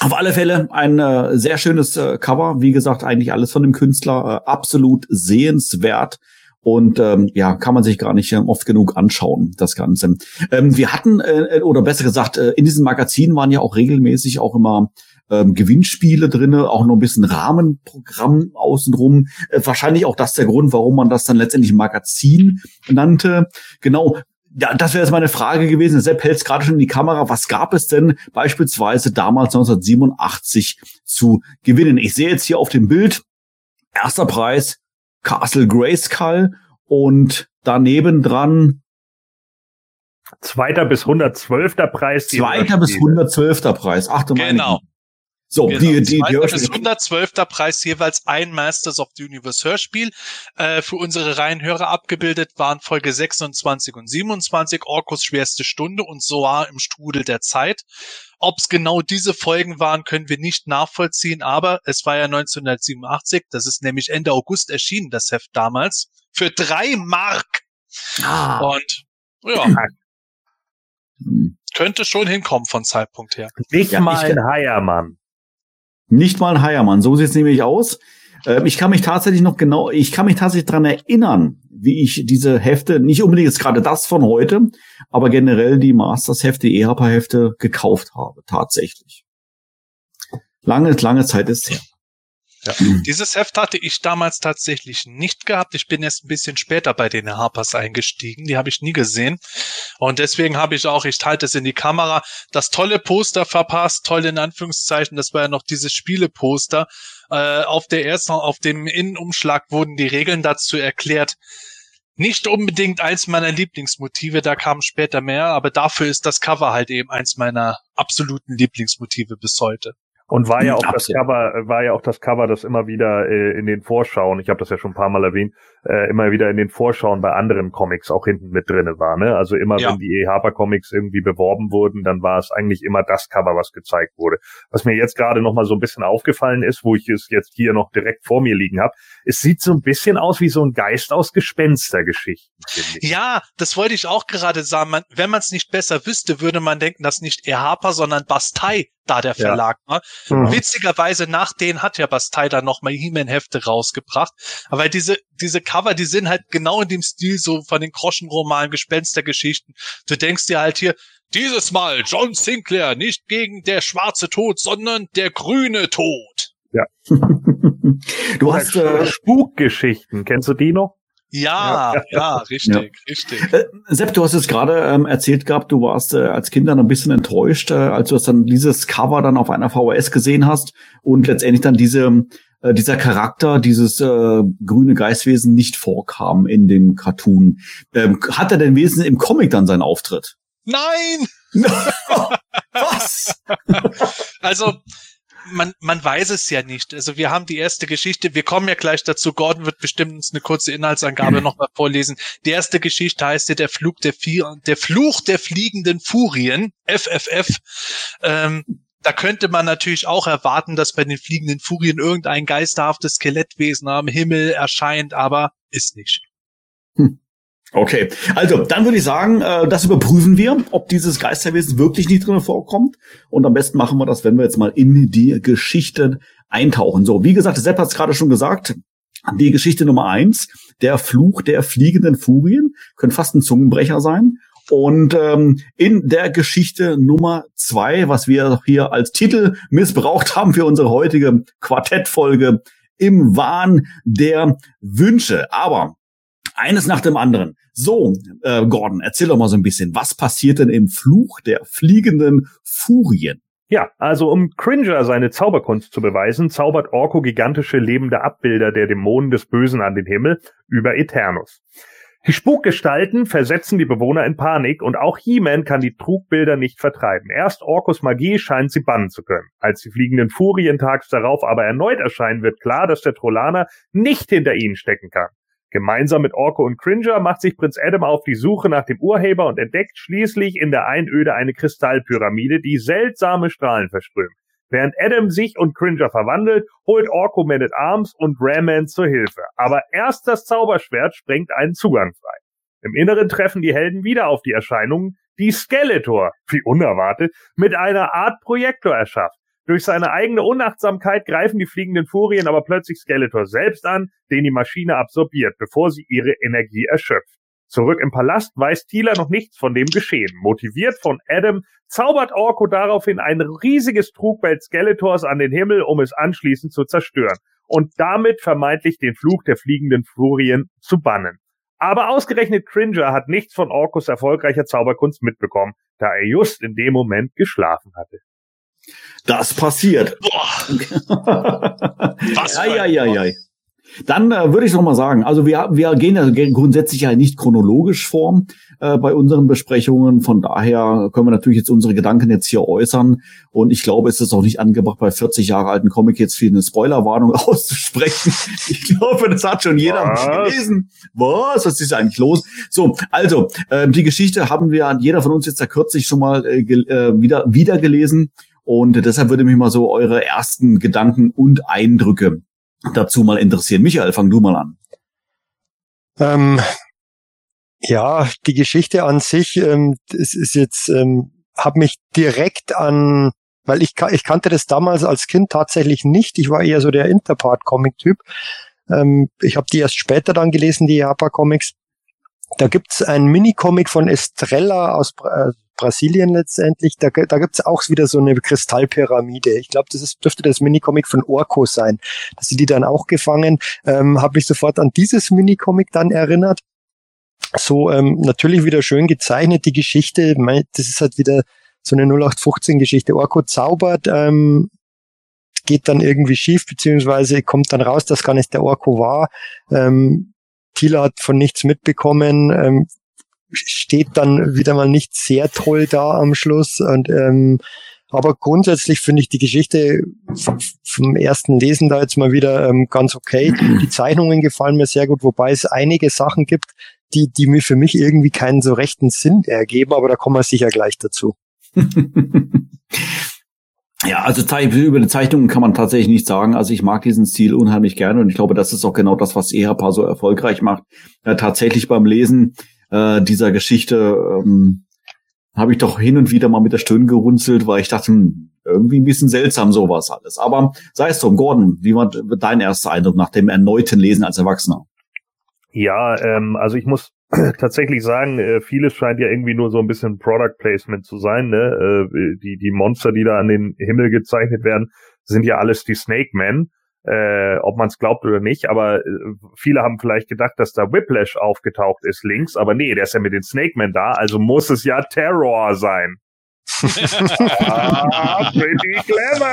S1: Auf alle Fälle ein äh, sehr schönes äh, Cover. Wie gesagt, eigentlich alles von dem Künstler äh, absolut sehenswert. Und ähm, ja, kann man sich gar nicht äh, oft genug anschauen, das Ganze. Ähm, wir hatten, äh, oder besser gesagt, äh, in diesem Magazin waren ja auch regelmäßig auch immer ähm, Gewinnspiele drinne, auch noch ein bisschen Rahmenprogramm außenrum. Äh, wahrscheinlich auch das der Grund, warum man das dann letztendlich Magazin nannte. Genau, ja, das wäre jetzt meine Frage gewesen. Sepp hält gerade schon in die Kamera. Was gab es denn beispielsweise damals 1987 zu gewinnen? Ich sehe jetzt hier auf dem Bild, erster Preis Castle Grayskull und daneben dran
S2: Zweiter bis 112. Preis.
S1: zweiter bis
S2: Hörspiele.
S1: 112. Preis. Ach du meine
S4: Genau.
S1: So,
S4: Genau,
S1: die, die, die Hörspiele-
S4: 112. Preis jeweils ein Masters of the Universe Hörspiel. Äh, für unsere Reihenhörer abgebildet waren Folge 26 und 27, Orkus schwerste Stunde und Soar im Strudel der Zeit. Ob es genau diese Folgen waren, können wir nicht nachvollziehen, aber es war ja 1987, das ist nämlich Ende August erschienen, das Heft damals, für drei Mark.
S1: Ah.
S4: Und ja, könnte schon hinkommen von Zeitpunkt her.
S2: Nicht
S1: Ja,
S2: mal
S1: ich-
S2: ein Heiermann.
S1: Nicht mal ein Heiermann, so sieht's nämlich aus. Ähm, ich kann mich tatsächlich noch genau, ich kann mich tatsächlich dran erinnern, wie ich diese Hefte, nicht unbedingt jetzt gerade das von heute, aber generell die Masters-Hefte, die EHPA-Hefte gekauft habe, tatsächlich. Lange, lange Zeit ist her.
S4: Dieses Heft hatte ich damals tatsächlich nicht gehabt. Ich bin erst ein bisschen später bei den Harpers eingestiegen. Die habe ich nie gesehen. Und deswegen habe ich auch, ich halte es in die Kamera, das tolle Poster verpasst. Toll in Anführungszeichen. Das war ja noch dieses Spieleposter. Äh, auf der ersten, auf dem Innenumschlag wurden die Regeln dazu erklärt. Nicht unbedingt eins meiner Lieblingsmotive, da kamen später mehr, aber dafür ist das Cover halt eben eins meiner absoluten Lieblingsmotive bis heute.
S2: Und war ja auch das
S1: Absolut.
S2: Cover, äh, war ja auch das Cover, das immer wieder äh, in den Vorschauen, ich habe das ja schon ein paar Mal erwähnt, äh, immer wieder in den Vorschauen bei anderen Comics auch hinten mit drinne war. Ne? Also immer
S4: Ja.
S2: wenn die E. Harper Comics irgendwie beworben wurden, dann war es eigentlich immer das Cover, was gezeigt wurde. Was mir jetzt gerade noch mal so ein bisschen aufgefallen ist, wo ich es jetzt hier noch direkt vor mir liegen habe, es sieht so ein bisschen aus wie so ein Geist aus Gespenstergeschichten. finde ich.
S4: Ja, das wollte ich auch gerade sagen. Man, wenn man es nicht besser wüsste, würde man denken, dass nicht E. Harper, sondern Bastei da der
S2: Ja.
S4: Verlag war.
S2: Mhm.
S4: Witzigerweise nach denen hat ja Bastei dann nochmal He-Man-Hefte rausgebracht. Aber diese, diese Cover, die sind halt genau in dem Stil so von den Groschenromanen, Gespenstergeschichten. Du denkst dir halt hier, dieses Mal John Sinclair, nicht gegen der schwarze Tod, sondern der grüne Tod.
S2: Ja.
S1: Du
S2: Oder
S1: hast, äh,
S2: Spukgeschichten, kennst du die noch?
S4: Ja, ja, richtig, richtig.
S1: Äh, Sepp, du hast es gerade ähm, erzählt gehabt, du warst äh, als Kind dann ein bisschen enttäuscht, äh, als du das dann dieses Cover dann auf einer VHS gesehen hast und letztendlich dann diese äh, dieser Charakter, dieses äh, grüne Geistwesen nicht vorkam in dem Cartoon. Ähm, hat er denn wesentlich im Comic dann seinen Auftritt?
S4: Nein!
S1: Was?
S4: Also, man, man weiß es ja nicht. Also wir haben die erste Geschichte, wir kommen ja gleich dazu. Gordon wird bestimmt uns eine kurze Inhaltsangabe nochmal vorlesen. Die erste Geschichte heißt ja der Flug der, Vier, der Fluch der fliegenden Furien, FFF. Ähm, da könnte man natürlich auch erwarten, dass bei den fliegenden Furien irgendein geisterhaftes Skelettwesen am Himmel erscheint, aber ist nicht.
S1: Okay, also dann würde ich sagen, äh, das überprüfen wir, ob dieses Geisterwesen wirklich nicht drin vorkommt. Und am besten machen wir das, wenn wir jetzt mal in die Geschichte eintauchen. So, wie gesagt, Sepp hat es gerade schon gesagt, die Geschichte Nummer eins, der Fluch der fliegenden Furien, könnte fast ein Zungenbrecher sein. Und ähm, in der Geschichte Nummer zwei, was wir hier als Titel missbraucht haben für unsere heutige Quartettfolge, im Wahn der Wünsche. Aber eines nach dem anderen. So, äh, Gordon, erzähl doch mal so ein bisschen, was passiert denn im Fluch der fliegenden Furien?
S2: Ja, also um Cringer seine Zauberkunst zu beweisen, zaubert Orko gigantische lebende Abbilder der Dämonen des Bösen an den Himmel über Eternus. Die Spukgestalten versetzen die Bewohner in Panik und auch He-Man kann die Trugbilder nicht vertreiben. Erst Orkos Magie scheint sie bannen zu können. Als die fliegenden Furien tags darauf aber erneut erscheinen, wird klar, dass der Trollaner nicht hinter ihnen stecken kann. Gemeinsam mit Orko und Cringer macht sich Prinz Adam auf die Suche nach dem Urheber und entdeckt schließlich in der Einöde eine Kristallpyramide, die seltsame Strahlen verströmt. Während Adam sich und Cringer verwandelt, holt Orko Man at Arms und Ram-Man zur Hilfe. Aber erst das Zauberschwert sprengt einen Zugang frei. Im Inneren treffen die Helden wieder auf die Erscheinungen, die Skeletor, wie unerwartet, mit einer Art Projektor erschafft. Durch seine eigene Unachtsamkeit greifen die fliegenden Furien aber plötzlich Skeletor selbst an, den die Maschine absorbiert, bevor sie ihre Energie erschöpft. Zurück im Palast weiß Tila noch nichts von dem Geschehen. Motiviert von Adam zaubert Orko daraufhin ein riesiges Trugbild Skeletors an den Himmel, um es anschließend zu zerstören und damit vermeintlich den Fluch der fliegenden Furien zu bannen. Aber ausgerechnet Cringer hat nichts von Orkos erfolgreicher Zauberkunst mitbekommen, da er just in dem Moment geschlafen hatte.
S1: Das passiert.
S4: Was?
S1: Ja, ja, ja, ja. Dann äh, würde ich noch mal sagen, also wir, wir gehen ja grundsätzlich ja nicht chronologisch vor äh, bei unseren Besprechungen. Von daher können wir natürlich jetzt unsere Gedanken jetzt hier äußern. Und ich glaube, es ist auch nicht angebracht, bei 40 Jahre alten Comic jetzt für eine Spoilerwarnung auszusprechen. Ich glaube, das hat schon jeder
S2: Was?
S1: gelesen. Was? Was ist eigentlich los? So, also, äh, die Geschichte haben wir, jeder von uns jetzt da kürzlich schon mal äh, äh, wieder, wieder gelesen. Und deshalb würde mich mal so eure ersten Gedanken und Eindrücke dazu mal interessieren. Michael, fang du mal an.
S3: Ähm, ja, die Geschichte an sich, ähm, es ist jetzt, ähm, habe mich direkt an, weil ich, ich kannte das damals als Kind tatsächlich nicht. Ich war eher so der Interpart-Comic-Typ. Ähm, ich habe die erst später dann gelesen, die Japan-Comics. Da gibt's ein Minicomic von Estrella aus äh, Brasilien letztendlich. Da, da gibt's auch wieder so eine Kristallpyramide. Ich glaube, das ist, dürfte das Minicomic von Orko sein. Dass sie die dann auch gefangen. Ähm, habe mich sofort an dieses Minicomic dann erinnert. So ähm, natürlich wieder schön gezeichnet, die Geschichte. Das ist halt wieder so eine 0815-Geschichte. Orko zaubert, ähm, geht dann irgendwie schief, beziehungsweise kommt dann raus, dass gar nicht der Orko war. Ähm, Tila hat von nichts mitbekommen, ähm, steht dann wieder mal nicht sehr toll da am Schluss. Und ähm, aber grundsätzlich finde ich die Geschichte vom ersten Lesen da jetzt mal wieder ähm, ganz okay. Die Zeichnungen gefallen mir sehr gut, wobei es einige Sachen gibt, die, die mir für mich irgendwie keinen so rechten Sinn ergeben, aber da kommen wir sicher gleich dazu.
S1: Ja, also über die Zeichnungen kann man tatsächlich nicht sagen. Also ich mag diesen Stil unheimlich gerne und ich glaube, das ist auch genau das, was EHPA so erfolgreich macht. Ja, tatsächlich beim Lesen äh, dieser Geschichte ähm, habe ich doch hin und wieder mal mit der Stirn gerunzelt, weil ich dachte, hm, irgendwie ein bisschen seltsam sowas alles. Aber sei es drum, Gordon, wie war dein erster Eindruck nach dem erneuten Lesen als Erwachsener?
S2: Ja, ähm, also ich muss tatsächlich sagen, äh, vieles scheint ja irgendwie nur so ein bisschen Product Placement zu sein. Ne? Äh, die, die Monster, die da an den Himmel gezeichnet werden, sind ja alles die Snake Men. Äh, ob man es glaubt oder nicht, aber äh, viele haben vielleicht gedacht, dass da Whiplash aufgetaucht ist links, aber nee, der ist ja mit den Snake Men da, also muss es ja Terror sein. ah, pretty clever.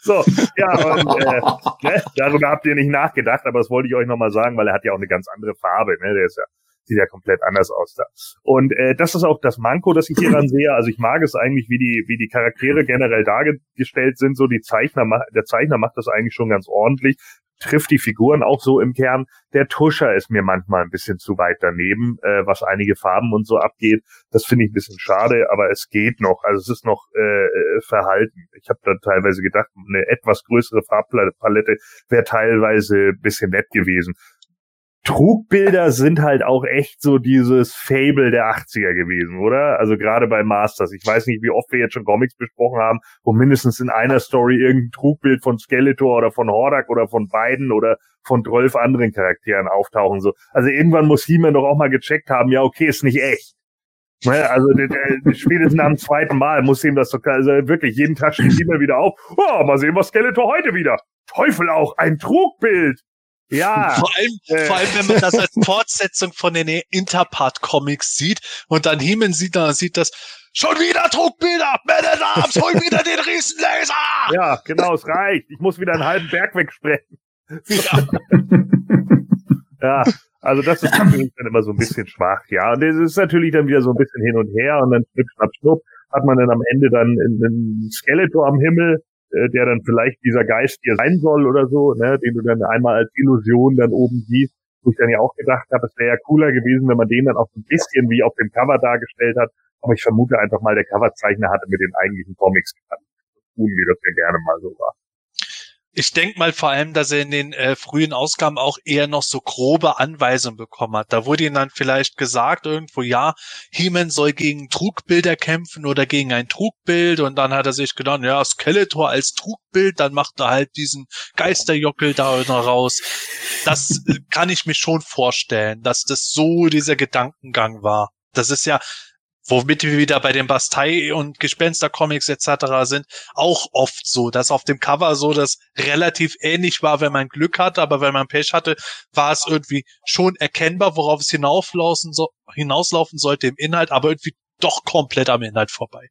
S2: So, ja, und äh, ne, darüber habt ihr nicht nachgedacht, aber das wollte ich euch nochmal sagen, weil er hat ja auch eine ganz andere Farbe, ne? Der ist ja, sieht ja komplett anders aus da. Und äh, das ist auch das Manko, das ich hier dann sehe. Also ich mag es eigentlich, wie die, wie die Charaktere generell dargestellt sind. So die Zeichner, der Zeichner macht das eigentlich schon ganz ordentlich trifft die Figuren auch so im Kern. Der Tuscher ist mir manchmal ein bisschen zu weit daneben, äh, was einige Farben und so abgeht. Das finde ich ein bisschen schade, aber es geht noch. Also es ist noch äh, äh, verhalten. Ich habe da teilweise gedacht, eine etwas größere Farbpalette wäre teilweise ein bisschen nett gewesen. Trugbilder sind halt auch echt so dieses Fable der 80er gewesen, oder? Also gerade bei Masters. Ich weiß nicht, wie oft wir jetzt schon Comics besprochen haben, wo mindestens in einer Story irgendein Trugbild von Skeletor oder von Hordak oder von beiden oder von 12 anderen Charakteren auftauchen. So. Also irgendwann muss He-Man doch auch mal gecheckt haben, ja, okay, ist nicht echt. Ne, Also spätestens am zweiten Mal muss ihm das doch, also wirklich, jeden Tag steht He-Man wieder auf. Oh, mal sehen, was Skeletor heute wieder. Teufel auch, ein Trugbild. Ja.
S4: Vor allem,
S2: äh,
S4: vor allem, wenn man das als Fortsetzung von den Interpart-Comics sieht und dann Hemen sieht, da sieht das schon wieder Druckbilder, Man at Arms, hol wieder den Riesenlaser!
S2: Ja, genau, es reicht. Ich muss wieder einen halben Berg wegsprechen. Ja, also das ist natürlich dann immer so ein bisschen schwach, ja. Und es ist natürlich dann wieder so ein bisschen hin und her und dann schnipp, schnapp, schnupp, hat man dann am Ende dann einen Skeletor am Himmel, äh, der dann vielleicht dieser Geist hier sein soll oder so, ne, den du dann einmal als Illusion dann oben siehst, wo ich dann ja auch gedacht habe, es wäre ja cooler gewesen, wenn man den dann auch so ein bisschen wie auf dem Cover dargestellt hat. Aber ich vermute einfach mal, der Coverzeichner hatte mit den eigentlichen Comics getan. Tun, wie das ja gerne mal so war.
S4: Ich denke mal vor allem, dass er in den äh, frühen Ausgaben auch eher noch so grobe Anweisungen bekommen hat. Da wurde ihm dann vielleicht gesagt irgendwo, ja, He-Man soll gegen Trugbilder kämpfen oder gegen ein Trugbild und dann hat er sich gedacht, ja, Skeletor als Trugbild, dann macht er halt diesen Geisterjockel da raus. Das kann ich mir schon vorstellen, dass das so dieser Gedankengang war. Das ist ja, womit wir wieder bei den Bastei und Gespenster-Comics etc. sind, auch oft so, dass auf dem Cover so das relativ ähnlich war, wenn man Glück hatte, aber wenn man Pech hatte, war es irgendwie schon erkennbar, worauf es hinauslaufen, so, hinauslaufen sollte im Inhalt, aber irgendwie doch komplett am Inhalt vorbei.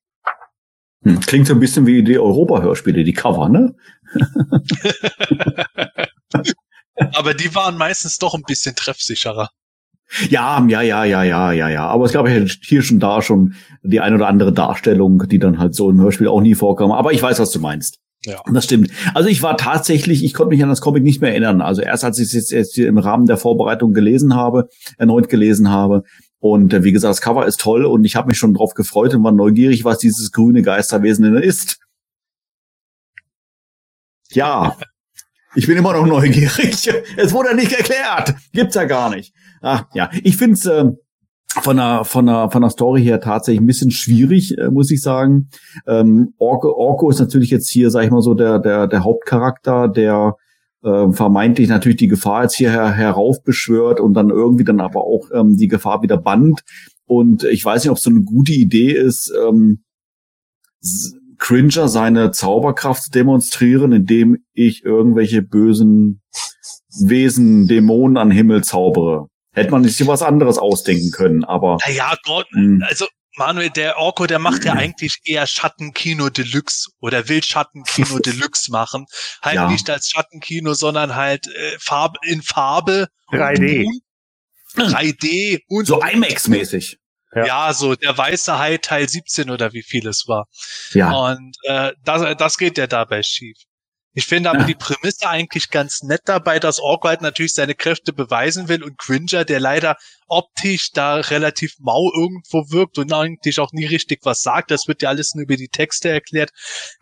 S1: Hm, klingt so ein bisschen wie die Europa-Hörspiele, die Cover, ne?
S4: aber die waren meistens doch ein bisschen treffsicherer.
S1: Ja, ja, ja, ja, ja, ja, ja. Aber es gab ja hier schon da schon die ein oder andere Darstellung, die dann halt so im Hörspiel auch nie vorkam. Aber ich weiß, was du meinst.
S4: Ja.
S1: Das stimmt. Also ich war tatsächlich, ich konnte mich an das Comic nicht mehr erinnern. Also erst als ich es jetzt, jetzt im Rahmen der Vorbereitung gelesen habe, erneut gelesen habe. Und äh, wie gesagt, das Cover ist toll und ich habe mich schon drauf gefreut und war neugierig, was dieses grüne Geisterwesen denn ist. Ja, ich bin immer noch neugierig. Es wurde nicht erklärt. Gibt's ja gar nicht. Ach ja, ich find's äh, von der von der von der Story her tatsächlich ein bisschen schwierig, äh, muss ich sagen. Ähm, Orko, Orko ist natürlich jetzt hier, sag ich mal so, der der der Hauptcharakter, der äh, vermeintlich natürlich die Gefahr jetzt hier her, heraufbeschwört und dann irgendwie dann aber auch ähm, die Gefahr wieder bannt. Und ich weiß nicht, ob es so eine gute Idee ist. Ähm, Cringer seine Zauberkraft demonstrieren, indem ich irgendwelche bösen Wesen, Dämonen an Himmel zaubere. Hätte man sich was anderes ausdenken können, aber.
S4: Naja, Gott, hm. also Manuel, der Orko, der macht ja eigentlich eher Schattenkino Deluxe oder will Schattenkino Deluxe machen. Halt ja. nicht als Schattenkino, sondern halt äh, Farbe in Farbe.
S2: 3D.
S4: 3D und
S1: so IMAX-mäßig.
S4: Ja. ja. so der weiße Hai Teil 17 oder wie viel es war.
S1: Ja.
S4: Und äh, das, das geht ja dabei schief. Ich finde aber ja. die Prämisse eigentlich ganz nett dabei, dass Orko halt natürlich seine Kräfte beweisen will und Cringer, der leider optisch da relativ mau irgendwo wirkt und eigentlich auch nie richtig was sagt, das wird ja alles nur über die Texte erklärt,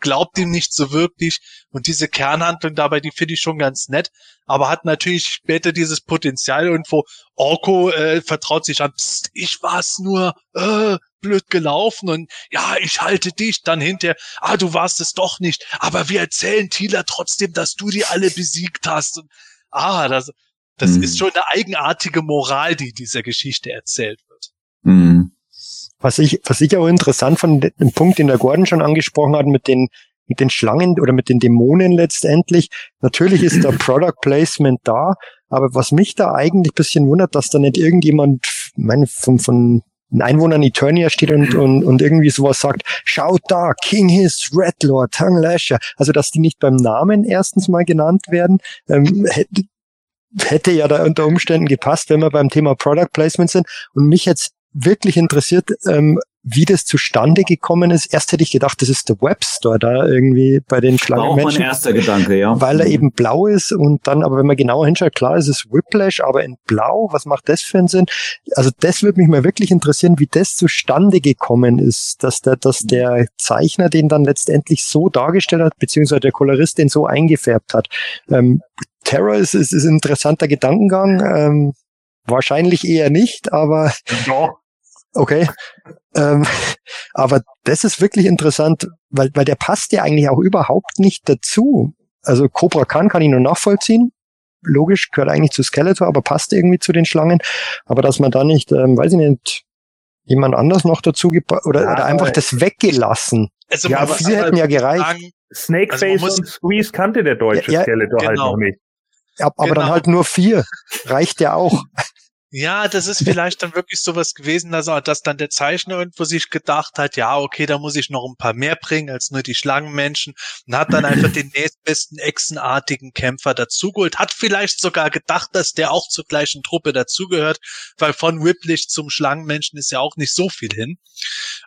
S4: glaubt ihm nicht so wirklich. Und diese Kernhandlung dabei, die finde ich schon ganz nett, aber hat natürlich später dieses Potenzial irgendwo, Orko äh, vertraut sich an, Psst, ich war's nur, äh, blöd gelaufen und ja, ich halte dich dann hinterher, ah, du warst es doch nicht, aber wir erzählen Thieler trotzdem, dass du die alle besiegt hast. Und, ah, das, das mhm. ist schon eine eigenartige Moral, die dieser Geschichte erzählt wird.
S3: Mhm. Was ich, was ich auch interessant fand, den Punkt, den der Gordon schon angesprochen hat, mit den, mit den Schlangen oder mit den Dämonen letztendlich. Natürlich ist da Product Placement da, aber was mich da eigentlich bisschen wundert, dass da nicht irgendjemand, meine, von, von ein Einwohner in Eternia steht und, und, und irgendwie sowas sagt, schaut da, King His, Red Lord, Tongue Lasher. Also, dass die nicht beim Namen erstens mal genannt werden, ähm, hätte, hätte ja da unter Umständen gepasst, wenn wir beim Thema Product Placement sind. Und mich jetzt wirklich interessiert, ähm, wie das zustande gekommen ist. Erst hätte ich gedacht, das ist der Webstore da irgendwie bei den Schlangenmenschen.
S1: Auch mein erster Gedanke, ja.
S3: Weil er eben blau ist und dann, aber wenn man genauer hinschaut, klar ist es Whiplash, aber in blau, was macht das für einen Sinn? Also das würde mich mal wirklich interessieren, wie das zustande gekommen ist, dass der, dass der Zeichner den dann letztendlich so dargestellt hat, beziehungsweise der Kolorist den so eingefärbt hat. Ähm, Terror ist, ist, ist ein interessanter Gedankengang. Ähm, wahrscheinlich eher nicht, aber.
S2: Doch.
S3: Okay. Ähm, aber das ist wirklich interessant, weil, weil der passt ja eigentlich auch überhaupt nicht dazu. Also Cobra Khan kann ich nur nachvollziehen. Logisch, gehört eigentlich zu Skeletor, aber passt irgendwie zu den Schlangen. Aber dass man da nicht, ähm, weiß ich nicht, jemand anders noch dazu oder, ja, oder einfach das weggelassen.
S4: Also
S3: ja, aber viele hätten ja gereicht.
S2: Snakeface also und Squeeze kannte der deutsche ja, ja, Skeletor genau. halt noch nicht.
S3: Aber genau. dann halt nur vier. Reicht ja auch.
S4: Ja, das ist vielleicht dann wirklich sowas gewesen, dass, dass dann der Zeichner irgendwo sich gedacht hat, ja, okay, da muss ich noch ein paar mehr bringen als nur die Schlangenmenschen und hat dann einfach den nächstbesten echsenartigen Kämpfer dazugeholt, hat vielleicht sogar gedacht, dass der auch zur gleichen Truppe dazugehört, weil von Whiplish zum Schlangenmenschen ist ja auch nicht so viel hin.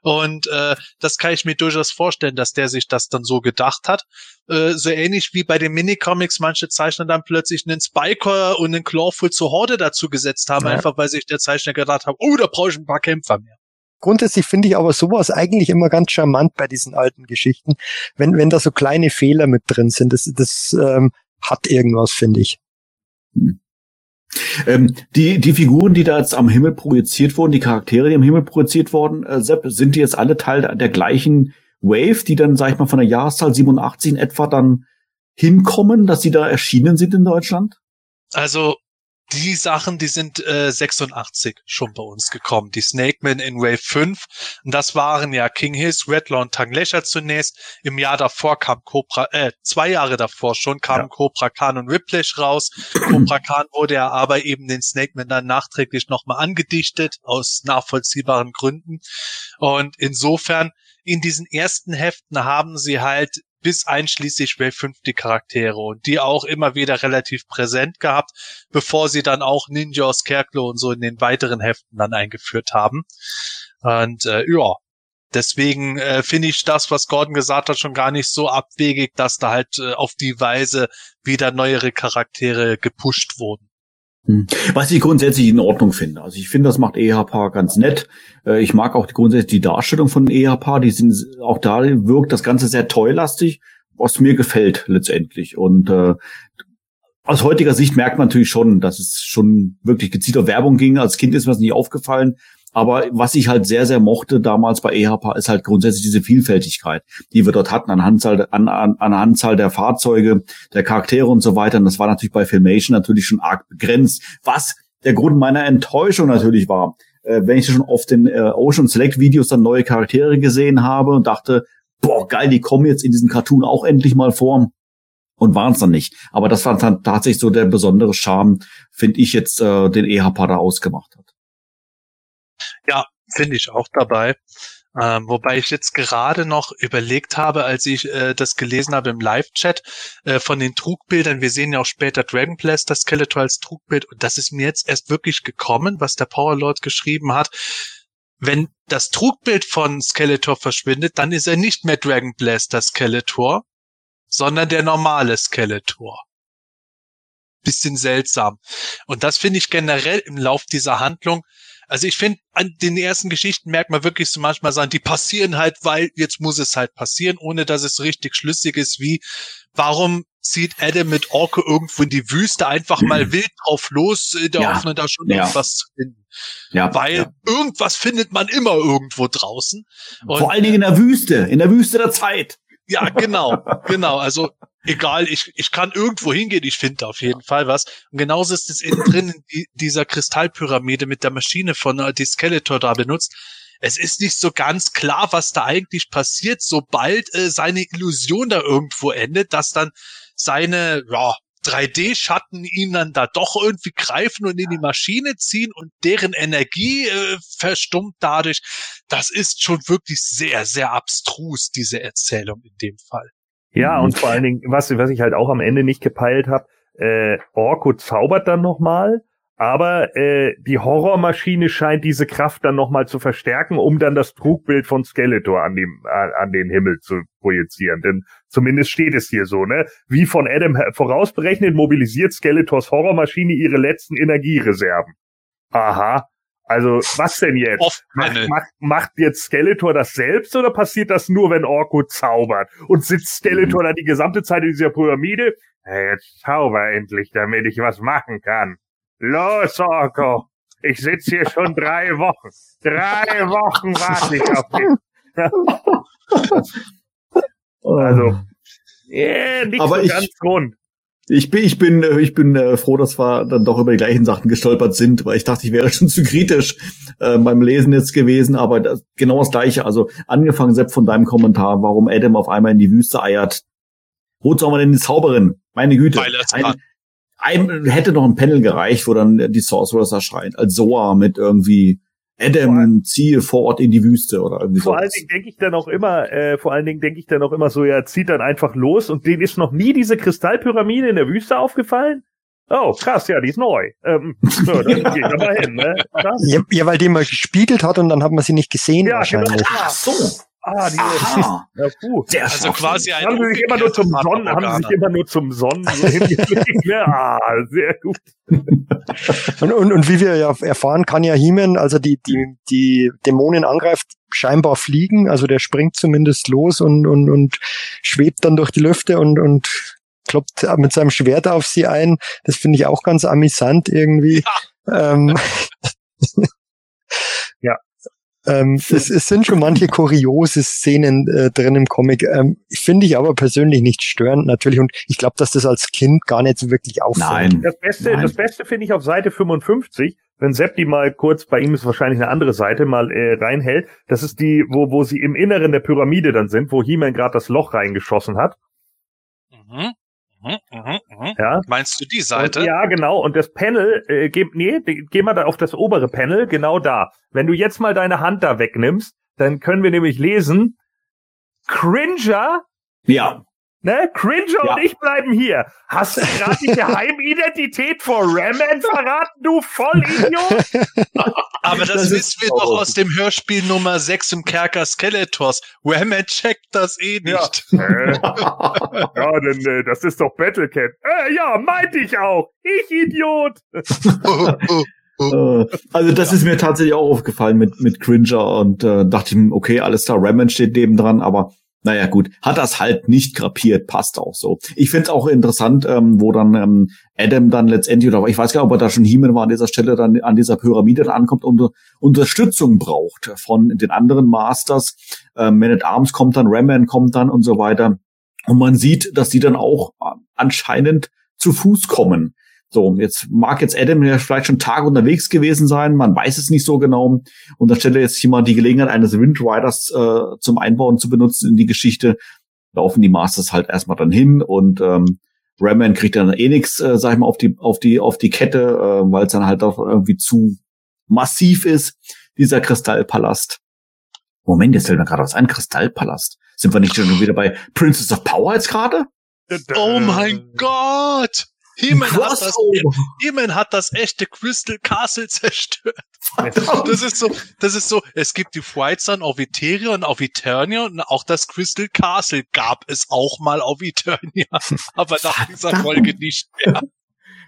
S4: Und äh, das kann ich mir durchaus vorstellen, dass der sich das dann so gedacht hat. Äh, so ähnlich wie bei den Minicomics manche Zeichner dann plötzlich einen Spiker und einen Clawful zur Horde dazu gesetzt haben, ja. einfach weil sich der Zeichner gedacht hat, oh, da brauche ich ein paar Kämpfer mehr.
S3: grundsätzlich finde ich aber sowas eigentlich immer ganz charmant bei diesen alten Geschichten, wenn, wenn da so kleine Fehler mit drin sind. Das, das ähm, hat irgendwas, finde ich.
S1: Ähm, die, die Figuren, die da jetzt am Himmel projiziert wurden, die Charaktere, die am Himmel projiziert wurden, äh, Sepp, sind die jetzt alle Teil der, der gleichen Wave, die dann, sag ich mal, von der Jahreszahl 87 in etwa dann hinkommen, dass sie da erschienen sind in Deutschland?
S4: Also die Sachen, die sind äh, 86 schon bei uns gekommen. Die Snakemen in Wave 5. Und das waren ja King Hiss, Redlaw und Tanglesha zunächst. Im Jahr davor kam Cobra, äh, zwei Jahre davor schon kamen ja. Cobra Khan und Whiplash raus. Cobra Khan wurde ja aber eben den Snakemen dann nachträglich nochmal angedichtet, aus nachvollziehbaren Gründen. Und insofern, in diesen ersten Heften haben sie halt bis einschließlich Wave 5 die Charaktere und die auch immer wieder relativ präsent gehabt, bevor sie dann auch Ninja, Scarecrow und so in den weiteren Heften dann eingeführt haben. Und äh, ja, deswegen äh, finde ich das, was Gordon gesagt hat, schon gar nicht so abwegig, dass da halt äh, auf die Weise wieder neuere Charaktere gepusht wurden.
S1: Hm. Was ich grundsätzlich in Ordnung finde. Also ich finde, das macht EHP ganz nett. Äh, ich mag auch grundsätzlich die Darstellung von EHP. Die sind auch da wirkt das Ganze sehr toylastig, was mir gefällt letztendlich. Und äh, aus heutiger Sicht merkt man natürlich schon, dass es schon wirklich gezielt auf Werbung ging. Als Kind ist mir das nicht aufgefallen. Aber was ich halt sehr, sehr mochte damals bei EHPA ist halt grundsätzlich diese Vielfältigkeit, die wir dort hatten an Anzahl, an, an, an Anzahl der Fahrzeuge, der Charaktere und so weiter. Und das war natürlich bei Filmation natürlich schon arg begrenzt. Was der Grund meiner Enttäuschung natürlich war, äh, wenn ich schon auf den äh, Ocean Select Videos dann neue Charaktere gesehen habe und dachte, boah, geil, die kommen jetzt in diesem Cartoon auch endlich mal vor und waren es dann nicht. Aber das war dann tatsächlich so der besondere Charme, finde ich jetzt, äh, den EHPA da ausgemacht hat.
S4: Ja, finde ich auch dabei. Ähm, wobei ich jetzt gerade noch überlegt habe, als ich äh, das gelesen habe im Live-Chat äh, von den Trugbildern. Wir sehen ja auch später Dragon Blaster Skeletor als Trugbild und das ist mir jetzt erst wirklich gekommen, was der Powerlord geschrieben hat. Wenn das Trugbild von Skeletor verschwindet, dann ist er nicht mehr Dragon Blaster Skeletor, sondern der normale Skeletor. Bisschen seltsam. Und das finde ich generell im Lauf dieser Handlung also ich finde, an den ersten Geschichten merkt man wirklich so manchmal sagen, die passieren halt, weil jetzt muss es halt passieren, ohne dass es richtig schlüssig ist, wie warum zieht Adam mit Orke irgendwo in die Wüste einfach mal wild drauf los, in der ja. Hoffnung, da schon ja. irgendwas zu finden. Ja, Weil ja. irgendwas findet man immer irgendwo draußen.
S1: Und, Vor allen Dingen in der Wüste, in der Wüste der Zeit.
S4: Ja, genau, genau. Also egal, ich, ich kann irgendwo hingehen, ich finde auf jeden Fall was. Und genauso ist es innen drin in die, dieser Kristallpyramide mit der Maschine von äh, die Skeletor da benutzt. Es ist nicht so ganz klar, was da eigentlich passiert, sobald äh, seine Illusion da irgendwo endet, dass dann seine ja, 3D-Schatten ihn dann da doch irgendwie greifen und in die Maschine ziehen und deren Energie äh, verstummt dadurch. Das ist schon wirklich sehr, sehr abstrus, diese Erzählung in dem Fall.
S2: Ja, und vor allen Dingen, was, was ich halt auch am Ende nicht gepeilt habe, äh, Orko zaubert dann nochmal, aber äh, die Horrormaschine scheint diese Kraft dann nochmal zu verstärken, um dann das Trugbild von Skeletor an, dem, an, an den Himmel zu projizieren. Denn zumindest steht es hier so, ne? Wie von Adam vorausberechnet, mobilisiert Skeletors Horrormaschine ihre letzten Energiereserven. Aha, also, was denn jetzt? Macht, macht, macht jetzt Skeletor das selbst oder passiert das nur, wenn Orko zaubert? Und sitzt Skeletor mhm. da die gesamte Zeit in dieser Pyramide? Hey, jetzt zauber endlich, damit ich was machen kann. Los, Orko! Ich sitz hier schon drei Wochen. Drei Wochen warte ich auf dich. also, yeah, nicht
S1: Aber
S2: so
S1: ich,
S2: ganz rund.
S1: Ich bin, ich bin, äh, ich bin äh, froh, dass wir dann doch über die gleichen Sachen gestolpert sind, weil ich dachte, ich wäre schon zu kritisch äh, beim Lesen jetzt gewesen, aber das, genau das Gleiche. Also angefangen, selbst von deinem Kommentar, warum Adam auf einmal in die Wüste eiert. Wo soll man denn die Zauberin? Meine Güte. Ein, ein, hätte noch ein Panel gereicht, wo dann die Sorcerers erscheint, als Soa mit irgendwie Adam ziehe vor Ort in die Wüste oder irgendwie
S2: Vor allen Dingen denke ich dann auch immer, äh, vor allen Dingen denke ich dann auch immer so, ja, zieht dann einfach los und denen ist noch nie diese Kristallpyramide in der Wüste aufgefallen? Oh, krass, ja, die ist neu. Ähm, so, dann geht er mal hin, ne?
S3: Ja, ja, weil die mal gespiegelt hat und dann hat man sie nicht gesehen ja, genau. wahrscheinlich.
S2: Genau. Ach so. Ah, die
S1: Aha.
S2: Ja, puh.
S1: Sehr
S4: Also quasi ein
S2: haben sie sich immer nur zum Sonnen, haben sie sich immer nur zum Sonnen so hingelegt. ne? Ah, sehr gut.
S3: Und, und, und wie wir ja erfahren, kann ja He-Man, also die, die, die Dämonen angreift, scheinbar fliegen. Also der springt zumindest los und, und, und schwebt dann durch die Lüfte und, und kloppt mit seinem Schwert auf sie ein. Das finde ich auch ganz amüsant irgendwie.
S2: Ja.
S3: ähm, es, es sind schon manche kuriose Szenen äh, drin im Comic. Ähm, Finde ich aber persönlich nicht störend natürlich. Und ich glaube, dass das als Kind gar nicht so wirklich auffällt.
S1: Nein.
S2: Das Beste,
S1: Nein.
S2: das Beste finde ich auf Seite 55, wenn Sepp die mal kurz, bei ihm ist wahrscheinlich eine andere Seite, mal äh, reinhält. Das ist die, wo, wo sie im Inneren der Pyramide dann sind, wo He-Man gerade das Loch reingeschossen hat.
S4: Mhm. Mhm, mhm, mhm.
S2: Ja.
S4: Meinst du die Seite?
S2: Und, ja, genau. Und das Panel, äh, geh, nee, geh mal da auf das obere Panel, genau da. Wenn du jetzt mal deine Hand da wegnimmst, dann können wir nämlich lesen, Cringer,
S1: Ja.
S2: Ne? Cringer
S1: Ja.
S2: und ich bleiben hier. Hast du gerade die Geheimidentität vor Raman verraten, du Vollidiot?
S4: Aber das,
S1: Das
S4: wissen wir doch aus dem Hörspiel Nummer 6 im Kerker Skeletors. Whamman checkt das eh nicht.
S2: Äh, ja, denn äh, das ist doch Battlecat. Äh, ja, meinte ich auch. Ich Idiot.
S1: Also das ist mir tatsächlich auch aufgefallen mit mit Cringer und äh, dachte ich, mir, okay, alles klar, Ramen steht neben dran, aber naja gut, hat das halt nicht kapiert, passt auch so. Ich finde es auch interessant, ähm, wo dann ähm, Adam dann letztendlich, oder ich weiß gar nicht, ob er da schon He-Man war an dieser Stelle, dann an dieser Pyramide dann ankommt und Unterstützung braucht von den anderen Masters. Ähm, Man at Arms kommt dann, Raman kommt dann und so weiter. Und man sieht, dass die dann auch äh, anscheinend zu Fuß kommen. So, jetzt mag jetzt Adam ja vielleicht schon Tage unterwegs gewesen sein, man weiß es nicht so genau. Und da stellt er jetzt hier mal die Gelegenheit eines Windriders äh, zum Einbauen zu benutzen in die Geschichte. Laufen die Masters halt erstmal dann hin und ähm, Raman kriegt dann eh nix, äh, sag ich mal, auf die, auf die, auf die Kette, äh, weil es dann halt auch irgendwie zu massiv ist, dieser Kristallpalast. Moment, jetzt fällt mir gerade was ein, Kristallpalast. Sind wir nicht schon wieder bei Princess of Power jetzt gerade?
S4: Oh mein Gott! He-Man hat, das. He-Man hat das echte Crystal Castle zerstört. Das ist so, das ist so, es gibt die White Sun auf Eteria und auf Eternia und auch das Crystal Castle gab es auch mal auf Eternia. Aber nach dieser. Folge nicht mehr.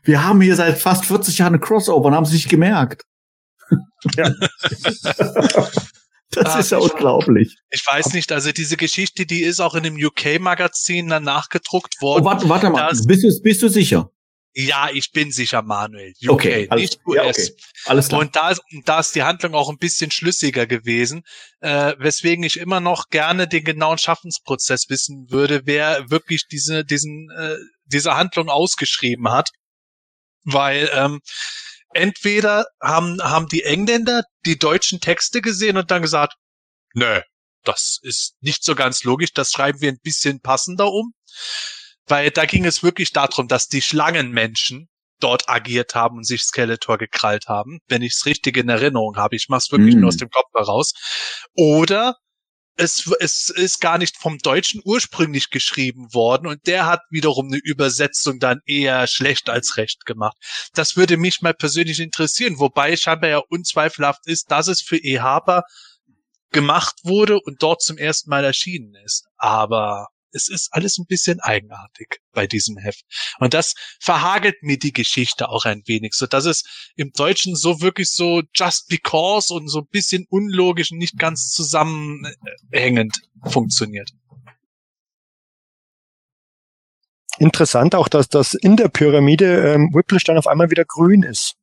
S1: Wir haben hier seit fast 40 Jahren eine Crossover und haben es nicht gemerkt.
S2: Ja.
S1: Das
S4: Ah,
S1: ist ja
S4: ich-
S1: unglaublich.
S4: Ich weiß nicht, also diese Geschichte, die ist auch in dem UK-Magazin dann nachgedruckt
S1: Oh,
S4: worden.
S1: warte, warte mal, bist du, bist du sicher?
S4: Ja, ich bin sicher, Manuel. UK,
S1: Okay, alles-
S4: nicht US.
S1: ja, okay. Alles klar.
S4: Und da, ist- da ist die Handlung auch ein bisschen schlüssiger gewesen, äh, weswegen ich immer noch gerne den genauen Schaffensprozess wissen würde, wer wirklich diese, diesen, äh, diese Handlung ausgeschrieben hat. Weil ähm, entweder haben, haben die Engländer die deutschen Texte gesehen und dann gesagt, nö, das ist nicht so ganz logisch, das schreiben wir ein bisschen passender um. Weil da ging es wirklich darum, dass die Schlangenmenschen dort agiert haben und sich Skeletor gekrallt haben, wenn ich es richtig in Erinnerung habe. Ich mache es wirklich
S1: Mm.
S4: nur aus dem Kopf heraus. Oder es, es ist gar nicht vom Deutschen ursprünglich geschrieben worden und der hat wiederum eine Übersetzung dann eher schlecht als recht gemacht. Das würde mich mal persönlich interessieren, wobei scheinbar ja unzweifelhaft ist, dass es für Ehapa gemacht wurde und dort zum ersten Mal erschienen ist. Aber es ist alles ein bisschen eigenartig bei diesem Heft. Und das verhagelt mir die Geschichte auch ein wenig, so dass es im Deutschen so wirklich so just because und so ein bisschen unlogisch und nicht ganz zusammenhängend funktioniert.
S3: Interessant auch, dass das in der Pyramide ähm, Whiplash dann auf einmal wieder grün ist.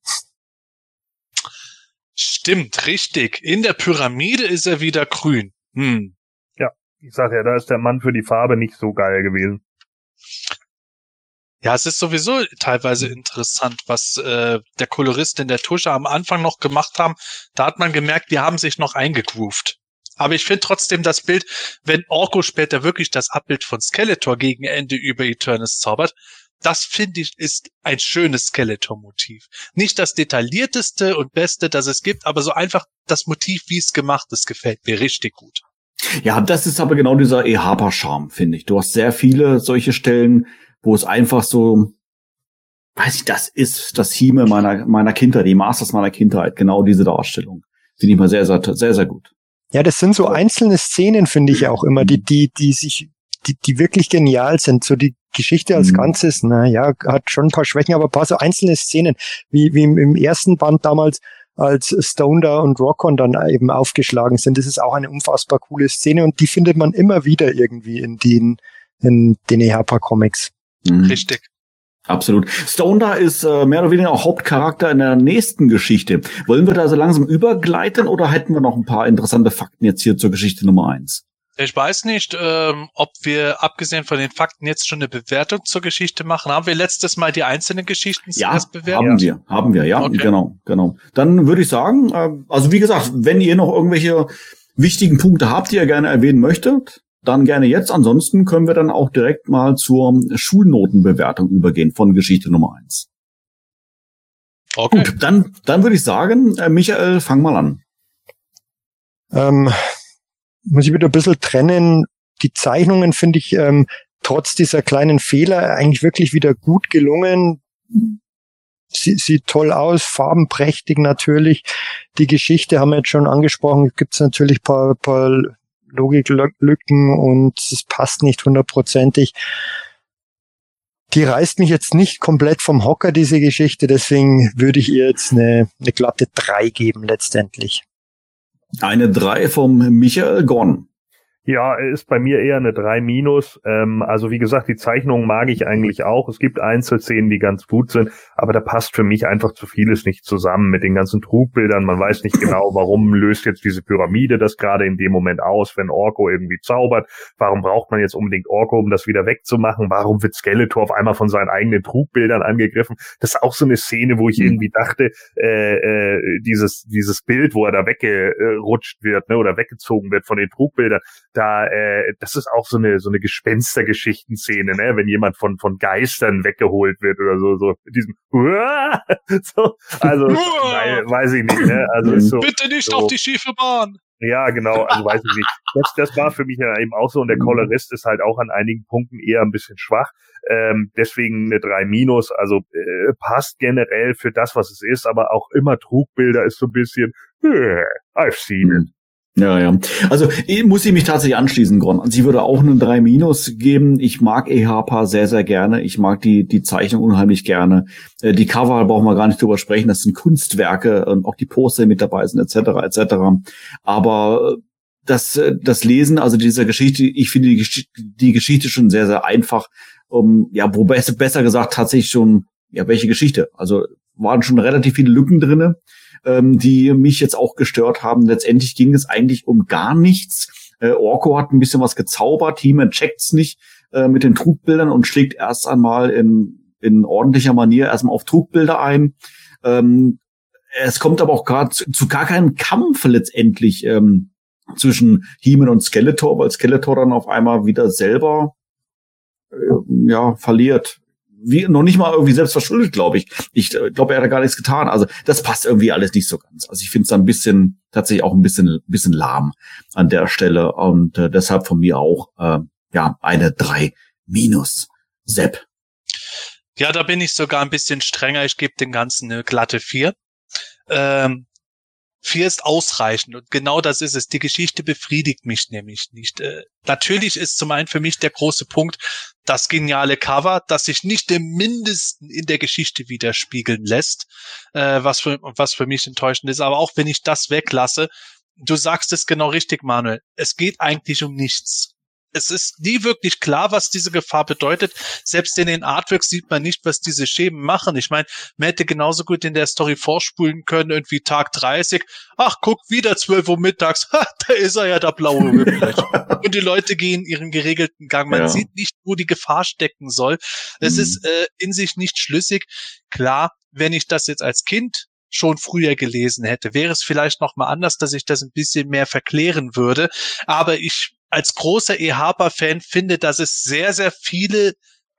S4: Stimmt, richtig. In der Pyramide ist er wieder grün. Hm.
S2: Ich sag ja, da ist der Mann für die Farbe nicht so geil gewesen.
S4: Ja, es ist sowieso teilweise interessant, was äh, der Kolorist in der Tusche am Anfang noch gemacht haben. Da hat man gemerkt, die haben sich noch eingegroovt. Aber ich finde trotzdem das Bild, wenn Orko später wirklich das Abbild von Skeletor gegen Ende über Eternus zaubert, das finde ich ist ein schönes Skeletor-Motiv. Nicht das detaillierteste und beste, das es gibt, aber so einfach das Motiv, wie es gemacht ist, gefällt mir richtig gut.
S1: Ja, das ist aber genau dieser Ehapa-Charme, finde ich. Du hast sehr viele solche Stellen, wo es einfach so, weiß ich, das ist das Hime meiner, meiner Kindheit, die Masters meiner Kindheit, genau diese Darstellung. Finde ich mal sehr, sehr, sehr, sehr gut.
S3: Ja, das sind so einzelne Szenen, finde ich auch immer, die, die, die sich, die, die wirklich genial sind. So die Geschichte als
S1: Mhm.
S3: Ganzes, na ja, hat schon ein paar Schwächen, aber ein paar so einzelne Szenen, wie, wie im, im ersten Band damals, als Stone da und Rockon dann eben aufgeschlagen sind. Das ist auch eine unfassbar coole Szene und die findet man immer wieder irgendwie in den, in den EHPA-Comics.
S1: Mhm.
S4: Richtig.
S1: Absolut. Stone da ist äh, mehr oder weniger auch Hauptcharakter in der nächsten Geschichte. Wollen wir da so langsam übergleiten oder hätten wir noch ein paar interessante Fakten jetzt hier zur Geschichte Nummer eins?
S4: Ich weiß nicht, ähm, ob wir abgesehen von den Fakten jetzt schon eine Bewertung zur Geschichte machen. Haben wir letztes Mal die einzelnen Geschichten
S1: Ja,
S4: zuerst bewertet?
S1: haben wir, haben wir, ja,
S4: Okay.
S1: genau, genau. Dann würde ich sagen, äh, also wie gesagt, wenn ihr noch irgendwelche wichtigen Punkte habt, die ihr gerne erwähnen möchtet, dann gerne jetzt. Ansonsten können wir dann auch direkt mal zur Schulnotenbewertung übergehen von Geschichte Nummer eins.
S4: Okay.
S1: Gut, dann, dann würde ich sagen, äh, Michael, fang mal an.
S3: Ähm, muss ich wieder ein bisschen trennen. Die Zeichnungen finde ich ähm, trotz dieser kleinen Fehler eigentlich wirklich wieder gut gelungen. Sie, sieht toll aus, farbenprächtig natürlich. Die Geschichte haben wir jetzt schon angesprochen. Gibt es natürlich paar, paar Logiklücken und es passt nicht hundertprozentig. Die reißt mich jetzt nicht komplett vom Hocker, diese Geschichte. Deswegen würde ich ihr jetzt eine, eine glatte drei geben letztendlich.
S1: Eine drei vom Michael Gorn.
S2: Ja, ist bei mir eher eine 3 minus. Ähm, also wie gesagt, die Zeichnungen mag ich eigentlich auch. Es gibt Einzelszenen, die ganz gut sind, aber da passt für mich einfach zu vieles nicht zusammen mit den ganzen Trugbildern. Man weiß nicht genau, warum löst jetzt diese Pyramide das gerade in dem Moment aus, wenn Orko irgendwie zaubert. Warum braucht man jetzt unbedingt Orko, um das wieder wegzumachen? Warum wird Skeletor auf einmal von seinen eigenen Trugbildern angegriffen? Das ist auch so eine Szene, wo ich irgendwie dachte, äh, äh, dieses dieses Bild, wo er da weggerutscht wird, ne, oder weggezogen wird von den Trugbildern, da, äh, das ist auch so eine so eine Gespenstergeschichtenszene, ne, wenn jemand von von Geistern weggeholt wird oder so, so mit diesem so, also weil, weiß ich nicht, ne, also ist so,
S4: Bitte nicht
S2: so,
S4: auf die schiefe Bahn.
S2: ja, genau, also weiß ich nicht. Das, das war für mich ja eben auch so und der Colorist ist halt auch an einigen Punkten eher ein bisschen schwach. Ähm, deswegen eine 3 minus, also äh, passt generell für das, was es ist, aber auch immer Trugbilder ist so ein bisschen, äh, I've seen it.
S1: Ja, ja. Also muss ich mich tatsächlich anschließen, Gron. Ich würde auch eine 3 Minus geben. Ich mag EHPA sehr, sehr gerne. Ich mag die, die Zeichnung unheimlich gerne. Äh, Die Cover brauchen wir gar nicht drüber sprechen. Das sind Kunstwerke und auch die Poster mit dabei sind, etc. etc. Aber das, äh, das Lesen, also dieser Geschichte, ich finde die, Gesch die Geschichte schon sehr, sehr einfach. Um, ja, wo besser, besser gesagt tatsächlich schon, ja, welche Geschichte? Also waren schon relativ viele Lücken drinne ähm, die mich jetzt auch gestört haben. Letztendlich ging es eigentlich um gar nichts. Äh, Orko hat ein bisschen was gezaubert, He-Man checkt's nicht äh, mit den Trugbildern und schlägt erst einmal in, in ordentlicher Manier erstmal auf Trugbilder ein. Ähm, es kommt aber auch gerade zu, zu gar keinem Kampf letztendlich ähm, zwischen He-Man und Skeletor, weil Skeletor dann auf einmal wieder selber äh, ja verliert wie noch nicht mal irgendwie selbst verschuldet, glaube ich. Ich äh, glaube, er hat gar nichts getan. Also das passt irgendwie alles nicht so ganz. Also ich finde es ein bisschen tatsächlich auch ein bisschen bisschen lahm an der Stelle und äh, deshalb von mir auch äh, ja eine drei minus. Sepp.
S4: Ja, da bin ich sogar ein bisschen strenger. Ich gebe den Ganzen eine glatte vier. Ähm, vier ist ausreichend und genau das ist es. Die Geschichte befriedigt mich nämlich nicht. Äh, natürlich ist zum einen für mich der große Punkt das geniale Cover, das sich nicht im Mindesten in der Geschichte widerspiegeln lässt, äh, was für was für mich enttäuschend ist. Aber auch wenn ich das weglasse, du sagst es genau richtig, Manuel. Es geht eigentlich um nichts es ist nie wirklich klar, was diese Gefahr bedeutet. Selbst in den Artworks sieht man nicht, was diese Schemen machen. Ich meine, man hätte genauso gut in der Story vorspulen können, irgendwie Tag 30. Ach, guck, wieder 12 Uhr mittags. Ha, da ist er ja, der blaue Whiplash. Und die Leute gehen ihren geregelten Gang. Man
S1: Ja.
S4: sieht nicht, wo die Gefahr stecken soll. Es
S1: Mhm.
S4: ist äh, in sich nicht schlüssig. Klar, wenn ich das jetzt als Kind schon früher gelesen hätte, wäre es vielleicht noch mal anders, dass ich das ein bisschen mehr verklären würde. Aber ich als großer EHPA-Fan finde, dass es sehr, sehr viele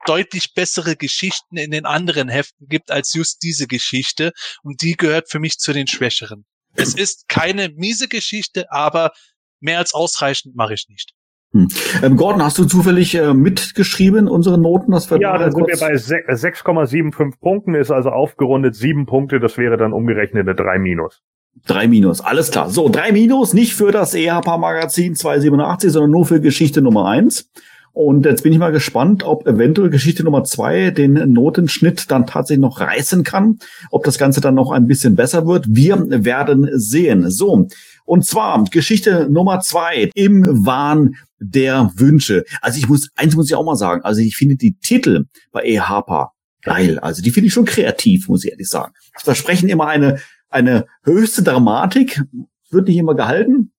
S4: deutlich bessere Geschichten in den anderen Heften gibt als just diese Geschichte. Und die gehört für mich zu den Schwächeren. Es ist keine miese Geschichte, aber mehr als ausreichend mache ich nicht.
S1: Hm. Ähm, Gordon, hast du zufällig äh, mitgeschrieben unsere Noten? Das
S2: Ja, dann sind wir bei se- 6,75 Punkten, ist also aufgerundet sieben Punkte, das wäre dann umgerechnet eine 3 minus.
S1: Drei Minus, alles klar. So, drei Minus, nicht für das EHP-Magazin 287, sondern nur für Geschichte Nummer eins. Und jetzt bin ich mal gespannt, ob eventuell Geschichte Nummer zwei den Notenschnitt dann tatsächlich noch reißen kann, ob das Ganze dann noch ein bisschen besser wird. Wir werden sehen. So, und zwar Geschichte Nummer zwei im Wahn der Wünsche. Also ich muss, eins muss ich auch mal sagen, also ich finde die Titel bei EHPA geil. Also die finde ich schon kreativ, muss ich ehrlich sagen. Das versprechen immer eine eine höchste Dramatik, wird nicht immer gehalten.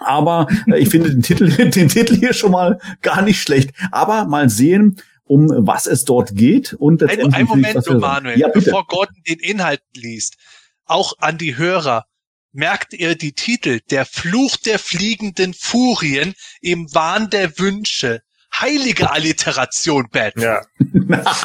S1: Aber äh, ich finde den Titel, den Titel hier schon mal gar nicht schlecht. Aber mal sehen, um was es dort geht. Und
S4: ein, ein Moment, nur Manuel, ja, bevor Gordon den Inhalt liest. Auch an die Hörer. Merkt ihr die Titel? Der Fluch der fliegenden Furien im Wahn der Wünsche. Heilige Alliteration, Bad.
S2: Ja.
S4: das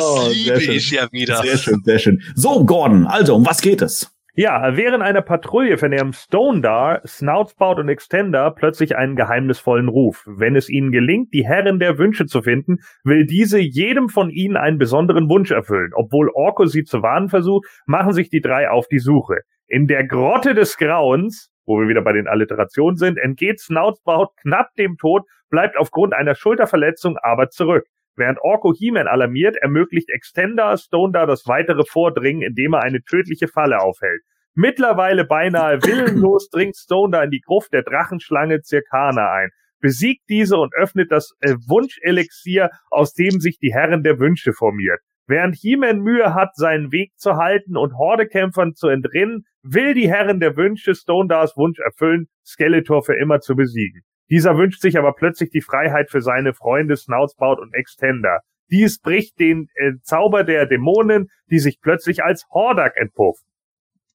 S1: Oh,
S4: liebe
S1: sehr
S4: ich
S1: schön.
S4: ja wieder.
S1: Sehr schön, sehr schön. So, Gordon, also, um was geht es?
S2: Ja, während einer Patrouille vernehmen Stone Dar, Snoutspout und Extender plötzlich einen geheimnisvollen Ruf. Wenn es ihnen gelingt, die Herren der Wünsche zu finden, will diese jedem von ihnen einen besonderen Wunsch erfüllen. Obwohl Orko sie zu warnen versucht, machen sich die drei auf die Suche. In der Grotte des Grauens, wo wir wieder bei den Alliterationen sind, entgeht Snoutspout knapp dem Tod, bleibt aufgrund einer Schulterverletzung aber zurück. Während Orko He-Man alarmiert, ermöglicht Extender Stone Dar das weitere Vordringen, indem er eine tödliche Falle aufhält. Mittlerweile beinahe willenlos dringt Stone Dar in die Gruft der Drachenschlange Zirkana ein, besiegt diese und öffnet das äh, Wunschelixier, aus dem sich die Herren der Wünsche formiert. Während He-Man Mühe hat, seinen Weg zu halten und Hordekämpfern zu entrinnen, will die Herren der Wünsche Stone Dars Wunsch erfüllen, Skeletor für immer zu besiegen. Dieser wünscht sich aber plötzlich die Freiheit für seine Freunde Snoutspout und Extender. Dies bricht den äh, Zauber der Dämonen, die sich plötzlich als Hordak entpuffen.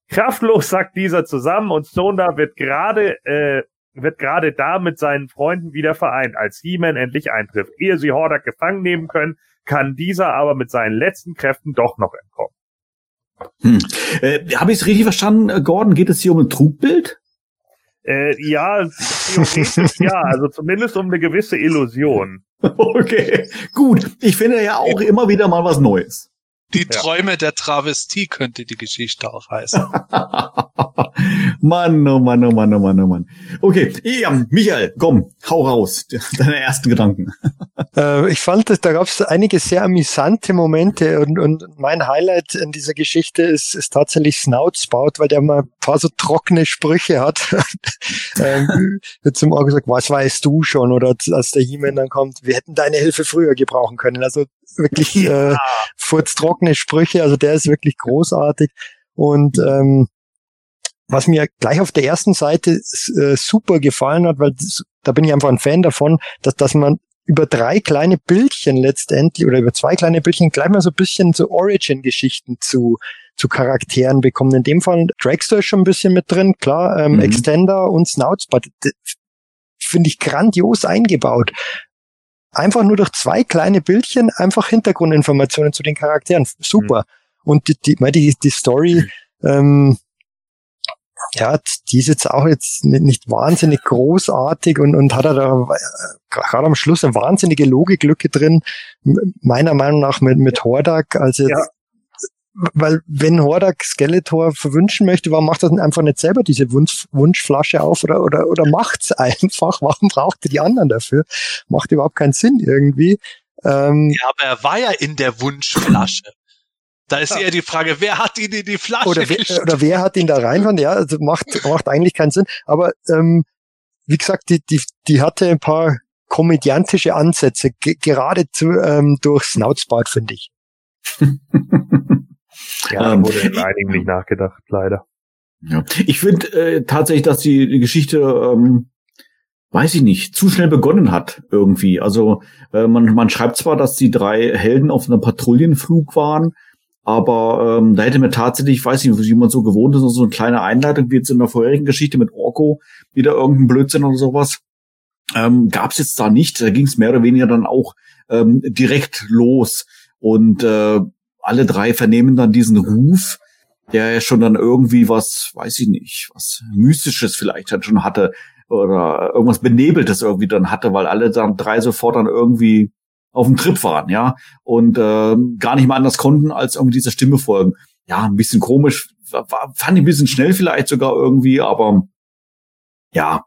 S2: Kraftlos sackt dieser zusammen und Stone wird gerade äh, wird gerade da mit seinen Freunden wieder vereint, als He-Man endlich eintrifft. Ehe sie Hordak gefangen nehmen können, kann dieser aber mit seinen letzten Kräften doch noch entkommen.
S1: Hm. Äh, Habe ich es richtig verstanden, äh, Gordon? Geht es hier um ein Trugbild?
S2: Äh, ja, ja, also zumindest um eine gewisse Illusion.
S1: Okay, gut. Ich finde ja auch immer wieder mal was Neues.
S4: Die Träume der Travestie könnte die Geschichte auch heißen.
S1: Mann, oh Mann, oh Mann, oh Mann, oh Mann. Okay, ja, Michael, komm, hau raus. Deine ersten Gedanken.
S3: Äh, ich fand, dass da gab es einige sehr amüsante Momente und, und mein Highlight in dieser Geschichte ist, ist tatsächlich Snoutspout, weil der mal paar so trockene Sprüche hat. ähm, wird zum Auge gesagt, was weißt du schon? Oder als der He-Man dann kommt, wir hätten deine Hilfe früher gebrauchen können. Also wirklich äh, furztrockene Sprüche, also der ist wirklich großartig. Und ähm, was mir gleich auf der ersten Seite äh, super gefallen hat, weil das, da bin ich einfach ein Fan davon, dass, dass man über drei kleine Bildchen letztendlich oder über zwei kleine Bildchen gleich mal so ein bisschen so Origin-Geschichten zu, zu Charakteren bekommen. In dem Fall Dragster ist schon ein bisschen mit drin, klar, ähm,
S1: Mhm.
S3: Extender und Snoutspot. Finde ich grandios eingebaut. Einfach nur durch zwei kleine Bildchen einfach Hintergrundinformationen zu den Charakteren. Super. Und die, die, die, die Story, ähm, ja, die ist jetzt auch jetzt nicht, nicht wahnsinnig großartig und, und hat er da äh, gerade am Schluss eine wahnsinnige Logiklücke drin, meiner Meinung nach mit, mit Hordak, also jetzt, weil wenn Hordak Skeletor verwünschen möchte, warum macht er denn einfach nicht selber diese Wunsch, Wunschflasche auf oder, oder, oder macht's einfach? Warum braucht er die anderen dafür? Macht überhaupt keinen Sinn irgendwie. Ähm,
S4: Ja, aber er war ja in der Wunschflasche. Da ist eher die Frage, wer hat ihn in die Flasche
S3: oder, wer, oder wer hat ihn da rein? Ja, also macht, macht eigentlich keinen Sinn. Aber ähm, wie gesagt, die, die, die hatte ein paar komödiantische Ansätze, ge geradezu ähm, durch Snoutspout, finde ich.
S2: Ja, da
S1: Ähm,
S2: wurde in einigen nicht nachgedacht, leider.
S1: Ja. Ich finde äh, tatsächlich, dass die, Geschichte, ähm, weiß ich nicht, zu schnell begonnen hat irgendwie. Also äh, man, man schreibt zwar, dass die drei Helden auf einem Patrouillenflug waren, aber ähm, da hätte mir tatsächlich, ich weiß nicht, wie man so gewohnt ist, so eine kleine Einleitung wie jetzt in der vorherigen Geschichte mit Orko, wieder irgendein Blödsinn oder sowas. Ähm, Gab es jetzt da nicht. Da ging es mehr oder weniger dann auch ähm, direkt los. Und äh, alle drei vernehmen dann diesen Ruf, der ja schon dann irgendwie was, weiß ich nicht, was Mystisches vielleicht dann schon hatte oder irgendwas Benebeltes irgendwie dann hatte, weil alle dann drei sofort dann irgendwie auf dem Trip waren, ja, und äh, gar nicht mal anders konnten, als irgendwie dieser Stimme folgen. ja, ein bisschen komisch, war, fand ich ein bisschen schnell vielleicht sogar irgendwie, aber ja,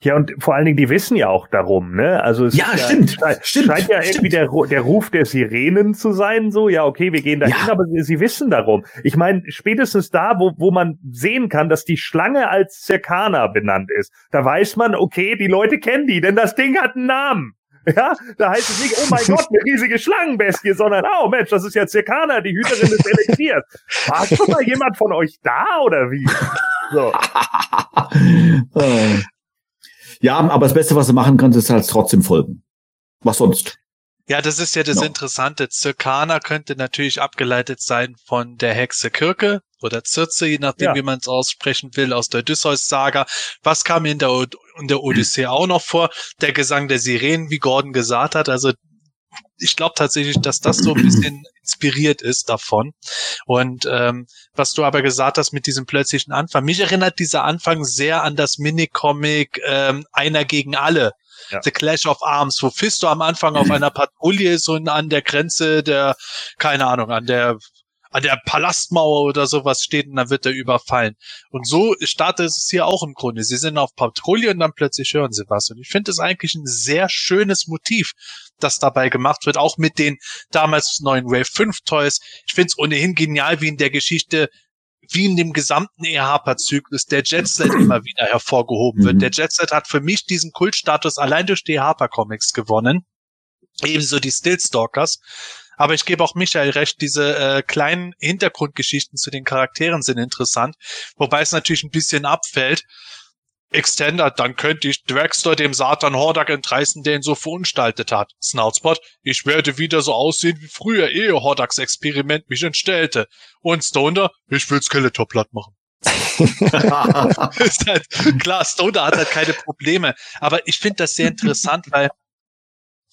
S2: Ja, und vor allen Dingen, die wissen ja auch darum, ne? Also es
S1: Ja,
S2: ist
S1: stimmt,
S2: scheint,
S1: stimmt,
S2: scheint ja
S1: stimmt.
S2: irgendwie der, der Ruf der Sirenen zu sein, so, ja, okay, wir gehen da hin, aber sie, sie wissen darum. Ich meine, spätestens da, wo, wo man sehen kann, dass die Schlange als Zirkaner benannt ist, da weiß man, okay, die Leute kennen die, denn das Ding hat einen Namen. Ja, da heißt es nicht, oh mein Gott, eine riesige Schlangenbestie, sondern, oh Mensch, das ist ja Zirkaner, die Hüterin des Elixiers. War schon mal jemand von euch da oder wie? So.
S1: Ja, aber das Beste, was du machen kannst, ist halt trotzdem folgen. Was sonst?
S4: Ja, das ist ja das
S1: Ja.
S4: Interessante. Zirkaner könnte natürlich abgeleitet sein von der Hexe Kirke oder Circe, je nachdem,
S2: Ja.
S4: wie man es aussprechen will, aus der Odysseus-Saga. Was kam in der, in der Odyssee auch noch vor? Der Gesang der Sirenen, wie Gordon gesagt hat. Also ich glaube tatsächlich, dass das so ein bisschen inspiriert ist davon. Und ähm, was du aber gesagt hast mit diesem plötzlichen Anfang, mich erinnert dieser Anfang sehr an das Minicomic ähm, Einer gegen alle.
S2: Ja.
S4: The Clash of Arms, wo Fisto am Anfang auf einer Patrouille ist und an der Grenze der, keine Ahnung, an der an der Palastmauer oder sowas steht und dann wird er überfallen. Und so startet es hier auch im Grunde. Sie sind auf Patrouille und dann plötzlich hören sie was. Und ich finde es eigentlich ein sehr schönes Motiv, das dabei gemacht wird, auch mit den damals neuen Wave 5 Toys. Ich finde es ohnehin genial, wie in der Geschichte wie in dem gesamten EHPA-Zyklus der Jetset immer wieder hervorgehoben wird.
S1: Mhm.
S4: Der Jetset hat für mich diesen Kultstatus allein durch die EHPA-Comics gewonnen. Ebenso die Stillstalkers. Aber ich gebe auch Michael recht, diese äh, kleinen Hintergrundgeschichten zu den Charakteren sind interessant, wobei es natürlich ein bisschen abfällt. Extender, dann könnte ich Dragster dem Satan Hordak entreißen, der ihn so verunstaltet hat. Snoutspot, ich werde wieder so aussehen wie früher, ehe Hordaks Experiment mich entstellte. Und Stoner, ich will Skeletor platt machen. ist halt, klar, Stoner hat halt keine Probleme. Aber ich finde das sehr interessant, weil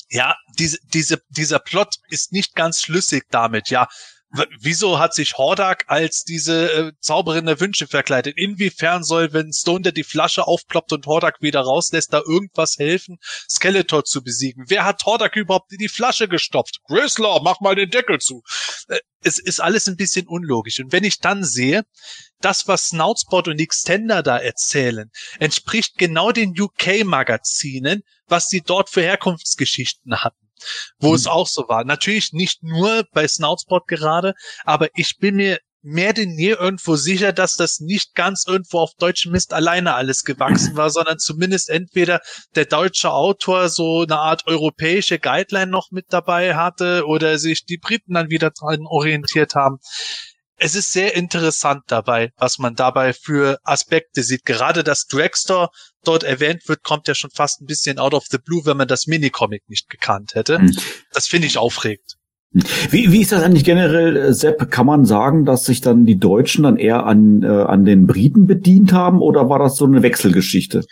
S4: ja, diese, diese, dieser Plot ist nicht ganz schlüssig damit, ja. Wieso hat sich Hordak als diese äh, Zauberin der Wünsche verkleidet? Inwiefern soll, wenn Stone die Flasche aufploppt und Hordak wieder rauslässt, da irgendwas helfen, Skeletor zu besiegen? Wer hat Hordak überhaupt in die Flasche gestopft? Grislaw, mach mal den Deckel zu. Äh, es ist alles ein bisschen unlogisch. Und wenn ich dann sehe, das, was Snoutspot und Extender da erzählen, entspricht genau den UK-Magazinen, was sie dort für Herkunftsgeschichten hatten. Wo es auch so war. Natürlich nicht nur bei Snoutspot gerade, aber ich bin mir mehr denn je irgendwo sicher, dass das nicht ganz irgendwo auf deutschem Mist alleine alles gewachsen war, sondern zumindest entweder der deutsche Autor so eine Art europäische Guideline noch mit dabei hatte oder sich die Briten dann wieder dran orientiert haben es ist sehr interessant dabei, was man dabei für Aspekte sieht. Gerade dass Dragstore dort erwähnt wird, kommt ja schon fast ein bisschen out of the blue, wenn man das Minicomic nicht gekannt hätte.
S1: Mhm.
S4: Das finde ich aufregend.
S1: Wie, wie ist das eigentlich generell, äh, Sepp? Kann man sagen, dass sich dann die Deutschen dann eher an, äh, an den Briten bedient haben oder war das so eine Wechselgeschichte?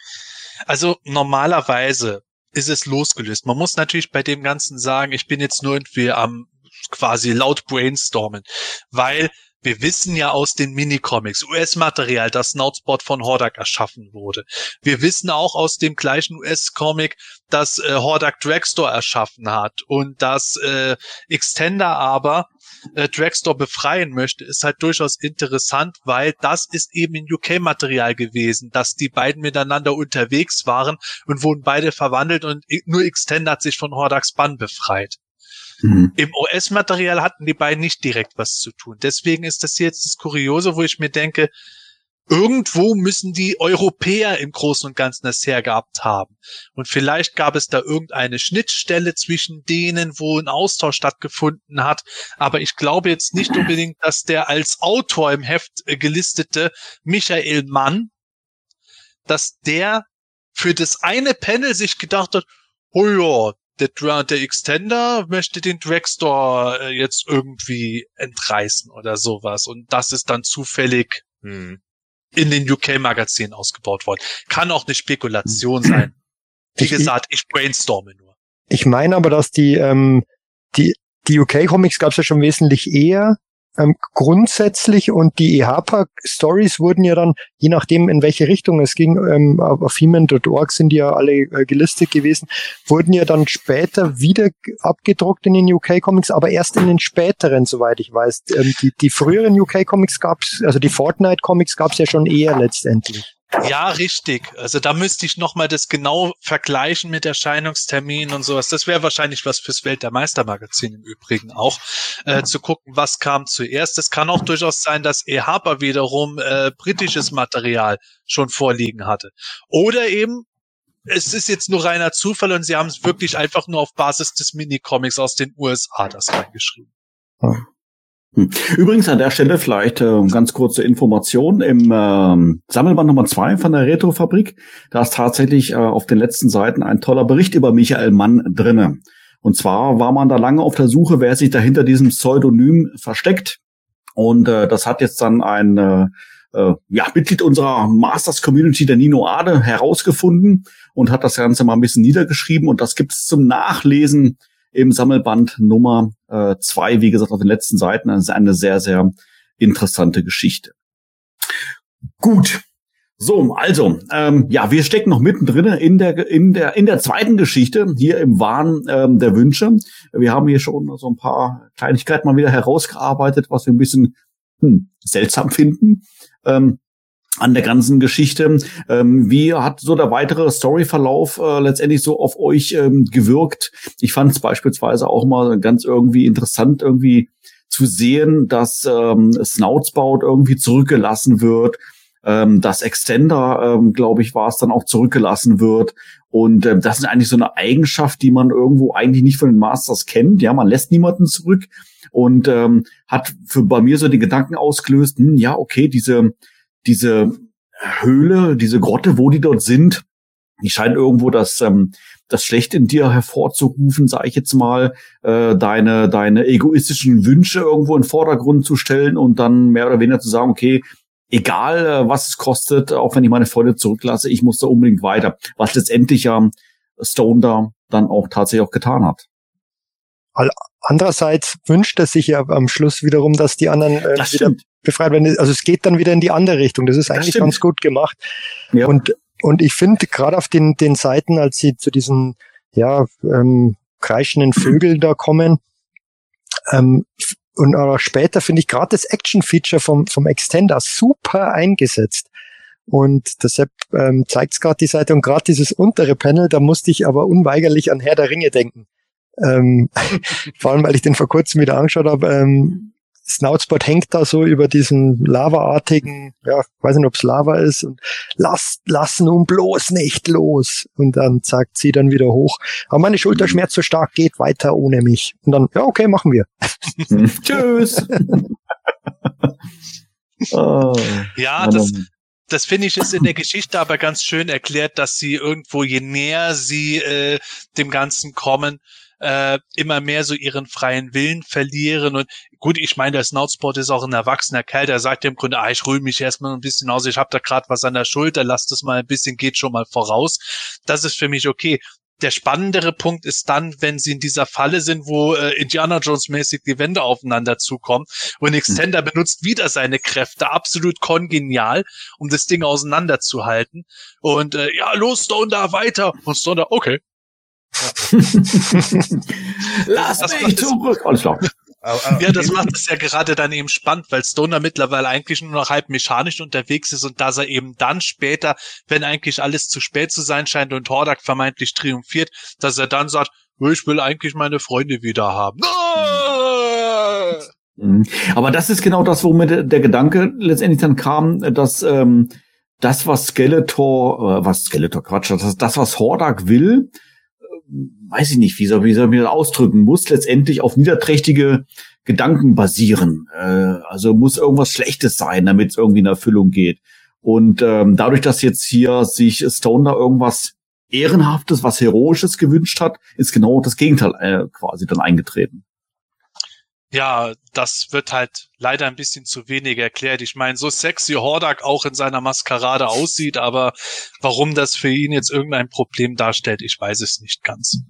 S4: Also normalerweise ist es losgelöst. Man muss natürlich bei dem Ganzen sagen, ich bin jetzt nur irgendwie am quasi laut brainstormen, weil wir wissen ja aus den Minicomics, US-Material, das Snoutspot von Hordak erschaffen wurde. Wir wissen auch aus dem gleichen US-Comic, dass äh, Hordak Dragstore erschaffen hat und dass äh, Extender aber äh, Dragstore befreien möchte, ist halt durchaus interessant, weil das ist eben in UK-Material gewesen, dass die beiden miteinander unterwegs waren und wurden beide verwandelt und nur Extender hat sich von Hordaks Bann befreit. Im US-Material hatten die beiden nicht direkt was zu tun. Deswegen ist das hier jetzt das Kuriose, wo ich mir denke, irgendwo müssen die Europäer im Großen und Ganzen das hergehabt haben. Und vielleicht gab es da irgendeine Schnittstelle zwischen denen, wo ein Austausch stattgefunden hat. Aber ich glaube jetzt nicht unbedingt, dass der als Autor im Heft äh, gelistete Michael Mann, dass der für das eine Panel sich gedacht hat, oh ja, der, Dra- der Extender möchte den Dragstore äh, jetzt irgendwie entreißen oder sowas. Und das ist dann zufällig in den UK-Magazinen ausgebaut worden. Kann auch eine Spekulation sein. Wie
S3: Ich-
S4: gesagt, ich brainstorme nur.
S3: Ich meine aber, dass die, ähm, die, die UK-Comics gab es ja schon wesentlich eher ähm, grundsätzlich und die EHPA-Stories wurden ja dann, je nachdem in welche Richtung es ging, ähm, auf heman.org sind die ja alle äh, gelistet gewesen, wurden ja dann später wieder abgedruckt in den UK-Comics, aber erst in den späteren, soweit ich weiß. Ähm, die, die früheren UK-Comics gab's, also die Fortnite-Comics gab's ja schon eher letztendlich.
S4: Ja, richtig. Also da müsste ich nochmal das genau vergleichen mit Erscheinungsterminen und sowas. Das wäre wahrscheinlich was fürs Welt der Meistermagazin im Übrigen auch, äh, zu gucken, was kam zuerst. Es kann auch durchaus sein, dass EHPA wiederum äh, britisches Material schon vorliegen hatte. Oder eben, es ist jetzt nur reiner Zufall und sie haben es wirklich einfach nur auf Basis des Minicomics aus den USA das reingeschrieben.
S1: Hm. Übrigens an der Stelle vielleicht äh, ganz kurze Information im ähm, Sammelband Nummer zwei von der Retrofabrik. Da ist tatsächlich äh, auf den letzten Seiten ein toller Bericht über Michael Mann drinne. Und zwar war man da lange auf der Suche, wer sich da hinter diesem Pseudonym versteckt. Und äh, das hat jetzt dann ein äh, äh, ja, Mitglied unserer Masters Community, der Nino Ade, herausgefunden und hat das Ganze mal ein bisschen niedergeschrieben. Und das gibt's zum Nachlesen im Sammelband Nummer äh, zwei, wie gesagt, auf den letzten Seiten. Das ist eine sehr, sehr interessante Geschichte. Gut. So, also, ähm, ja, wir stecken noch mittendrin in der, in der, in der zweiten Geschichte, hier im Wahn ähm, der Wünsche. Wir haben hier schon so ein paar Kleinigkeiten mal wieder herausgearbeitet, was wir ein bisschen hm, seltsam finden. Ähm, an der ganzen Geschichte. Ähm, wie hat so der weitere Storyverlauf äh, letztendlich so auf euch ähm, gewirkt? Ich fand es beispielsweise auch mal ganz irgendwie interessant, irgendwie zu sehen, dass ähm, Snoutsbout irgendwie zurückgelassen wird, ähm, dass Extender, ähm, glaube ich, war es dann auch zurückgelassen wird. Und ähm, das ist eigentlich so eine Eigenschaft, die man irgendwo eigentlich nicht von den Masters kennt. Ja, man lässt niemanden zurück und ähm, hat für bei mir so die Gedanken ausgelöst, hm, ja, okay, diese diese Höhle, diese Grotte, wo die dort sind, die scheinen irgendwo das, ähm, das Schlechte in dir hervorzurufen, sage ich jetzt mal, äh, deine, deine egoistischen Wünsche irgendwo in Vordergrund zu stellen und dann mehr oder weniger zu sagen, okay, egal äh, was es kostet, auch wenn ich meine Freunde zurücklasse, ich muss da unbedingt weiter. Was letztendlich ja Stone da dann auch tatsächlich auch getan hat.
S3: Andererseits wünscht er sich ja am Schluss wiederum, dass die anderen äh,
S1: Das
S3: wieder
S1: stimmt.
S3: befreit werden. Also es geht dann wieder in die andere Richtung. Das ist eigentlich
S1: stimmt.
S3: ganz gut gemacht.
S1: Ja.
S3: Und, und ich finde gerade auf den, den Seiten, als sie zu diesen, ja, ähm, kreischenden Vögeln da kommen, ähm, und auch später finde ich gerade das Action-Feature vom, vom Extender super eingesetzt. Und deshalb ähm, zeigt es gerade die Seite und gerade dieses untere Panel, da musste ich aber unweigerlich an Herr der Ringe denken. Ähm, vor allem, weil ich den vor kurzem wieder angeschaut habe. Ähm, Snoutspot hängt da so über diesen lavaartigen, ja, weiß nicht, ob es Lava ist und lasst, lass nun bloß nicht los. Und dann sagt sie dann wieder hoch. Aber meine Schulter schmerzt so stark, geht weiter ohne mich. Und dann, ja, okay, machen wir.
S1: Tschüss. oh,
S4: Ja, das, das finde ich ist in der Geschichte aber ganz schön erklärt, dass sie irgendwo, je näher sie äh, dem Ganzen kommen, äh, immer mehr so ihren freien Willen verlieren. Und gut, ich meine, der Snoutspot ist auch ein erwachsener Kerl, der sagt im Grunde, ah, ich ruhe mich erstmal ein bisschen aus, ich habe da gerade was an der Schulter, lasst es mal ein bisschen, geht schon mal voraus. Das ist für mich okay. Der spannendere Punkt ist dann, wenn sie in dieser Falle sind, wo äh, Indiana Jones mäßig die Wände aufeinander zukommen und Extender benutzt wieder seine Kräfte, absolut kongenial, um das Ding auseinanderzuhalten. Und äh, ja, los, Stone da weiter. Und Stone da, okay.
S1: Lass
S4: Das
S1: mich
S4: macht es-
S1: zurück. Alles klar.
S4: Ja, das macht es ja gerade dann eben spannend, weil Stoner mittlerweile eigentlich nur noch halb mechanisch unterwegs ist und dass er eben dann später, wenn eigentlich alles zu spät zu sein scheint und Hordak vermeintlich triumphiert, dass er dann sagt, ich will eigentlich meine Freunde wieder haben.
S1: Mhm. Aber das ist genau das, womit der der Gedanke letztendlich dann kam, dass ähm, das, was Skeletor, äh, was Skeletor Quatsch, das, das was Hordak will, äh, weiß ich nicht, wie soll, wie soll ich das ausdrücken, muss letztendlich auf niederträchtige Gedanken basieren. Äh, also muss irgendwas Schlechtes sein, damit es irgendwie in Erfüllung geht. Und ähm, dadurch, dass jetzt hier sich Stone da irgendwas Ehrenhaftes, was Heroisches gewünscht hat, ist genau das Gegenteil äh, quasi dann eingetreten.
S4: Ja, das wird halt leider ein bisschen zu wenig erklärt. Ich meine, so sexy Hordak auch in seiner Maskerade aussieht, aber warum das für ihn jetzt irgendein Problem darstellt, ich weiß es nicht ganz.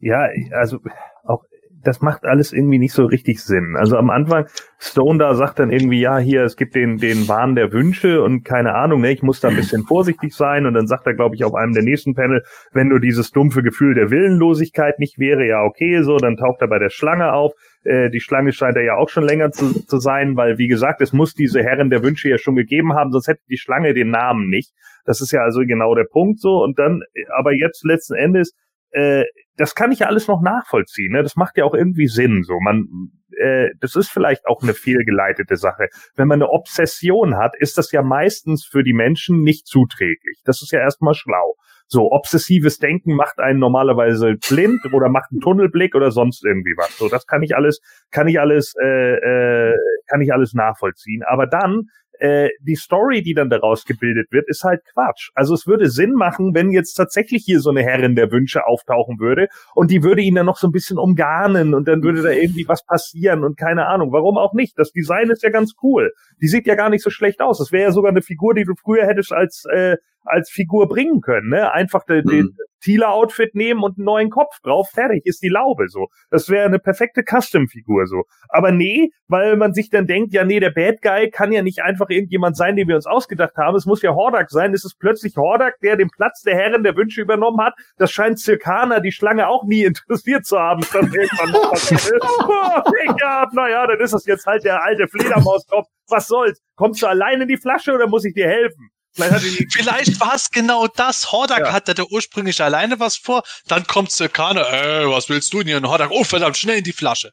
S2: Ja, also auch das macht alles irgendwie nicht so richtig Sinn. Also am Anfang, Stone da sagt dann irgendwie, ja, hier, es gibt den, den Wahn der Wünsche und keine Ahnung, ne, ich muss da ein bisschen vorsichtig sein. Und dann sagt er, glaube ich, auf einem der nächsten Panel, wenn nur dieses dumpfe Gefühl der Willenlosigkeit nicht wäre, ja, okay, so, dann taucht er bei der Schlange auf. Äh, die Schlange scheint ja auch schon länger zu, zu sein, weil, wie gesagt, es muss diese Herren der Wünsche ja schon gegeben haben, sonst hätte die Schlange den Namen nicht. Das ist ja also genau der Punkt so. Und dann, aber jetzt letzten Endes, äh, das kann ich ja alles noch nachvollziehen. Ne? Das macht ja auch irgendwie Sinn. So, man, äh, das ist vielleicht auch eine fehlgeleitete Sache. Wenn man eine Obsession hat, ist das ja meistens für die Menschen nicht zuträglich. Das ist ja erstmal schlau. So, obsessives Denken macht einen normalerweise blind oder macht einen Tunnelblick oder sonst irgendwie was. So, das kann ich alles, kann ich alles, äh, äh, kann ich alles nachvollziehen. Aber dann äh, die Story, die dann daraus gebildet wird, ist halt Quatsch. Also es würde Sinn machen, wenn jetzt tatsächlich hier so eine Herrin der Wünsche auftauchen würde und die würde ihn dann noch so ein bisschen umgarnen und dann würde da irgendwie was passieren und keine Ahnung. Warum auch nicht? Das Design ist ja ganz cool. Die sieht ja gar nicht so schlecht aus. Das wäre ja sogar eine Figur, die du früher hättest als äh, als Figur bringen können. Ne? Einfach den, den
S1: Mhm.
S2: Thieler-Outfit nehmen und einen neuen Kopf drauf, fertig, ist die Laube so. Das wäre eine perfekte Custom-Figur so. Aber nee, weil man sich dann denkt, ja nee, der Bad Guy kann ja nicht einfach irgendjemand sein, den wir uns ausgedacht haben. Es muss ja Hordak sein. Es ist plötzlich Hordak, der den Platz der Herren der Wünsche übernommen hat. Das scheint Zirkana, die Schlange, auch nie interessiert zu haben. Dann irgendwann oh, gehabt. naja, dann ist das jetzt halt der alte Fledermauskopf. Was soll's? Kommst du allein in die Flasche oder muss ich dir helfen? Vielleicht,
S4: war es genau das. Hordak hatte da ursprünglich alleine was vor, dann kommt Zirkane, äh, was willst du denn hier? Und Hordak, oh verdammt, schnell in die Flasche.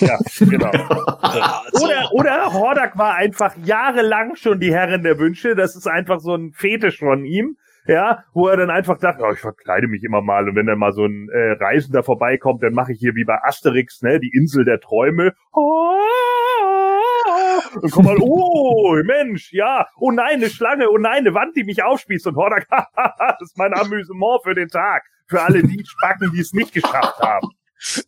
S2: Ja, genau.
S4: Ja, so.
S2: Oder, oder Hordak war einfach jahrelang schon die Herrin der Wünsche. Das ist einfach so ein Fetisch von ihm. Ja, wo er dann einfach dachte, oh, ich verkleide mich immer mal und wenn dann mal so ein äh, Reisender vorbeikommt, dann mache ich hier wie bei Asterix, ne, die Insel der Träume. Und komm mal, oh, Mensch, ja, oh nein, eine Schlange, oh nein, eine Wand, die mich aufspießt und Hordak, das ist mein Amüsement für den Tag. Für alle die Spacken, die es nicht geschafft haben.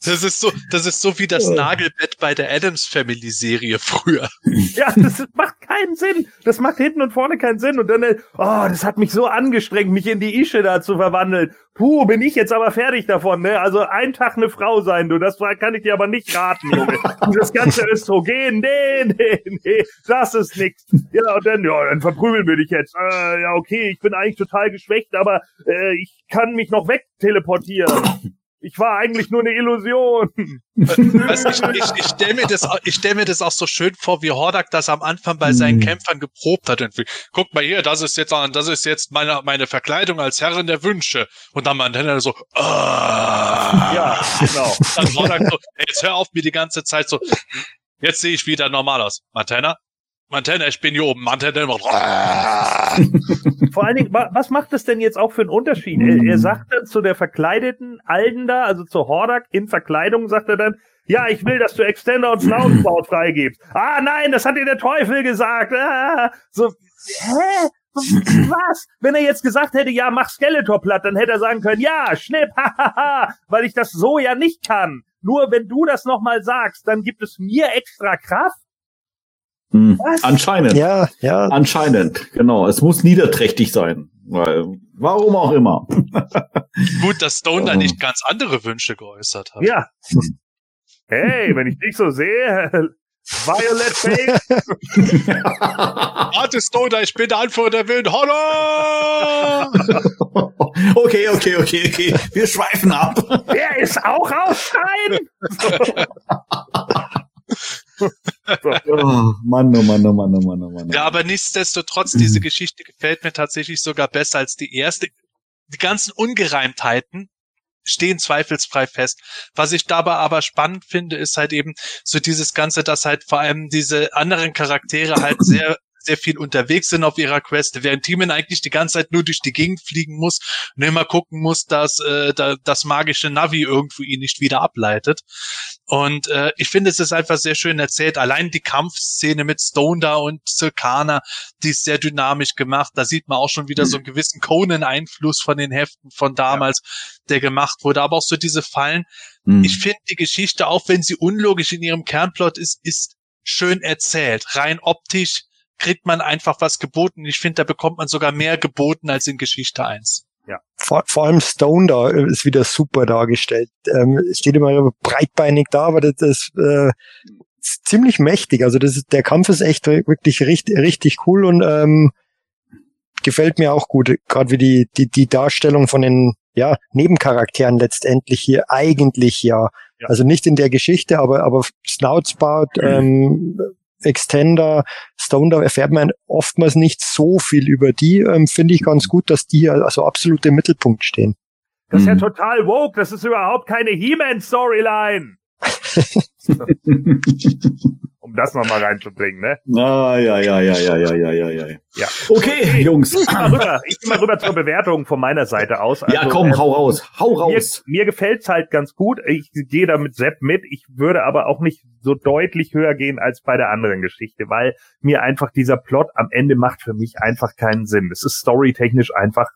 S4: Das ist so, das ist so wie das Nagelbett bei der Adams Family Serie früher.
S2: Ja, das macht keinen Sinn. Das macht hinten und vorne keinen Sinn. Und dann, äh, oh, das hat mich so angestrengt, mich in die Ische da zu verwandeln. Puh, bin ich jetzt aber fertig davon, ne? Also ein Tag eine Frau sein, du. Das kann ich dir aber nicht raten, Junge. Und das ganze Östrogen, nee, nee, nee, das ist nix. Ja, und dann, ja, dann verprügeln wir dich jetzt. Äh, ja, okay, ich bin eigentlich total geschwächt, aber äh, ich kann mich noch wegteleportieren. Ich war eigentlich nur eine Illusion.
S4: Weißt, ich ich, ich stelle mir, das, ich stell mir das auch so schön vor, wie Hordak das am Anfang bei seinen Kämpfern geprobt hat. Und wie, Guck mal hier, das ist jetzt, das ist jetzt meine, meine Verkleidung als Herrin der Wünsche. Und dann Montana so, ah.
S2: Ja, genau.
S4: Dann Hordak so, hey, jetzt hör auf mir die ganze Zeit so, jetzt sehe ich wieder normal aus. Montana? Montana, ich bin hier oben. Montana macht.
S2: Vor allen Dingen, wa- was macht das denn jetzt auch für einen Unterschied? Er, er sagt dann zu der verkleideten Alden da, also zu Hordak in Verkleidung, sagt er dann, ja, ich will, dass du Extender und Snowspout freigibst. Ah, nein, das hat dir der Teufel gesagt. Ah, so, hä? Was? Wenn er jetzt gesagt hätte, ja, mach Skeletor platt, dann hätte er sagen können, ja, schnipp, hahaha, weil ich das so ja nicht kann. Nur wenn du das nochmal sagst, dann gibt es mir extra Kraft.
S1: Hm.
S2: Was?
S1: Anscheinend.
S3: Ja, ja.
S1: Anscheinend, genau. Es muss niederträchtig sein. Weil, warum auch immer.
S4: Gut, dass Stone da nicht ganz andere Wünsche geäußert hat.
S2: Ja. Hey, wenn ich dich so sehe, Violet Face.
S4: Warte, Stone, ich bin der Anführer der Wilden Honor!
S1: Okay, okay, okay, okay. Wir schweifen ab.
S2: Der ist auch Aufstein.
S1: Oh, Mann, oh Mann, oh Mann, oh Mann, oh Mann.
S4: Ja, aber nichtsdestotrotz, diese Geschichte gefällt mir tatsächlich sogar besser als die erste. Die ganzen Ungereimtheiten stehen zweifelsfrei fest. Was ich dabei aber spannend finde, ist halt eben so dieses Ganze, dass halt vor allem diese anderen Charaktere halt sehr sehr viel unterwegs sind auf ihrer Quest, während Timon eigentlich die ganze Zeit nur durch die Gegend fliegen muss und immer gucken muss, dass äh, da, das magische Navi irgendwo ihn nicht wieder ableitet. Und äh, ich finde, es ist einfach sehr schön erzählt. Allein die Kampfszene mit Stone da und Silkana, die ist sehr dynamisch gemacht. Da sieht man auch schon wieder so einen gewissen Conan-Einfluss von den Heften von damals, der gemacht wurde. Aber auch so diese Fallen.
S1: Hm.
S4: Ich finde die Geschichte, auch wenn sie unlogisch in ihrem Kernplot ist, ist schön erzählt. Rein optisch kriegt man einfach was geboten. Ich finde, da bekommt man sogar mehr geboten als in Geschichte 1.
S2: Ja.
S3: vor, vor allem Stone da ist wieder super dargestellt. Ähm, steht immer breitbeinig da, aber das, das äh, ist ziemlich mächtig. Also das ist, der Kampf ist echt wirklich richtig, richtig cool und ähm, gefällt mir auch gut. Gerade wie die, die, die Darstellung von den ja, Nebencharakteren letztendlich hier eigentlich ja. ja. Also nicht in der Geschichte, aber, aber Snoutspout, mhm. ähm, Extender, Stone, da erfährt man oftmals nicht so viel über die. Ähm, Finde ich ganz gut, dass die also absolut im Mittelpunkt stehen.
S2: Das ist ja mhm. total woke. Das ist überhaupt keine He-Man-Storyline. um das nochmal reinzubringen, ne?
S1: Ah, ja, ja, ja, ja, ja, ja, ja, ja.
S2: Ja.
S1: Okay, Jungs.
S2: Ich gehe mal rüber, ich geh mal rüber zur Bewertung von meiner Seite aus.
S1: Also, ja, komm, ähm, hau raus, hau raus.
S2: Mir, mir gefällt's halt ganz gut. Ich gehe da mit Sepp mit. Ich würde aber auch nicht so deutlich höher gehen als bei der anderen Geschichte, weil mir einfach dieser Plot am Ende macht für mich einfach keinen Sinn. Es ist storytechnisch einfach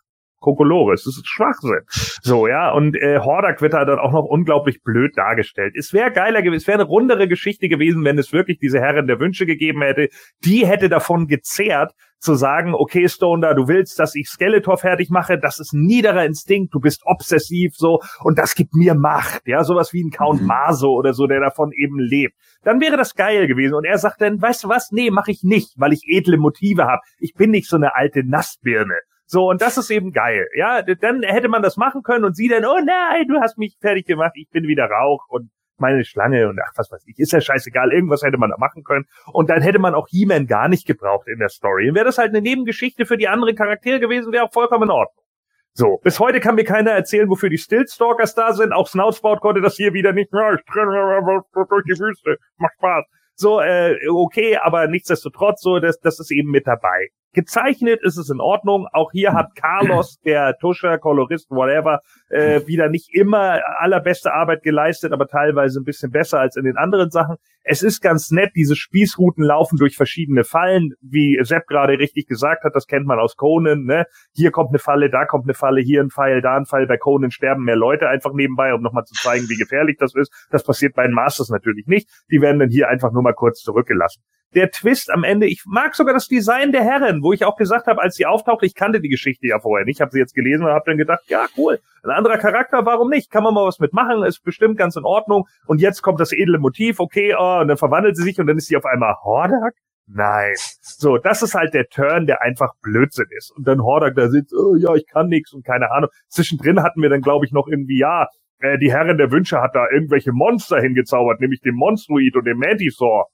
S2: Kokolores. Das ist Schwachsinn. So, ja, und äh, Hordak wird da dann auch noch unglaublich blöd dargestellt. Es wäre geiler gewesen, es wäre eine rundere Geschichte gewesen, wenn es wirklich diese Herren der Wünsche gegeben hätte. Die hätte davon gezehrt, zu sagen, okay, Stone, da, du willst, dass ich Skeletor fertig mache, das ist niederer Instinkt, du bist obsessiv so und das gibt mir Macht, ja, sowas wie ein Count mhm. Maso oder so, der davon eben lebt. Dann wäre das geil gewesen und er sagt dann, weißt du was, nee, mache ich nicht, weil ich edle Motive habe. Ich bin nicht so eine alte Nassbirne. So, und das ist eben geil. Ja, dann hätte man das machen können und sie dann, oh nein, du hast mich fertig gemacht, ich bin wieder Rauch und meine Schlange und ach, was weiß ich, ist ja scheißegal, irgendwas hätte man da machen können. Und dann hätte man auch He-Man gar nicht gebraucht in der Story. Wäre das halt eine Nebengeschichte für die anderen Charaktere gewesen, wäre auch vollkommen in Ordnung. So, bis heute kann mir keiner erzählen, wofür die Stillstalkers da sind. Auch Snoutspout konnte das hier wieder nicht. Ja, ich trenne durch die Wüste. Macht Spaß. So, äh, okay, aber nichtsdestotrotz, so, das, das ist eben mit dabei. Gezeichnet ist es in Ordnung. Auch hier hat Carlos, der Tuscher, Kolorist, whatever, äh, wieder nicht immer allerbeste Arbeit geleistet, aber teilweise ein bisschen besser als in den anderen Sachen. Es ist ganz nett, diese Spießrouten laufen durch verschiedene Fallen, wie Sepp gerade richtig gesagt hat, das kennt man aus Conan, ne? Hier kommt eine Falle, da kommt eine Falle, hier ein Pfeil, da ein Pfeil. Bei Conan sterben mehr Leute einfach nebenbei, um nochmal zu zeigen, wie gefährlich das ist. Das passiert bei den Masters natürlich nicht. Die werden dann hier einfach nur mal kurz zurückgelassen der Twist am Ende, ich mag sogar das Design der Herren, wo ich auch gesagt habe, als sie auftauchte, ich kannte die Geschichte ja vorher nicht, habe sie jetzt gelesen und habe dann gedacht, ja cool, ein anderer Charakter, warum nicht? Kann man mal was mitmachen, ist bestimmt ganz in Ordnung. Und jetzt kommt das edle Motiv, okay, oh, und dann verwandelt sie sich und dann ist sie auf einmal Hordak? Nein. So, das ist halt der Turn, der einfach Blödsinn ist. Und dann Hordak da sitzt, oh ja, ich kann nichts und keine Ahnung. Zwischendrin hatten wir dann, glaube ich, noch irgendwie, ja, äh, die Herren der Wünsche hat da irgendwelche Monster hingezaubert, nämlich den Monstroid und den Mantisaur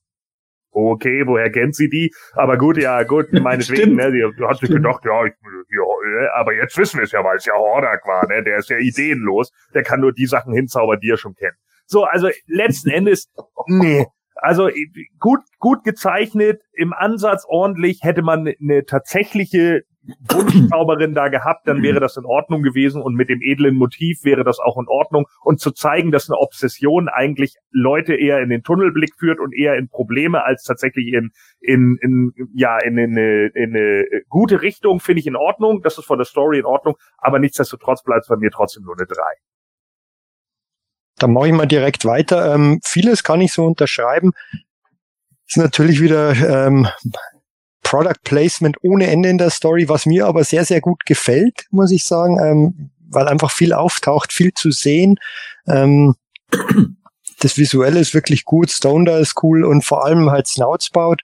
S2: okay, woher kennt sie die? Aber gut, ja, gut, meinetwegen, ne, die hat sich gedacht, ja, ich, ja, aber jetzt wissen wir es ja, weil es ja Hordak war, ne, der ist ja ideenlos, der kann nur die Sachen hinzaubern, die er schon kennt. So, also letzten Endes, nee, also gut, gut gezeichnet, im Ansatz ordentlich, hätte man eine tatsächliche Wunschzauberin da gehabt, dann wäre das in Ordnung gewesen und mit dem edlen Motiv wäre das auch in Ordnung und zu zeigen, dass eine Obsession eigentlich Leute eher in den Tunnelblick führt und eher in Probleme als tatsächlich in in, in ja in, in, eine, in eine gute Richtung finde ich in Ordnung, das ist von der Story in Ordnung, aber nichtsdestotrotz bleibt es bei mir trotzdem nur eine drei.
S3: Dann mache ich mal direkt weiter. Ähm, vieles kann ich so unterschreiben. Ist natürlich wieder ähm, Product Placement ohne Ende in der Story, was mir aber sehr, sehr gut gefällt, muss ich sagen, ähm, weil einfach viel auftaucht, viel zu sehen. Ähm, das Visuelle ist wirklich gut, Stone da ist cool und vor allem halt Snoutspout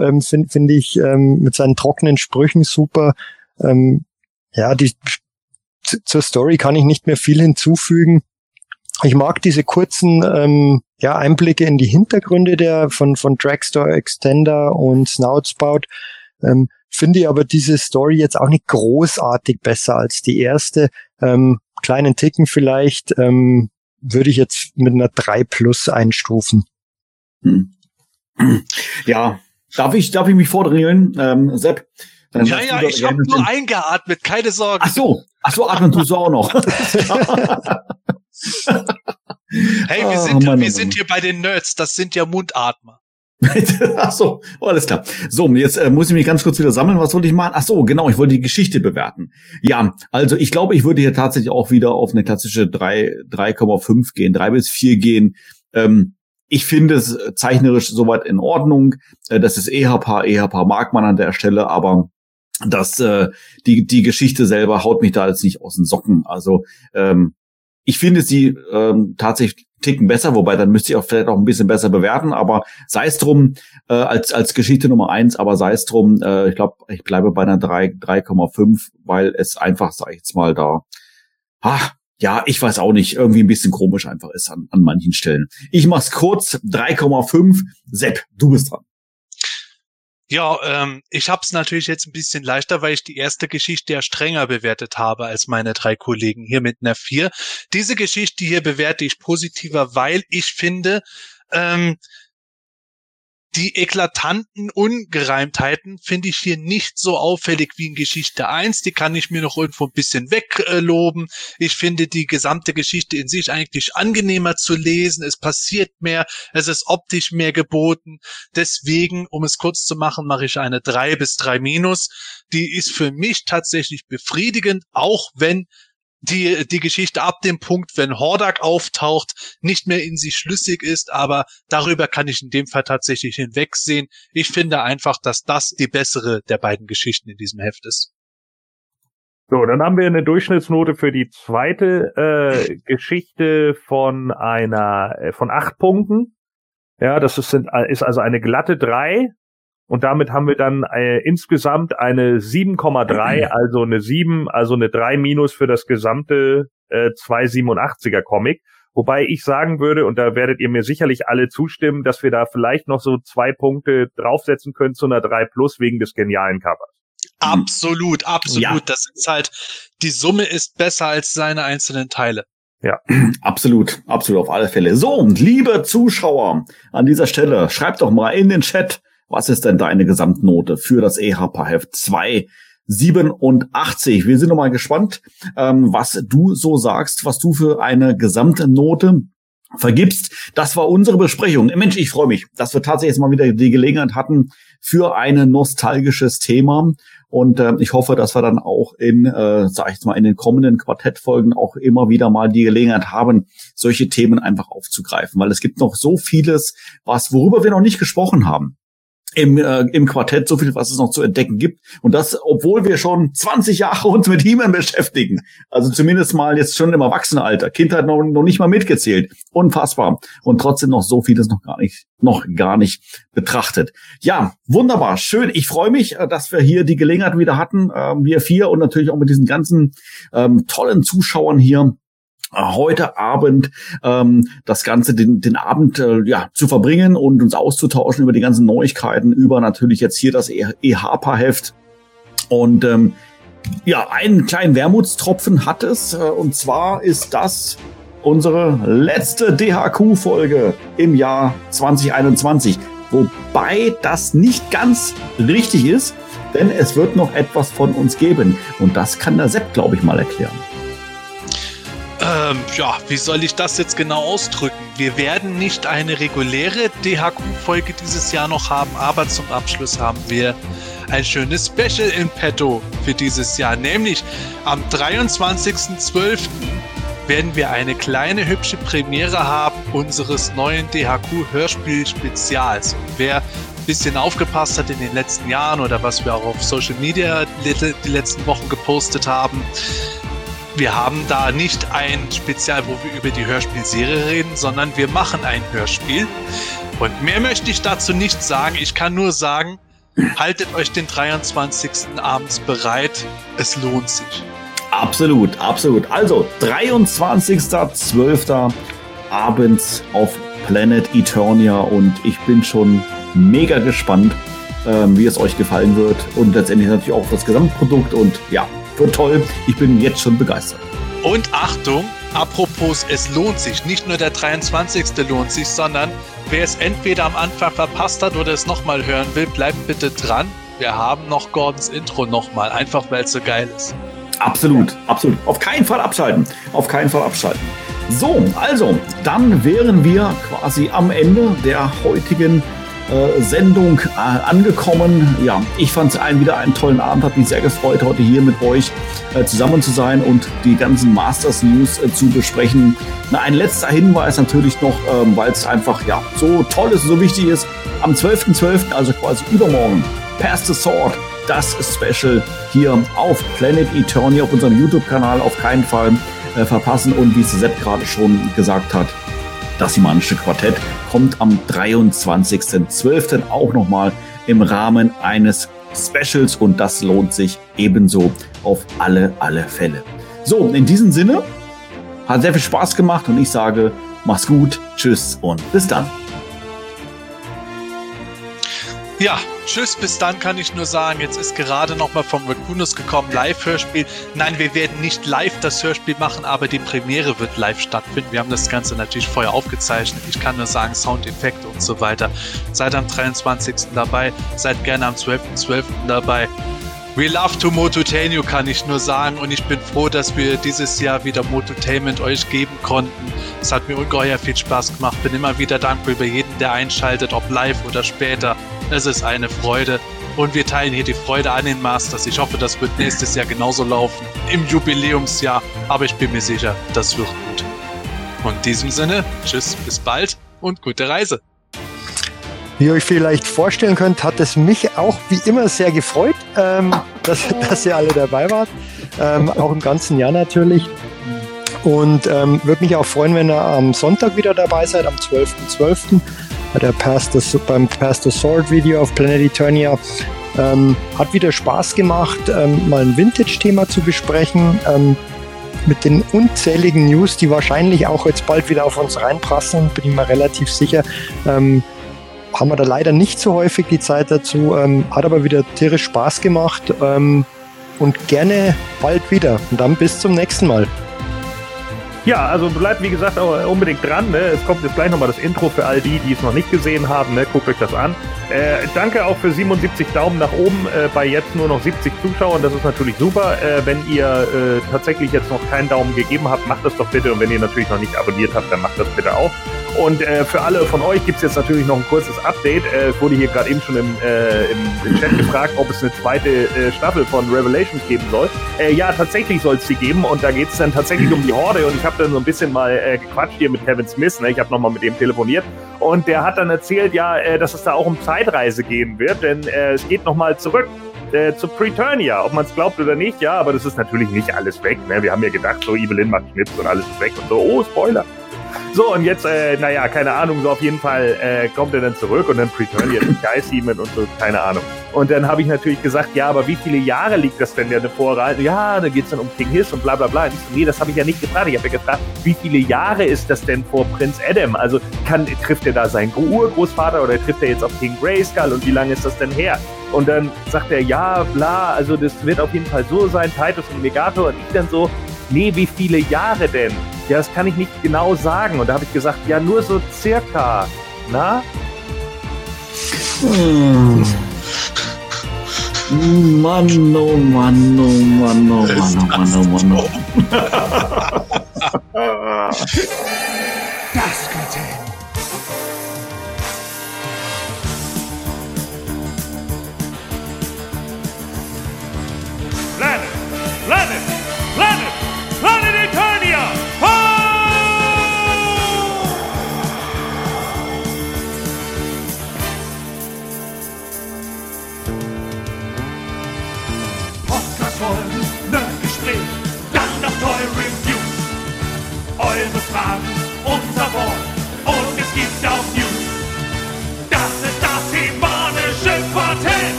S3: ähm, finde find ich ähm, mit seinen trockenen Sprüchen super. Ähm, ja, die zur Story kann ich nicht mehr viel hinzufügen. Ich mag diese kurzen ähm, ja, Einblicke in die Hintergründe der von, von Dragstore Extender und Snoutspout. Ähm, finde aber diese Story jetzt auch nicht großartig besser als die erste. Ähm, kleinen Ticken vielleicht ähm, würde ich jetzt mit einer 3 plus einstufen.
S1: Hm. Ja, darf ich, darf ich mich vordringen, ähm, Sepp?
S4: ja, ja, ich habe nur eingeatmet, keine Sorge.
S1: Ach so, ach so, atmen tust du auch noch.
S4: Hey, wir, ah, sind, Mann, wir sind hier bei den Nerds, das sind ja Mundatmer.
S1: Ach so, oh, alles klar. So, jetzt äh, muss ich mich ganz kurz wieder sammeln. Was wollte ich machen? Ach so, genau, ich wollte die Geschichte bewerten. Ja, also ich glaube, ich würde hier tatsächlich auch wieder auf eine klassische 3, 3,5 gehen, 3 bis 4 gehen. Ähm, ich finde es zeichnerisch soweit in Ordnung. Äh, das ist EHP, EHP mag man an der Stelle, aber dass äh, die, die Geschichte selber haut mich da jetzt nicht aus den Socken. Also ähm, ich finde sie ähm, tatsächlich ticken besser, wobei dann müsste ich auch vielleicht auch ein bisschen besser bewerten, aber sei es drum, äh, als, als Geschichte Nummer eins, aber sei es drum, äh, ich glaube, ich bleibe bei einer 3, 3,5, weil es einfach, sag ich jetzt mal, da, ah, ja, ich weiß auch nicht, irgendwie ein bisschen komisch einfach ist an, an manchen Stellen. Ich mach's kurz, 3,5. Sepp, du bist dran.
S4: Ja, ähm, ich habe es natürlich jetzt ein bisschen leichter, weil ich die erste Geschichte ja strenger bewertet habe als meine drei Kollegen hier mit einer 4. Diese Geschichte hier bewerte ich positiver, weil ich finde, ähm, die eklatanten Ungereimtheiten finde ich hier nicht so auffällig wie in Geschichte 1. Die kann ich mir noch irgendwo ein bisschen wegloben. Ich finde die gesamte Geschichte in sich eigentlich angenehmer zu lesen. Es passiert mehr. Es ist optisch mehr geboten. Deswegen, um es kurz zu machen, mache ich eine 3 bis 3 minus. Die ist für mich tatsächlich befriedigend, auch wenn die, die Geschichte ab dem Punkt, wenn Hordak auftaucht, nicht mehr in sich schlüssig ist, aber darüber kann ich in dem Fall tatsächlich hinwegsehen. Ich finde einfach, dass das die bessere der beiden Geschichten in diesem Heft ist.
S2: So, dann haben wir eine Durchschnittsnote für die zweite äh, Geschichte von einer äh, von acht Punkten. Ja, das ist, sind, ist also eine glatte drei und damit haben wir dann äh, insgesamt eine 7,3, also eine 7, also eine 3 minus für das gesamte äh, 287er Comic. Wobei ich sagen würde, und da werdet ihr mir sicherlich alle zustimmen, dass wir da vielleicht noch so zwei Punkte draufsetzen können zu einer 3 plus wegen des genialen Covers.
S4: Absolut, absolut. Ja. Das ist halt, die Summe ist besser als seine einzelnen Teile.
S1: Ja, absolut, absolut auf alle Fälle. So, liebe Zuschauer, an dieser Stelle schreibt doch mal in den Chat, was ist denn deine Gesamtnote für das EHPA-Heft 287? Wir sind nochmal gespannt, ähm, was du so sagst, was du für eine Gesamtnote vergibst. Das war unsere Besprechung. Mensch, ich freue mich, dass wir tatsächlich jetzt mal wieder die Gelegenheit hatten für ein nostalgisches Thema. Und äh, ich hoffe, dass wir dann auch in, äh, sag ich jetzt mal, in den kommenden Quartettfolgen auch immer wieder mal die Gelegenheit haben, solche Themen einfach aufzugreifen, weil es gibt noch so vieles, was worüber wir noch nicht gesprochen haben im, äh, im Quartett so viel, was es noch zu entdecken gibt. Und das, obwohl wir schon 20 Jahre uns mit He-Man beschäftigen. Also zumindest mal jetzt schon im Erwachsenenalter. Kindheit noch, noch nicht mal mitgezählt. Unfassbar. Und trotzdem noch so vieles noch gar nicht, noch gar nicht betrachtet. Ja, wunderbar. Schön. Ich freue mich, äh, dass wir hier die Gelegenheit wieder hatten. Äh, wir vier und natürlich auch mit diesen ganzen ähm, tollen Zuschauern hier heute Abend ähm, das Ganze, den, den Abend äh, ja, zu verbringen und uns auszutauschen über die ganzen Neuigkeiten, über natürlich jetzt hier das EHPA-Heft. Und ähm, ja, einen kleinen Wermutstropfen hat es. Äh, und zwar ist das unsere letzte DHQ-Folge im Jahr 2021. Wobei das nicht ganz richtig ist, denn es wird noch etwas von uns geben. Und das kann der Sepp, glaube ich, mal erklären.
S4: Ähm, ja, wie soll ich das jetzt genau ausdrücken? Wir werden nicht eine reguläre DHQ-Folge dieses Jahr noch haben, aber zum Abschluss haben wir ein schönes Special in petto für dieses Jahr. Nämlich am 23.12. werden wir eine kleine hübsche Premiere haben unseres neuen DHQ-Hörspiel-Spezials. Wer ein bisschen aufgepasst hat in den letzten Jahren oder was wir auch auf Social Media die letzten Wochen gepostet haben, wir haben da nicht ein Spezial, wo wir über die Hörspielserie reden, sondern wir machen ein Hörspiel. Und mehr möchte ich dazu nicht sagen. Ich kann nur sagen, haltet euch den 23. abends bereit. Es lohnt sich.
S1: Absolut, absolut. Also 23.12. abends auf Planet Eternia und ich bin schon mega gespannt, ähm, wie es euch gefallen wird und letztendlich natürlich auch das Gesamtprodukt und ja, wird toll. Ich bin jetzt schon begeistert.
S4: Und Achtung, apropos, es lohnt sich. Nicht nur der 23. lohnt sich, sondern wer es entweder am Anfang verpasst hat oder es nochmal hören will, bleibt bitte dran. Wir haben noch Gordons Intro nochmal, einfach weil es so geil ist.
S1: Absolut, absolut. Auf keinen Fall abschalten. Auf keinen Fall abschalten. So, also, dann wären wir quasi am Ende der heutigen äh, Sendung äh, angekommen. Ja, ich fand es wieder einen tollen Abend, hat mich sehr gefreut, heute hier mit euch äh, zusammen zu sein und die ganzen Masters News zu besprechen. Na, ein letzter Hinweis natürlich noch, ähm, weil es einfach ja so toll ist so wichtig ist. Am 12.12., .12., also quasi übermorgen, Pass the Sword das Special hier auf Planet Eternia auf unserem YouTube-Kanal auf keinen Fall verpassen. Und wie Suzette gerade schon gesagt hat, das Himanische Quartett kommt am 23.12. auch nochmal im Rahmen eines Specials und das lohnt sich ebenso auf alle, alle Fälle. So, in diesem Sinne, hat sehr viel Spaß gemacht und ich sage, mach's gut, tschüss und bis dann.
S4: Ja, tschüss, bis dann kann ich nur sagen, jetzt ist gerade nochmal vom Raccoonus gekommen, Live-Hörspiel. Nein, wir werden nicht live das Hörspiel machen, aber die Premiere wird live stattfinden. Wir haben das Ganze natürlich vorher aufgezeichnet. Ich kann nur sagen, Soundeffekte und so weiter. Seid am 23. dabei, seid gerne am 12.12. .12. dabei. We love to Mototainment, kann ich nur sagen. Und ich bin froh, dass wir dieses Jahr wieder Mototainment euch geben konnten. Es hat mir ungeheuer viel Spaß gemacht. Bin immer wieder dankbar über jeden, der einschaltet, ob live oder später. Es ist eine Freude. Und wir teilen hier die Freude an den Masters. Ich hoffe, das wird nächstes Jahr genauso laufen. Im Jubiläumsjahr. Aber ich bin mir sicher, das wird gut. Und in diesem Sinne, tschüss, bis bald und gute Reise.
S3: Wie ihr euch vielleicht vorstellen könnt, hat es mich auch wie immer sehr gefreut, ähm, dass, dass ihr alle dabei wart. Ähm, auch im ganzen Jahr natürlich. Und ähm, würde mich auch freuen, wenn ihr am Sonntag wieder dabei seid, am 12.12. .12. bei der Pastor, beim Pastor Sword Video auf Planet Eternia. Ähm, hat wieder Spaß gemacht, ähm, mal ein Vintage-Thema zu besprechen. Ähm, mit den unzähligen News, die wahrscheinlich auch jetzt bald wieder auf uns reinprassen, bin ich mir relativ sicher. Ähm, haben wir da leider nicht so häufig die Zeit dazu, ähm, hat aber wieder tierisch Spaß gemacht ähm, und gerne bald wieder. Und dann bis zum nächsten Mal.
S2: Ja, also bleibt wie gesagt unbedingt dran. Ne? Es kommt jetzt gleich nochmal das Intro für all die, die es noch nicht gesehen haben. Ne? Guckt euch das an. Äh, danke auch für 77 Daumen nach oben äh, bei jetzt nur noch 70 Zuschauern. Das ist natürlich super. Äh, wenn ihr äh, tatsächlich jetzt noch keinen Daumen gegeben habt, macht das doch bitte. Und wenn ihr natürlich noch nicht abonniert habt, dann macht das bitte auch. Und äh, für alle von euch gibt es jetzt natürlich noch ein kurzes Update. Äh, es wurde hier gerade eben schon im, im, im, Chat gefragt, ob es eine zweite Staffel von Revelations geben soll. ja, tatsächlich soll es sie geben. Und da geht es dann tatsächlich um die Horde. Und ich habe dann so ein bisschen mal gequatscht hier mit Kevin Smith. Ne? Ich habe nochmal mit ihm telefoniert. Und der hat dann erzählt, ja, dass es da auch um Zeitreise gehen wird, denn äh, es geht nochmal zurück äh, zu Preturnia, ob man es glaubt oder nicht, ja, aber das ist natürlich nicht alles weg. Ne? Wir haben ja gedacht, so Evelyn macht Schnips und alles ist weg und so, oh, Spoiler. So, und jetzt, äh, naja, keine Ahnung, so auf jeden Fall äh, kommt er dann zurück und dann Preturnia mit Sky Seaman und so, keine Ahnung. Und dann habe ich natürlich gesagt, ja, aber wie viele Jahre liegt das denn ja davor? Ja, da geht's dann um King Hiss und bla bla bla. So, nee, das habe ich ja nicht gefragt. Ich habe ja gefragt, wie viele Jahre ist das denn vor Prinz Adam? Also kann, trifft er da seinen Urgroßvater oder trifft er jetzt auf King Grayskull und wie lange ist das denn her? Und dann sagt er, ja, bla, also das wird auf jeden Fall so sein, Titus und Megato. Und ich dann so, nee, wie viele Jahre denn? Ja, das kann ich nicht genau sagen. Und da habe ich gesagt, ja, nur so circa. Na?
S1: Hm. Mann, oh Mann, oh Mann, oh Mann, oh Mann, oh Mann, oh Mann.
S16: Das Kartell.
S17: Planet, Planet, Planet, Eure Fragen, unser Wort. Und es gibt auch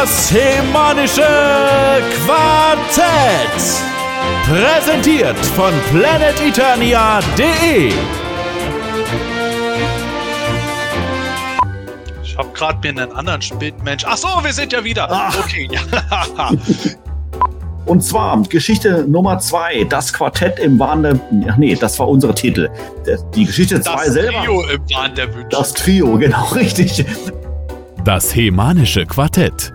S17: Das.
S5: Das Hemanische Quartett. Präsentiert von planeteternia.de.
S4: Ich habe gerade mir einen anderen Spielmensch. Ach so, wir sind ja wieder. Okay, ja.
S1: Und zwar Geschichte Nummer zwei, das Quartett im Wahn der. Ach nee, das war unsere Titel. Die Geschichte zwei
S4: das
S1: selber.
S4: Trio im Wahn der Wünsche.
S1: Das Trio, genau richtig.
S5: Das Hemanische Quartett,